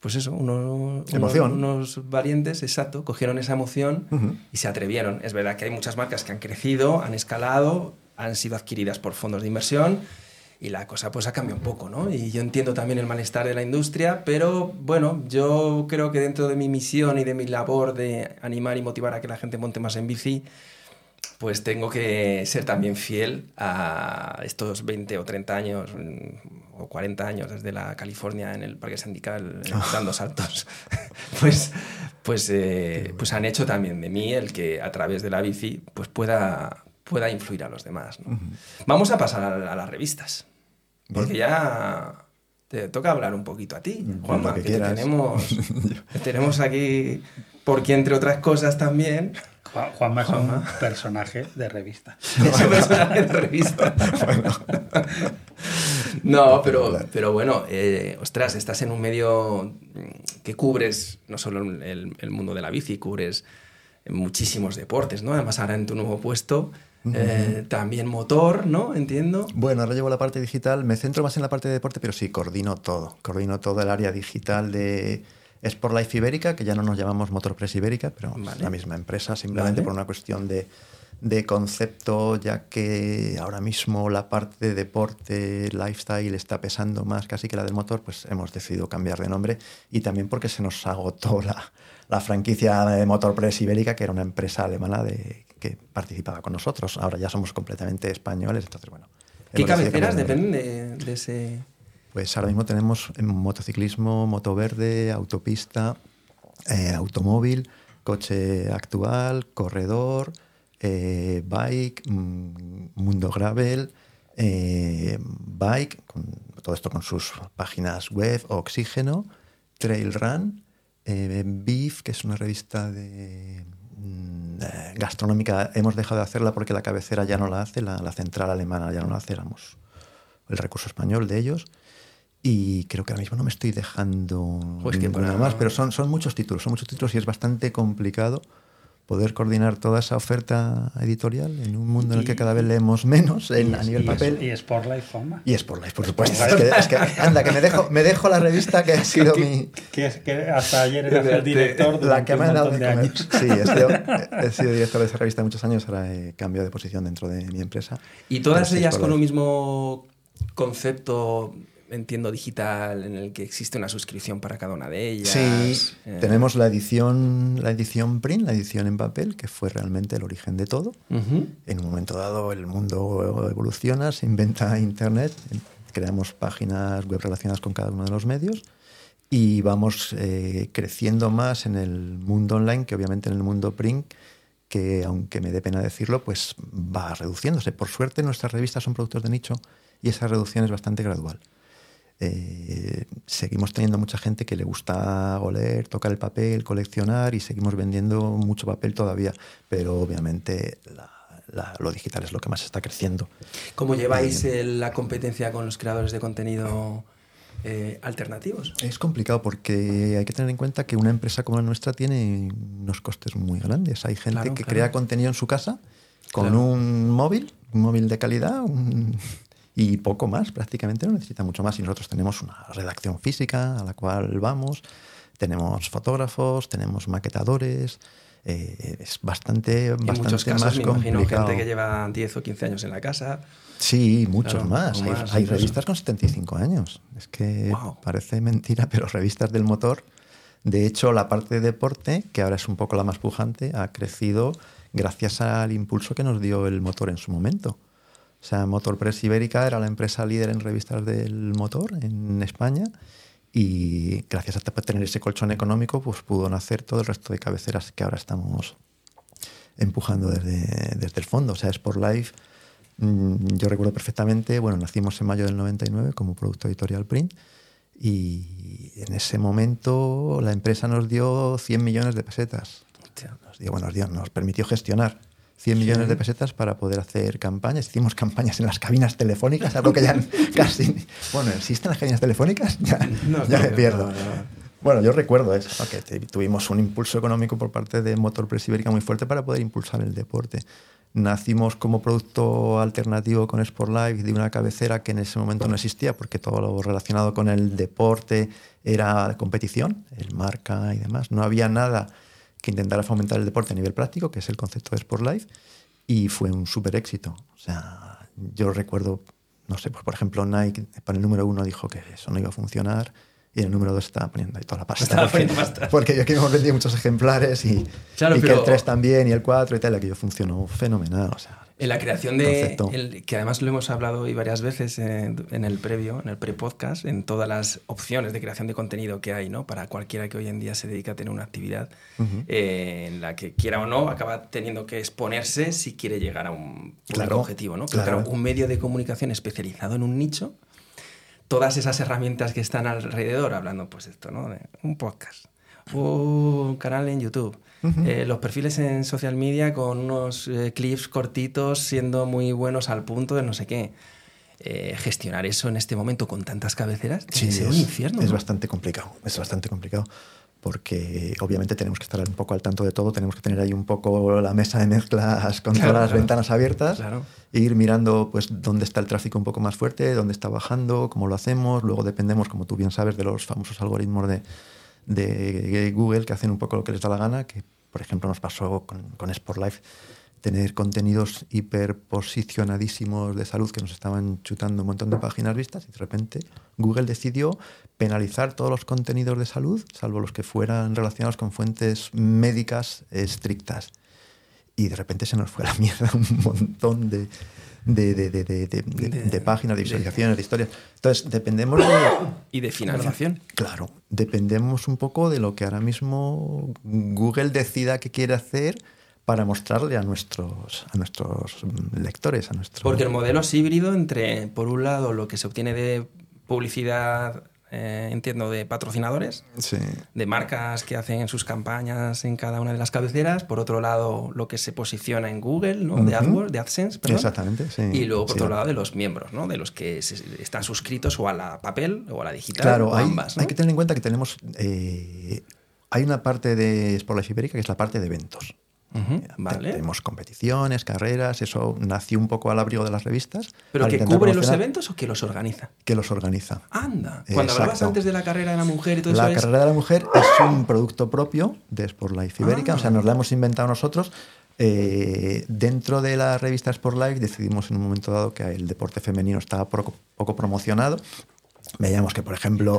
pues eso, uno- unos,
Emoción.
unos valientes, exacto, cogieron esa emoción y se atrevieron. Es verdad que hay muchas marcas que han crecido, han escalado, han sido adquiridas por fondos de inversión y la cosa pues ha cambiado un poco, ¿no? Y yo entiendo también el malestar de la industria, pero bueno, yo creo que dentro de mi misión y de mi labor de animar y motivar a que la gente monte más en bici, pues tengo que ser también fiel a estos 20 o 30 años mm, o 40 años desde la California en el Parque Sindical eh, dando saltos. pues, pues, eh, pues han hecho también de mí el que a través de la bici pues pueda, pueda influir a los demás. ¿no? Vamos a pasar a, a las revistas. Porque ya te toca hablar un poquito a ti, Juanma,
que
que te tenemos, te tenemos aquí, porque entre otras cosas también,
Juan- Juanma es un
Juanma.
personaje de revista.
es un personaje de revista. No, pero, pero bueno, eh, ostras, estás en un medio que cubres no solo el, el mundo de la bici, cubres muchísimos deportes, ¿no? Además, ahora en tu nuevo puesto, eh, también motor, ¿no? Entiendo.
Bueno, ahora llevo la parte digital, me centro más en la parte de deporte, pero sí, coordino todo. Coordino todo el área digital de Sport Life Ibérica, que ya no nos llamamos Motorpress Ibérica, pero es la misma empresa, simplemente
Vale.
por una cuestión de, de concepto, ya que ahora mismo la parte de deporte, lifestyle está pesando más casi que la del motor, pues hemos decidido cambiar de nombre y también porque se nos agotó la, la franquicia de Motorpress Ibérica, que era una empresa alemana de que participaba con nosotros. Ahora ya somos completamente españoles, entonces bueno.
¿Qué cabeceras dependen de, de ese...?
Pues ahora mismo tenemos en motociclismo, moto verde, autopista, eh, automóvil, coche actual, corredor, eh, bike, mm, mundo gravel, eh, bike, con- todo esto con sus páginas web, oxígeno, trail run, eh, Beef, que es una revista de mm, eh, gastronómica. Hemos dejado de hacerla porque la cabecera ya no la hace, la, la central alemana ya no la hace, éramos el recurso español de ellos. Y creo que ahora mismo no me estoy dejando
Pues que para-
más, pero son, son muchos títulos, son muchos títulos y es bastante complicado poder coordinar toda esa oferta editorial en un mundo en el que cada vez leemos menos en- a nivel
y
papel.
Y Sportlife forma.
Y es por Life, por supuesto. Es que, es que, anda, que me dejo, me dejo la revista que ha sido mi.
Que, es que hasta ayer eras el director
La
durante
que me ha dado de
de
comer.
años.
Sí, he sido, he sido director de esa revista muchos años, ahora he cambiado de posición dentro de mi empresa.
Y todas ellas
es
con un mismo concepto, entiendo, digital, en el que existe una suscripción para cada una de ellas.
Sí,
Eh,
tenemos la edición, la edición print, la edición en papel, que fue realmente el origen de todo.
ujú.
En un momento dado el mundo evoluciona, se inventa Internet, creamos páginas web relacionadas con cada uno de los medios y vamos eh, creciendo más en el mundo online que obviamente en el mundo print, que aunque me dé pena decirlo, pues va reduciéndose. Por suerte nuestras revistas son productos de nicho y esa reducción es bastante gradual. Eh, seguimos teniendo mucha gente que le gusta oler, tocar el papel, coleccionar y seguimos vendiendo mucho papel todavía, pero obviamente la- la- lo digital es lo que más está creciendo.
¿Cómo lleváis eh, la competencia con los creadores de contenido eh, alternativos?
Es complicado porque hay que tener en cuenta que una empresa como la nuestra tiene unos costes muy grandes. Hay gente
Claro,
que
claro.
crea contenido en su casa con
Claro.
un móvil, un móvil de calidad un- y poco más, prácticamente no necesita mucho más. Y nosotros tenemos una redacción física a la cual vamos, tenemos fotógrafos, tenemos maquetadores. eh, es bastante,
En
bastante
muchos casos
más
me imagino
complicado.
gente que lleva 10 o 15 años en la casa.
Sí, muchos
Claro,
más. Hay,
más,
hay revistas con 75 años. Es que parece mentira, pero revistas del motor. De hecho, la parte de deporte, que ahora es un poco la más pujante, ha crecido gracias al impulso que nos dio el motor en su momento. O sea, Motor Press Ibérica era la empresa líder en revistas del motor en España y gracias a tener ese colchón económico, pues pudo nacer todo el resto de cabeceras que ahora estamos empujando desde, desde el fondo. O sea, Sport Life, mm, yo recuerdo perfectamente, bueno, nacimos en mayo del 99 como producto editorial print y en ese momento la empresa nos dio 100 millones de pesetas. Nos dio, bueno, nos, dio- nos permitió gestionar 100 millones de pesetas para poder hacer campañas. Hicimos campañas en las cabinas telefónicas, algo que ya casi... Bueno, ¿existen las cabinas telefónicas? Ya,
No,
ya
no,
me
no,
pierdo.
no, no.
Bueno, yo recuerdo eso, que tuvimos un impulso económico por parte de Motor Press Ibérica muy fuerte para poder impulsar el deporte. Nacimos como producto alternativo con Sport Life de una cabecera que en ese momento no existía porque todo lo relacionado con el deporte era competición, el marca y demás. No había nada que intentara fomentar el deporte a nivel práctico, que es el concepto de Sport Life, y fue un súper éxito. O sea, yo recuerdo, no sé, pues por ejemplo, Nike para el número uno dijo que eso no iba a funcionar y el número dos estaba poniendo ahí toda la pasta.
Estaba
porque,
poniendo pasta.
porque yo que hemos vendido muchos ejemplares y,
Claro,
y que el 3 también y el 4 y tal, aquello funcionó fenomenal. O sea,
En la creación de. El- que además lo hemos hablado hoy varias veces en, en el previo, en el pre-podcast, en todas las opciones de creación de contenido que hay, ¿no? Para cualquiera que hoy en día se dedica a tener una actividad eh, en la que quiera o no, acaba teniendo que exponerse si quiere llegar a un
Claro,
objetivo, ¿no?
Claro.
claro, un medio de comunicación especializado en un nicho, todas esas herramientas que están alrededor, hablando, pues esto, ¿no? De un podcast, un canal en YouTube. Eh, los perfiles en social media con unos eh, clips cortitos siendo muy buenos al punto de no sé qué. Eh, gestionar eso en este momento con tantas cabeceras
Sí, es,
un infierno.
es
¿no?
bastante complicado, es bastante complicado. Porque obviamente tenemos que estar un poco al tanto de todo, tenemos que tener ahí un poco la mesa de mezclas con
Claro,
todas las
claro.
ventanas abiertas,
Claro.
e ir mirando pues dónde está el tráfico un poco más fuerte, dónde está bajando, cómo lo hacemos. Luego dependemos, como tú bien sabes, de los famosos algoritmos de, de Google que hacen un poco lo que les da la gana, que por ejemplo nos pasó con, con tener contenidos hiperposicionadísimos de salud que nos estaban chutando un montón de páginas vistas y de repente Google decidió penalizar todos los contenidos de salud, salvo los que fueran relacionados con fuentes médicas estrictas. y de repente se nos fue la mierda un montón de, de, de, de, de- páginas, de visualizaciones, de historias. Entonces, dependemos de...
Y de financiación.
Claro, dependemos un poco de lo que ahora mismo Google decida que quiere hacer para mostrarle a nuestros, a nuestros lectores, a nuestros...
Porque el modelo es híbrido entre, por un lado, lo que se obtiene de publicidad, eh, entiendo, de patrocinadores,
Sí.
de marcas que hacen sus campañas en cada una de las cabeceras. Por otro lado, lo que se posiciona en Google, ¿no? de. AdWords, de AdSense, perdón.
Exactamente, sí.
Y luego, por
Sí.
otro lado, de los miembros, ¿no? de los que se- están suscritos o a la papel o a la digital
Claro,
o
hay,
ambas. ¿no?
hay que tener en cuenta que tenemos... eh, hay una parte de Spotlight Ibérica que es la parte de eventos.
Vale.
Tenemos competiciones, carreras, eso nació un poco al abrigo de las revistas.
¿Pero que cubre los eventos o que los organiza?
Que los organiza.
Anda. Cuando hablabas antes de la carrera de la mujer y todo
La
eso es-
carrera de la mujer es un producto propio de Sport Life Ibérica,
Ah.
o sea, nos la hemos inventado nosotros. Eh, dentro de la revista Sport Life decidimos en un momento dado que el deporte femenino estaba poco, poco promocionado. Veíamos que, por ejemplo,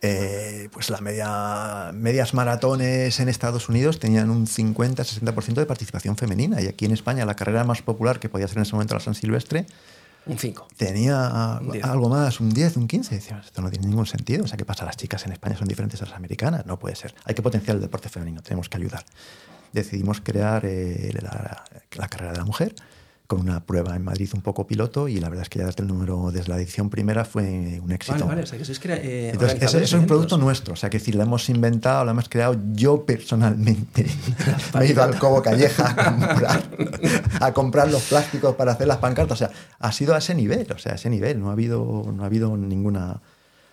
eh, pues la media, medias maratones en Estados Unidos tenían un 50-60% de participación femenina y aquí en España la carrera más popular que podía ser en ese momento la San Silvestre
Un 5.
tenía
Un 10.
algo más, un 10, un 15. Decíamos, esto no tiene ningún sentido. O sea, ¿qué pasa? Las chicas en España son diferentes a las americanas. No puede ser. Hay que potenciar el deporte femenino, tenemos que ayudar. Decidimos crear eh, la, la carrera de la mujer con una prueba en Madrid un poco piloto y la verdad es que ya desde el número, desde la edición primera fue un éxito.
Vale, vale. O sea, que sois crea- eh,
Entonces, ese es un producto nuestro, o sea, que decir, lo hemos inventado, lo hemos creado yo personalmente. Me he ido al Cobo Calleja a comprar, a comprar los plásticos para hacer las pancartas. O sea, ha sido a ese nivel, o sea, a ese nivel. No ha habido, no ha habido ninguna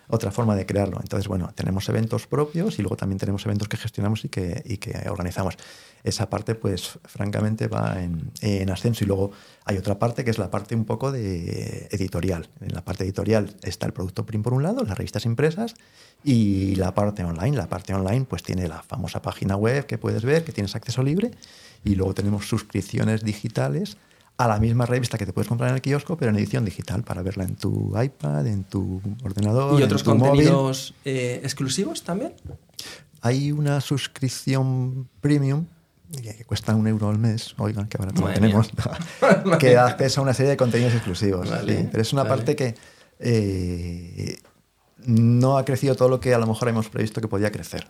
otra forma de crearlo. Entonces, bueno, tenemos eventos propios y luego también tenemos eventos que gestionamos y que, y que organizamos. Esa parte, pues, francamente, va en, en ascenso. Y luego hay otra parte que es la parte un poco de editorial. En la parte editorial está el producto print por un lado, las revistas impresas, y la parte online. La parte online, pues, tiene la famosa página web que puedes ver, que tienes acceso libre, y luego tenemos suscripciones digitales a la misma revista que te puedes comprar en el kiosco, pero en edición digital, para verla en tu iPad, en tu ordenador.
¿Y
en
otros
tu
contenidos eh, exclusivos también?
Hay una suscripción premium que cuesta un euro al mes, oigan, que barato
Madre
tenemos, que da acceso a una serie de contenidos exclusivos.
Vale,
sí. Pero es una
vale.
parte que eh, no ha crecido todo lo que a lo mejor hemos previsto que podía crecer.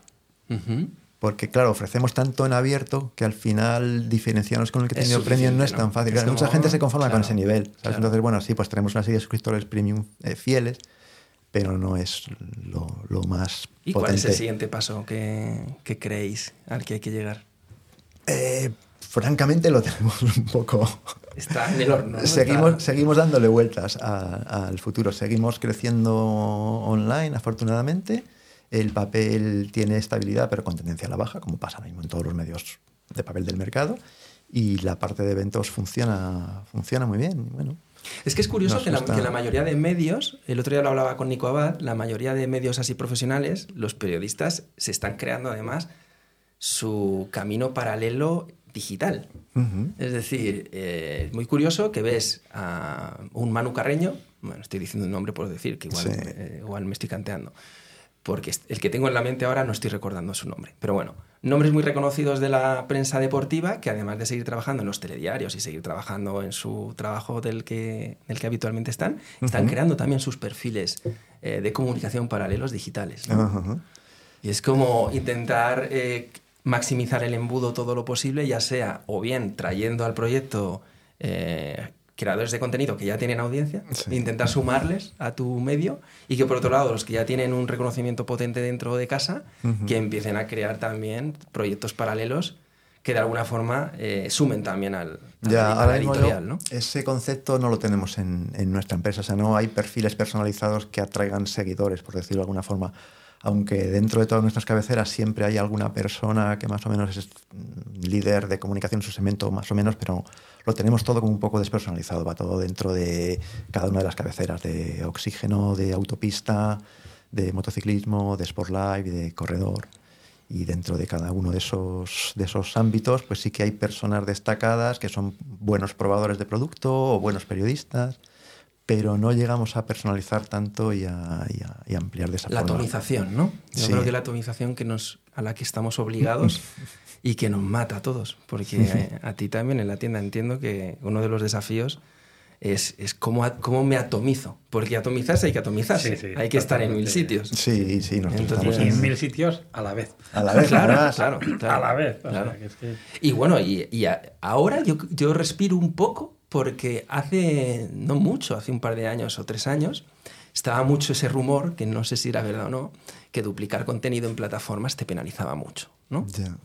Porque, claro, ofrecemos tanto en abierto que al final diferenciarnos con el que tiene premium no es tan fácil. Claro, Mucha gente se conforma con
claro,
ese nivel.
claro.
Entonces, bueno, sí, pues tenemos una serie de suscriptores premium eh, fieles, pero no es lo, lo más
¿Y
potente.
cuál es el siguiente paso que, que creéis al que hay que llegar?
Eh, francamente lo tenemos un poco...
Está en el horno. ¿no?
Seguimos,
Está-
seguimos dándole vueltas al futuro, seguimos creciendo online, afortunadamente. El papel tiene estabilidad, pero con tendencia a la baja, como pasa mismo en todos los medios de papel del mercado. Y la parte de eventos funciona, funciona muy bien. Bueno,
Es que es curioso que la,
gusta.
que la mayoría de medios, el otro día lo hablaba con Nico Abad, la mayoría de medios así profesionales, los periodistas se están creando además su camino paralelo digital. Es decir, eh, es muy curioso que ves a un Manu Carreño, bueno, estoy diciendo un nombre por decir, que igual,
Sí.
eh, igual me estoy canteando, porque el que tengo en la mente ahora no estoy recordando su nombre. Pero bueno, nombres muy reconocidos de la prensa deportiva que además de seguir trabajando en los telediarios y seguir trabajando en su trabajo del que, del que habitualmente están, están creando también sus perfiles eh, de comunicación paralelos digitales. Y es como intentar eh, maximizar el embudo todo lo posible, ya sea o bien trayendo al proyecto eh, creadores de contenido que ya tienen audiencia,
Sí.
intentar sumarles a tu medio y que por otro lado los que ya tienen un reconocimiento potente dentro de casa, que empiecen a crear también proyectos paralelos que de alguna forma eh, sumen también al, al-
Ya,
a la
ahora
editorial.
yo-
¿no?
ese concepto no lo tenemos en, en nuestra empresa. O sea, no hay perfiles personalizados que atraigan seguidores, por decirlo de alguna forma. Aunque dentro de todas nuestras cabeceras siempre hay alguna persona que más o menos es líder de comunicación en su segmento, más o menos, pero lo tenemos todo como un poco despersonalizado. Va todo dentro de cada una de las cabeceras, de oxígeno, de autopista, de motociclismo, de sport life y de corredor. Y dentro de cada uno de esos, de esos ámbitos, pues sí que hay personas destacadas que son buenos probadores de producto o buenos periodistas, pero no llegamos a personalizar tanto y a, y a- y ampliar de esa
La
forma.
atomización, ¿no? Yo
Sí.
creo que la atomización que nos a la que estamos obligados y que nos mata a todos. Porque eh, a ti también en la tienda entiendo que uno de los desafíos es, es cómo, a- cómo me atomizo. Porque atomizarse hay que atomizarse.
Sí, sí,
hay que estar en mil sitios.
Sí, sí, nosotros
Entonces-
estamos
Y en mil sitios a la vez.
a la vez.
Claro,
además.
claro, claro.
a la vez.
Claro.
sea, que es que-
Y bueno, y, y a- ahora yo, yo respiro un poco porque hace, no mucho, hace un par de años o tres años, estaba mucho ese rumor, que no sé si era verdad o no, que duplicar contenido en plataformas te penalizaba mucho, ¿no?
Ya.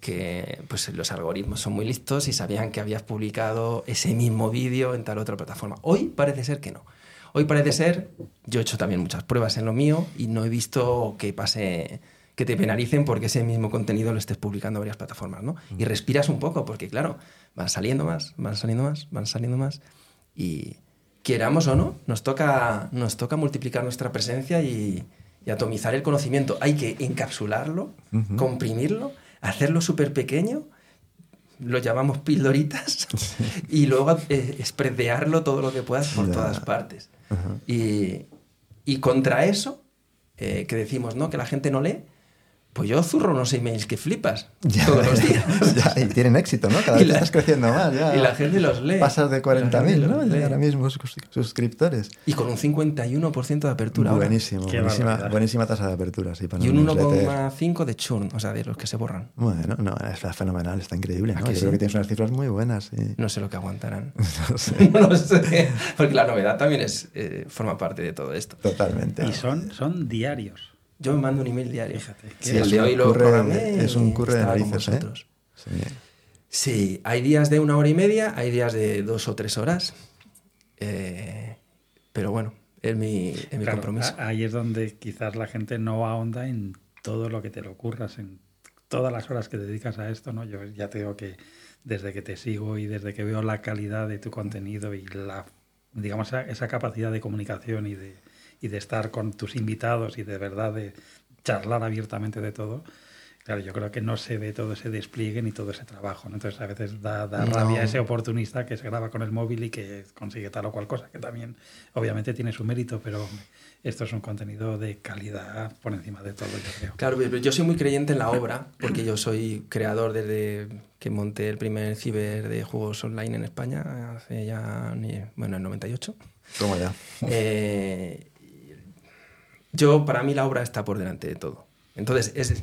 Que pues los algoritmos son muy listos y sabían que habías publicado ese mismo vídeo en tal otra plataforma. Hoy parece ser que no. Hoy parece ser, yo he hecho también muchas pruebas en lo mío y no he visto que pase que te penalicen porque ese mismo contenido lo estés publicando en varias plataformas, ¿no? Y respiras un poco porque claro, van saliendo más, van saliendo más, van saliendo más y queramos o no, nos toca nos toca multiplicar nuestra presencia y, y atomizar el conocimiento. Hay que encapsularlo, comprimirlo, hacerlo súper pequeño lo llamamos pildoritas y luego eh, espredearlo todo lo que puedas por
Ya.
todas partes. Y, y contra eso, eh, que decimos, ¿no? Que la gente no lee, pues yo zurro unos emails que flipas
Ya,
todos los días.
ya, y tienen éxito, ¿no? Cada
Y
vez
la-
estás creciendo más. Ya.
y la gente los lee.
Pasas de
Y la gente
40.000,
los
¿no? ahora mismo sus- suscriptores.
Y con un 51% de apertura.
Buenísimo, buenísima, buenísima tasa de apertura. Sí, para
Y un
newsletter.
1,5 de churn, o sea, de los que se borran.
Bueno, no, es fenomenal, está increíble.
¿A
¿no?
que
Yo
sí?
creo que tienes unas cifras muy buenas. sí.
No sé lo que aguantarán.
No sé,
no lo sé. Porque la novedad también es, eh, forma parte de todo esto.
totalmente.
Y son, son diarios.
Yo me mando un email diario.
Fíjate,
Sí, el de
es
hoy
un
lo
curre-
programé.
es un curre de narices, ¿eh?
vosotros.
Sí.
Sí, hay días de una hora y media, hay días de dos o tres horas. Eh, pero bueno, es mi, es mi
Claro,
compromiso.
ahí es donde quizás la gente no ahonda en todo lo que te le ocurras, en todas las horas que dedicas a esto, ¿no? Yo ya te digo que desde que te sigo y desde que veo la calidad de tu contenido y la, digamos, esa, esa capacidad de comunicación y de, y de estar con tus invitados y de verdad de charlar abiertamente de todo, Claro, yo creo que no se ve todo ese despliegue ni todo ese trabajo. ¿no? Entonces a veces da, da
No.
rabia ese oportunista que se graba con el móvil y que consigue tal o cual cosa, que también obviamente tiene su mérito, pero esto es un contenido de calidad por encima de todo, yo creo.
Claro, pero yo soy muy creyente en la obra, porque yo soy creador desde que monté el primer ciber de juegos online en España, hace ya, bueno, en 98.
Toma ya.
Eh, yo, para mí, la obra está por delante de todo. Entonces, es,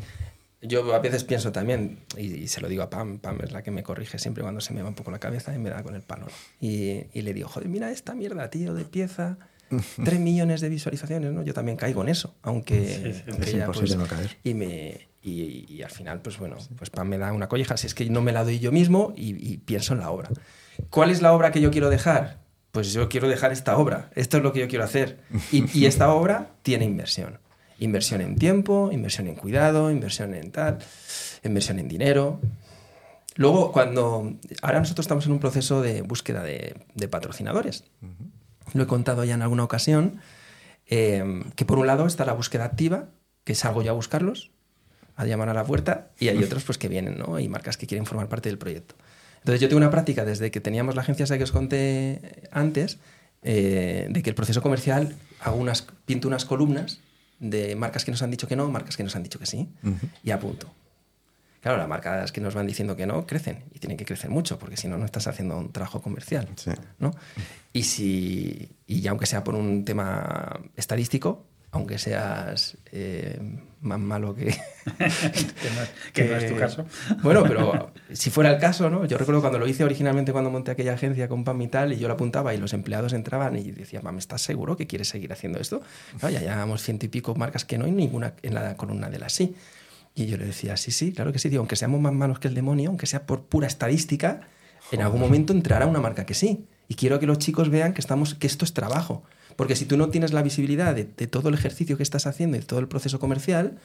yo a veces pienso también, y, y se lo digo a Pam, Pam es la que me corrige siempre cuando se me va un poco la cabeza y me da con el palo. Y, y le digo, joder, mira esta mierda, tío, de pieza, 3 millones de visualizaciones, ¿no? Yo también caigo en eso, aunque...
Sí, sí.
aunque
Es imposible no caer.
Y, me, y, y al final, pues bueno, pues Pam me da una colleja, si es que no me la doy yo mismo y, y pienso en la obra. ¿Cuál es la obra que yo quiero dejar? Pues yo quiero dejar esta obra, esto es lo que yo quiero hacer. Y, y esta obra tiene inversión. Inversión en tiempo, inversión en cuidado, inversión en tal, inversión en dinero. Luego, cuando... Ahora nosotros estamos en un proceso de búsqueda de, de patrocinadores. Lo he contado ya en alguna ocasión, eh, que por un lado está la búsqueda activa, que salgo yo a buscarlos, a llamar a la puerta, y hay otros pues que vienen, ¿no? Hay marcas que quieren formar parte del proyecto. Entonces yo tengo una práctica desde que teníamos la agencia esa que os conté antes, eh, de que el proceso comercial hago unas, pinto unas columnas de marcas que nos han dicho que no, marcas que nos han dicho que sí, y apunto. Claro, las marcas que nos van diciendo que no crecen y tienen que crecer mucho, porque si no, no estás haciendo un trabajo comercial.
Sí.
¿no? Y, si, y aunque sea por un tema estadístico, aunque seas eh, más malo que...
que, no es, que no es tu caso.
Bueno, pero si fuera el caso, ¿no? Yo recuerdo cuando lo hice originalmente cuando monté aquella agencia con PAM y tal, y yo lo apuntaba y los empleados entraban y decían, Pam, ¿estás seguro que quieres seguir haciendo esto? Claro, ya llevamos ciento y pico marcas que no hay ninguna en la columna de las sí. Y yo le decía, sí, sí, claro que sí, digo, aunque seamos más malos que el demonio, aunque sea por pura estadística, en algún momento entrará una marca que sí. Y quiero que los chicos vean que, estamos, que esto es trabajo. Porque si tú no tienes la visibilidad de, de todo el ejercicio que estás haciendo y de todo el proceso comercial,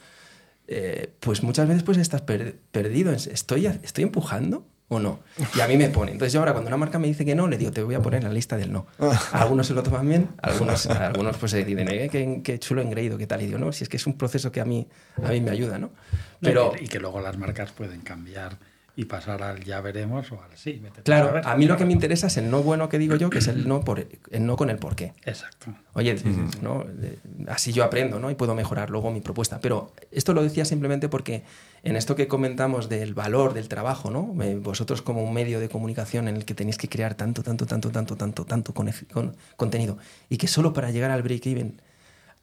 eh, pues muchas veces pues estás per- perdido. ¿Estoy, ¿Estoy empujando o no? Y a mí me pone. Entonces yo ahora cuando una marca me dice que no, le digo, te voy a poner en la lista del no. Algunos se lo toman bien, algunos, algunos pues se dicen, eh, qué, qué chulo engreído, qué tal. Y digo, no, si es que es un proceso que a mí, a mí me ayuda, ¿no? Pero...
Y que luego las marcas pueden cambiar y pasar al ya veremos o al sí.
Claro,
saber.
a mí lo que me interesa es el no bueno que digo yo, que es el no, por, el no con el por qué.
Exacto.
Oye, ¿no? De- así yo aprendo ¿no? y puedo mejorar luego mi propuesta. Pero esto lo decía simplemente porque en esto que comentamos del valor del trabajo, ¿no? Eh, vosotros como un medio de comunicación en el que tenéis que crear tanto, tanto, tanto, tanto, tanto, tanto con- con- contenido y que solo para llegar al break-even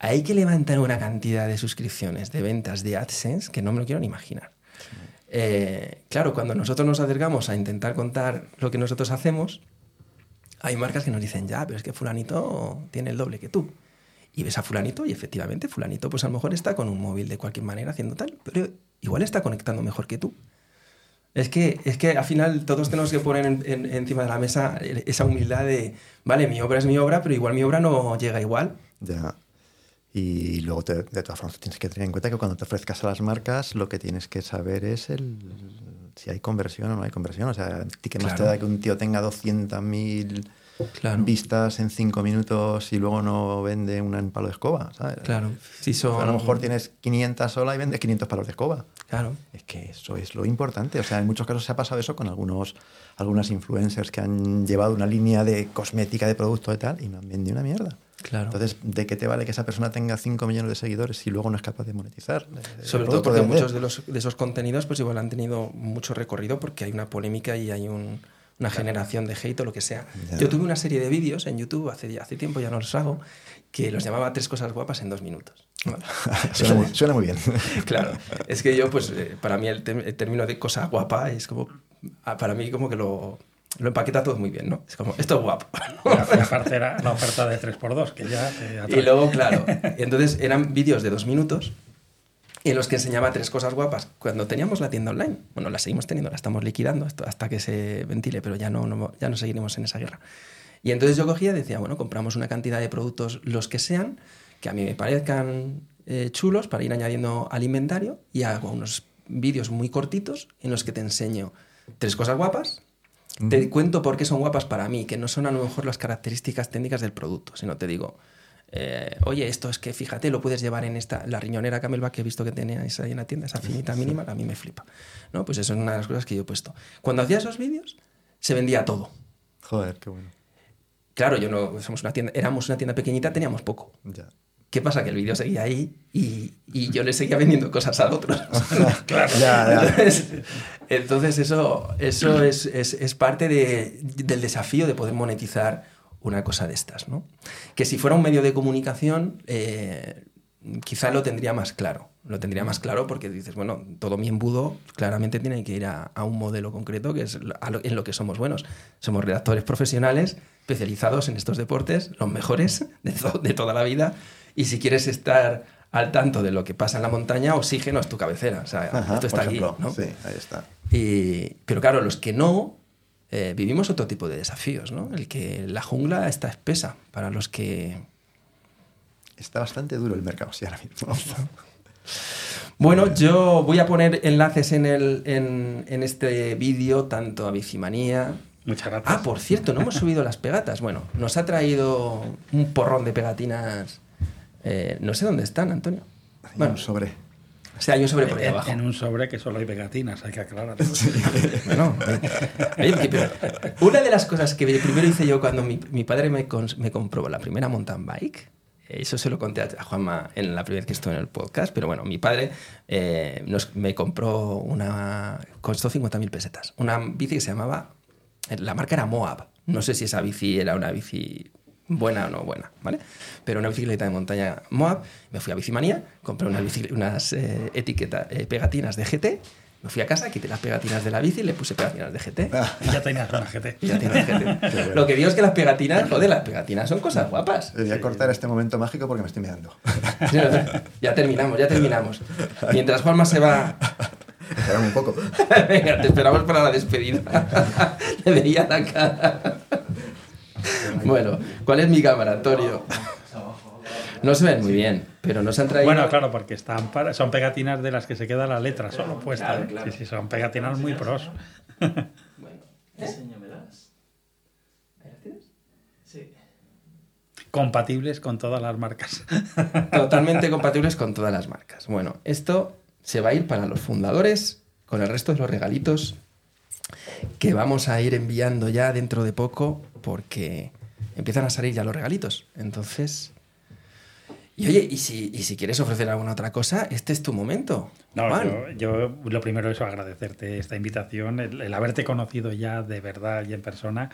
hay que levantar una cantidad de suscripciones, de ventas, de AdSense, que no me lo quiero ni imaginar. Eh, claro, cuando nosotros nos acercamos a intentar contar lo que nosotros hacemos, hay marcas que nos dicen, ya, pero es que fulanito tiene el doble que tú. Y ves a fulanito y efectivamente fulanito pues a lo mejor está con un móvil de cualquier manera haciendo tal, pero igual está conectando mejor que tú. Es que, es que al final todos tenemos que poner en- en- encima de la mesa esa humildad de, vale, mi obra es mi obra, pero igual mi obra no llega igual.
Ya. Y luego, te- de todas formas, tienes que tener en cuenta que cuando te ofrezcas a las marcas, lo que tienes que saber es el, si hay conversión o no hay conversión. O sea, ¿a ti qué más te
Claro.
da que un tío tenga 200.000
Claro.
vistas en 5 minutos y luego no vende una en palo de escoba? ¿sabes?
Claro. Si
O
son,
sea, a lo mejor tienes 500 sola y vendes 500 palos de escoba.
Claro.
Es que eso es lo importante. O sea, en muchos casos se ha pasado eso con algunos, algunas influencers que han llevado una línea de cosmética, de producto y tal, y no han vendido una mierda.
Claro.
Entonces, ¿de qué te vale que esa persona tenga 5 millones de seguidores si luego no es capaz de monetizar? de- de-
Sobre
el
todo porque muchos de, los, de esos contenidos pues igual han tenido mucho recorrido porque hay una polémica y hay un- una generación de hate o lo que sea.
Ya.
Yo tuve una serie de vídeos en YouTube, hace, hace tiempo ya no los hago, que los llamaba Tres cosas guapas en dos minutos.
suena, muy, suena muy bien.
claro, es que yo pues eh, para mí el término de cosa guapa es como, ah, para mí como que lo, lo empaqueta todo muy bien, ¿no? Es como, esto es guapo.
Y aparte era la oferta de 3x2, que ya te
Y luego, claro, entonces eran vídeos de dos minutos en los que enseñaba tres cosas guapas. Cuando teníamos la tienda online, bueno, la seguimos teniendo, la estamos liquidando hasta que se ventile, pero ya no, no- ya no seguiremos en esa guerra. Y entonces yo cogía y decía, bueno, compramos una cantidad de productos, los que sean, que a mí me parezcan eh, chulos para ir añadiendo al inventario y hago unos vídeos muy cortitos en los que te enseño tres cosas guapas, te cuento por qué son guapas para mí, que no son a lo mejor las características técnicas del producto, sino te digo, eh, oye, esto es que fíjate, lo puedes llevar en esta, la riñonera Camelback que he visto que teníais ahí en la tienda, esa finita mínima, que a mí me flipa. ¿no? Pues eso es una de las cosas que yo he puesto. Cuando hacía esos vídeos, se vendía todo.
Joder, qué bueno.
Claro, yo no, somos una tienda, éramos una tienda pequeñita, teníamos poco.
Ya.
¿Qué pasa? Que el vídeo seguía ahí y, y yo le seguía vendiendo cosas a otros.
claro. Ya, ya.
Entonces, entonces eso, eso es, es- es parte de- del desafío de poder monetizar una cosa de estas. ¿no? Que si fuera un medio de comunicación, eh, quizá lo tendría más claro. Lo tendría más claro porque dices, bueno, todo mi embudo claramente tiene que ir a, a un modelo concreto que es lo- en lo que somos buenos. Somos redactores profesionales especializados en estos deportes, los mejores de, to- de toda la vida. Y si quieres estar al tanto de lo que pasa en la montaña, oxígeno es tu cabecera. O sea,
Ajá,
esto está aquí. ¿no?
Sí, ahí está.
Y- pero claro, los que no, eh, vivimos otro tipo de desafíos, ¿no? El que la jungla está espesa para los que...
Está bastante duro el mercado, sí, ahora mismo.
Bueno, yo voy a poner enlaces en, el, en, en este vídeo, tanto a Bicimanía...
Muchas gracias.
Ah, por cierto, no hemos subido las pegatas. Bueno, nos ha traído un porrón de pegatinas. Eh, no sé dónde están, Antonio.
Bueno,
Bueno,
un sobre.
o sea, hay un sobre por ahí
en,
abajo.
en un sobre que solo hay pegatinas, hay que aclarar.
Bueno, oye, que- pero una de las cosas que primero hice yo cuando mi, mi padre me, compró la primera mountain bike, eh, eso se lo conté a a Juanma en la primera vez que estuve en el podcast, pero bueno, mi padre eh, nos- me compró una, costó 50.000 pesetas, una bici que se llamaba, la marca era Moab, no sé si esa bici era una bici buena o no buena, ¿vale? Pero una bicicleta de montaña Moab, me fui a Bicimanía, compré unas, unas eh, etiquetas, eh, pegatinas de GT, me fui a casa, quité las pegatinas de la bici y le puse pegatinas de GT.
Y ya tenías una GT.
Ya GT. Lo que digo es que las pegatinas, joder, las pegatinas son cosas guapas.
Voy a cortar este momento mágico porque me estoy mirando.
Ya terminamos, ya terminamos. Mientras Juanma se va,
Esperamos un poco.
venga, te esperamos para la despedida. Le veía la cara. Bueno, ¿cuál es mi cámara, Antonio? No se ven muy bien, pero nos han traído...
Bueno, claro, porque están para- son pegatinas de las que se queda la letra solo puesta.
Claro,
¿eh?
claro.
Sí, sí, son pegatinas muy pros.
Bueno,
Enséñamelas.
¿ahí las tienes?
Sí.
Compatibles con todas las marcas.
Totalmente compatibles con todas las marcas. Bueno, esto se va a ir para los fundadores con el resto de los regalitos que vamos a ir enviando ya dentro de poco porque empiezan a salir ya los regalitos. Entonces... Y oye, y si, y si quieres ofrecer alguna otra cosa, este es tu momento.
No, yo, yo lo primero es agradecerte esta invitación, el, el haberte conocido ya de verdad y en persona,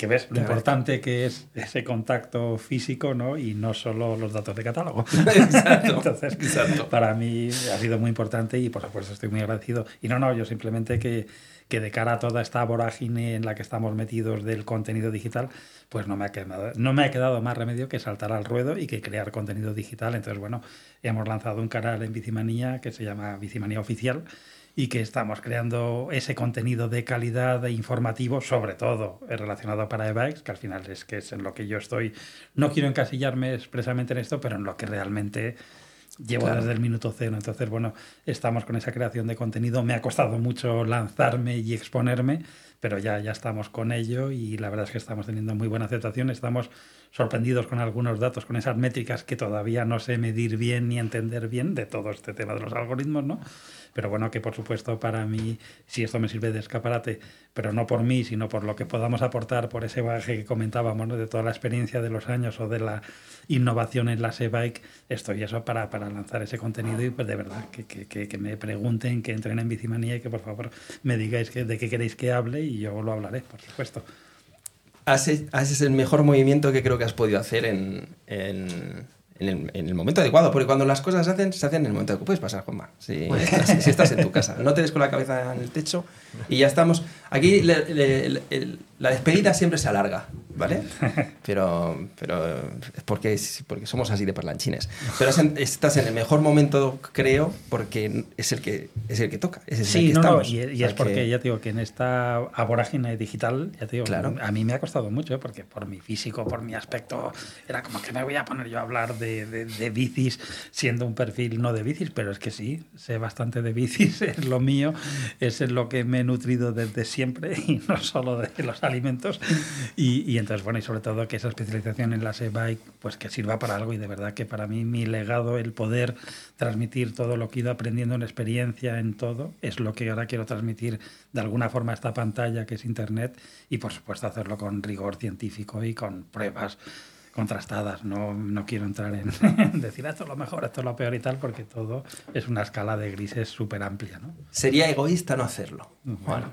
que ves lo
Te
importante que es ese contacto físico, ¿no? Y no solo los datos de catálogo.
Exacto,
Entonces,
exacto.
para mí ha sido muy importante y por supuesto estoy muy agradecido. Y no, no, yo simplemente que, que de cara a toda esta vorágine en la que estamos metidos del contenido digital, pues no me, ha quedado, no me ha quedado más remedio que saltar al ruedo y que crear contenido digital. Entonces, bueno, hemos lanzado un canal en Bicimanía que se llama Bicimanía Oficial y que estamos creando ese contenido de calidad e informativo, sobre todo relacionado para e-bikes, que al final es que es en lo que yo estoy. No quiero encasillarme expresamente en esto, pero en lo que realmente llevo
Claro.
desde el minuto cero. Entonces, bueno, estamos con esa creación de contenido. Me ha costado mucho lanzarme y exponerme, pero ya, ya estamos con ello y la verdad es que estamos teniendo muy buena aceptación. Estamos sorprendidos con algunos datos, con esas métricas que todavía no sé medir bien ni entender bien de todo este tema de los algoritmos, ¿no? Pero bueno, que por supuesto para mí, si esto me sirve de escaparate, pero no por mí, sino por lo que podamos aportar por ese bagaje que comentábamos, ¿no? de toda la experiencia de los años o de la innovación en la e-bike, estoy eso para, para lanzar ese contenido y pues de verdad que, que, que, que me pregunten, que entren en Bicimanía y que por favor me digáis que, de qué queréis que hable y yo lo hablaré, por supuesto.
Haces, haces el mejor movimiento que creo que has podido hacer en, en- en el, en el momento adecuado, porque cuando las cosas se hacen, se hacen en el momento adecuado. Puedes pasar, Juanma, si estás, si estás en tu casa. No te des con la cabeza en el techo y ya estamos. Aquí le- le- le- el- la despedida siempre se alarga, ¿vale? Pero, pero es porque, es porque somos así de parlanchines. Pero estás en el mejor momento, creo, porque es el que, es el que toca. Es el
Sí,
que
no, no,
estamos.
y, y es porque
que-
ya te digo que en esta vorágine digital, ya te digo,
Claro.
a mí me ha costado mucho, ¿eh? porque por mi físico, por mi aspecto, era como que me voy a poner yo a hablar de, de- de bicis siendo un perfil no de bicis, pero es que sí, sé bastante de bicis, es lo mío, es en lo que me he nutrido desde siempre y no solo de los alimentos. Y, y entonces, bueno, y sobre todo que esa especialización en la e-bike, pues que sirva para algo y de verdad que para mí mi legado, el poder transmitir todo lo que he ido aprendiendo en experiencia, en todo, es lo que ahora quiero transmitir de alguna forma a esta pantalla que es Internet y por supuesto hacerlo con rigor científico y con pruebas contrastadas. No, no quiero entrar en, en decir esto es lo mejor, esto es lo peor y tal, porque todo es una escala de grises súper amplia. ¿no?
Sería egoísta no hacerlo.
Pues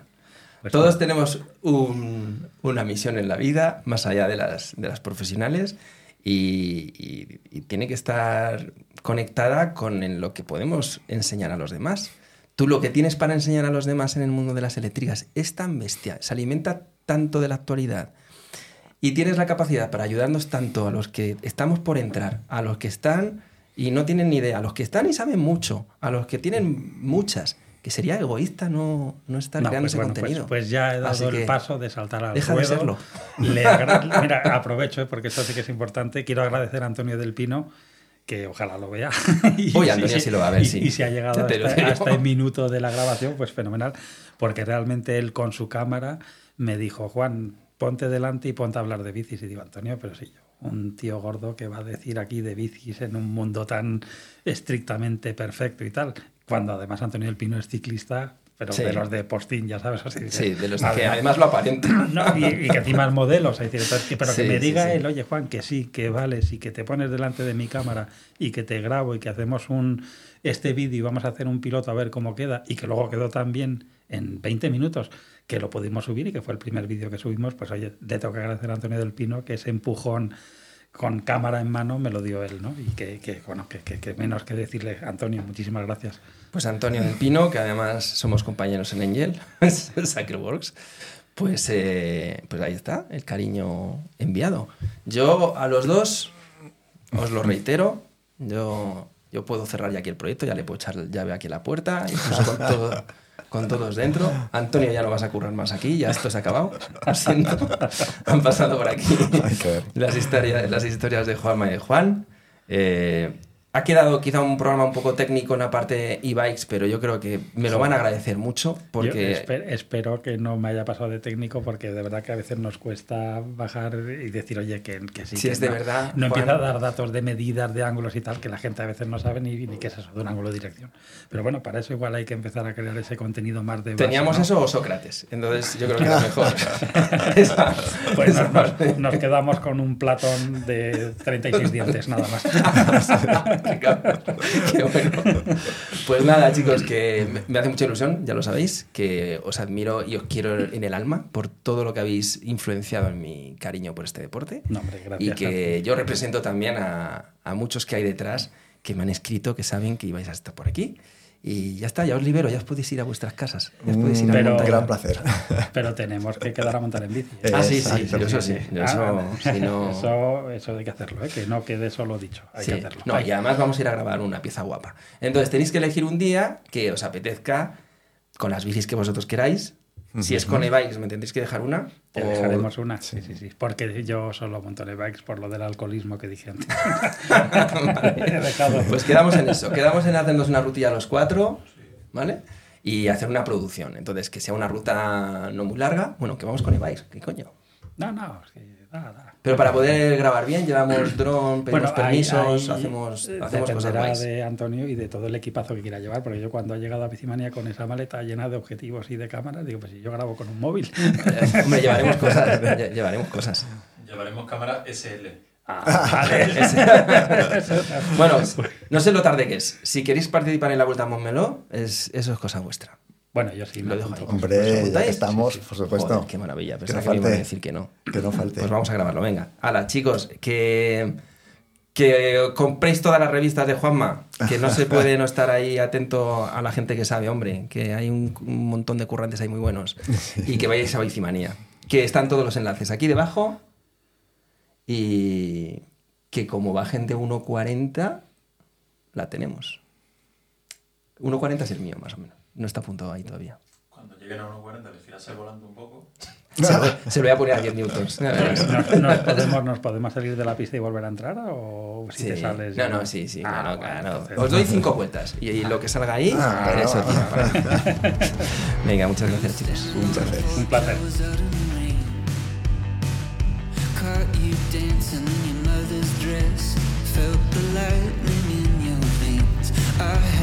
Todos tenemos un- una misión en la vida, más allá de las, profesionales, y, tiene que estar conectada con lo que podemos enseñar a los demás. Tú lo que tienes para enseñar a los demás en el mundo de las eléctricas es tan bestia, se alimenta tanto de la actualidad, y tienes la capacidad para ayudarnos tanto a los que estamos por entrar, a los que están y no tienen ni idea, a los que están y saben mucho, a los que tienen muchas, que sería egoísta no, no estar
No,
creando
pues
ese
bueno, pues-
contenido.
Pues, ya he
Así
dado el paso de saltar al
deja de serlo.
Le Mira, aprovecho, eh, porque esto sí que es importante. Quiero agradecer a Antonio del Pino, que ojalá lo vea. Y si-
Antonio sí lo va a ver,
y-
sí.
Y si ha llegado hasta,
digo.
hasta el minuto de la grabación, pues fenomenal. Porque realmente él con su cámara me dijo, Juan, ponte delante y ponte a hablar de bicis. Y digo, Antonio, pero sí, yo, un tío gordo que va a decir aquí de bicis en un mundo tan estrictamente perfecto y tal. Cuando además Antonio del Pino es ciclista, pero
Sí.
de los de postín, ya sabes. Así,
Sí, de los que además lo aparentan.
No, y, y que encima es modelo, o sea, decir, que- pero
Sí,
que me diga
sí.
él, oye Juan, que sí, que vales y que te pones delante de mi cámara y que te grabo y que hacemos un este vídeo y vamos a hacer un piloto a ver cómo queda y que luego quedó tan bien en 20 minutos que lo pudimos subir y que fue el primer vídeo que subimos, pues oye, le tengo que agradecer a Antonio del Pino que ese empujón con cámara en mano me lo dio él, ¿no? Y que, que, bueno, que, que- que menos que decirle, Antonio, muchísimas gracias.
Pues Antonio del Pino, que además somos compañeros en Angel, Cycleworks, pues, eh, pues ahí está, el cariño enviado. Yo a los dos, os lo reitero, yo, yo puedo cerrar ya aquí el proyecto, ya le puedo echar llave aquí a la puerta, incluso con, todo- con todos dentro. Antonio, ya no vas a currar más aquí, ya esto se ha acabado. Siento. Han pasado por aquí las historias, las historias de Juanma y de Juan. Eh, ha quedado quizá un programa un poco técnico en la parte e-bikes, pero yo creo que me lo van a agradecer mucho porque...
Yo esper- espero que no me haya pasado de técnico porque de verdad que a veces nos cuesta bajar y decir, oye, que, que sí.
Si
que
es de
no,
verdad,
No
Juan.
empieza a dar datos de medidas, de ángulos y tal, que la gente a veces no sabe ni, ni qué es eso de un ángulo de dirección. Pero bueno, para eso igual hay que empezar a crear ese contenido más de... base,
¿Teníamos
¿no?
eso o Sócrates? Entonces yo creo que era mejor. Esa-
Pues
esa
nos, nos- nos quedamos con un platón de 36 dientes, nada más.
Qué bueno. Pues nada, chicos, que me- hace mucha ilusión, ya lo sabéis, que os admiro y os quiero en el alma por todo lo que habéis influenciado en mi cariño por este deporte.
No, hombre,
y
gracias.
que yo represento también a, a muchos que hay detrás que me han escrito, que saben que ibais a estar por aquí. Y ya está, ya os libero, ya os podéis ir a vuestras casas. Ya os podéis ir
Un
a montar.
gran placer.
Pero tenemos que quedar a montar en bici. ¿eh?
Ah, sí, sí,
Exacto.
yo eso sí. yo
Ah,
eso,
vale.
si no-
eso, eso hay que hacerlo, ¿eh? que no quede solo dicho. Hay
Sí.
que hacerlo.
No, y además vamos a ir a grabar una pieza guapa. Entonces tenéis que elegir un día que os apetezca con las bicis que vosotros queráis. Si es con e-bikes, me tendréis que dejar una.
Te
o-
dejaremos una. Sí, sí, sí. Porque yo solo monto en bikes por lo del alcoholismo que dije antes.
Pues quedamos en eso. Quedamos en hacernos una rutilla los cuatro, ¿vale? Y hacer una producción. Entonces, que sea una ruta no muy larga. Bueno, que vamos con e-bikes. ¿Qué coño?
No, no, es que nada.
Pero para poder grabar bien, llevamos dron, pedimos
ahí-
permisos,
ahí,
hacemos,
eh,
hacemos cosas guays.
de Antonio y de todo el equipazo que quiera llevar, porque yo cuando ha llegado a Bicimania con esa maleta llena de objetivos y de cámaras, digo, pues si yo grabo con un móvil.
Hombre, llevaremos cosas. lle- Llevaremos cosas.
Llevaremos cámara SL.
Ah, vale.
Bueno, no sé lo tarde que es. Si queréis participar en la Vuelta a Montmeló, es, eso es cosa vuestra.
Bueno, yo sí
Lo dejo ahí. ¿Os
Hombre, ya que estamos,
Sí, sí.
por supuesto.
Joder, qué maravilla.
Que
Pensaba
no
que me iban a
falte.
decir que no.
Que no falte.
Pues vamos a grabarlo, venga. Hala, chicos, que, que compréis todas las revistas de Juanma, que no se puede no estar ahí atento a la gente que sabe, hombre, que hay un, un montón de currantes ahí muy buenos. Y que vayáis a Bicimanía, que están todos los enlaces aquí debajo y que como bajen de 1.40, la tenemos. 1.40 es el mío, más o menos. No está apuntado ahí todavía.
Cuando lleguen a 1.40, les irás volando un poco.
Se, lo- se lo voy a poner a 10 newtons.
¿Nos, nos podemos, ¿Nos podemos salir de la pista y volver a entrar? ¿O si
Sí.
te sales?
No, no, sí, sí,
Ah,
claro,
bueno,
claro.
entonces-
Os doy cinco vueltas y, y lo que salga ahí,
Ah, bueno.
eso Venga, muchas gracias, chicos.
Un placer.
Un placer.
I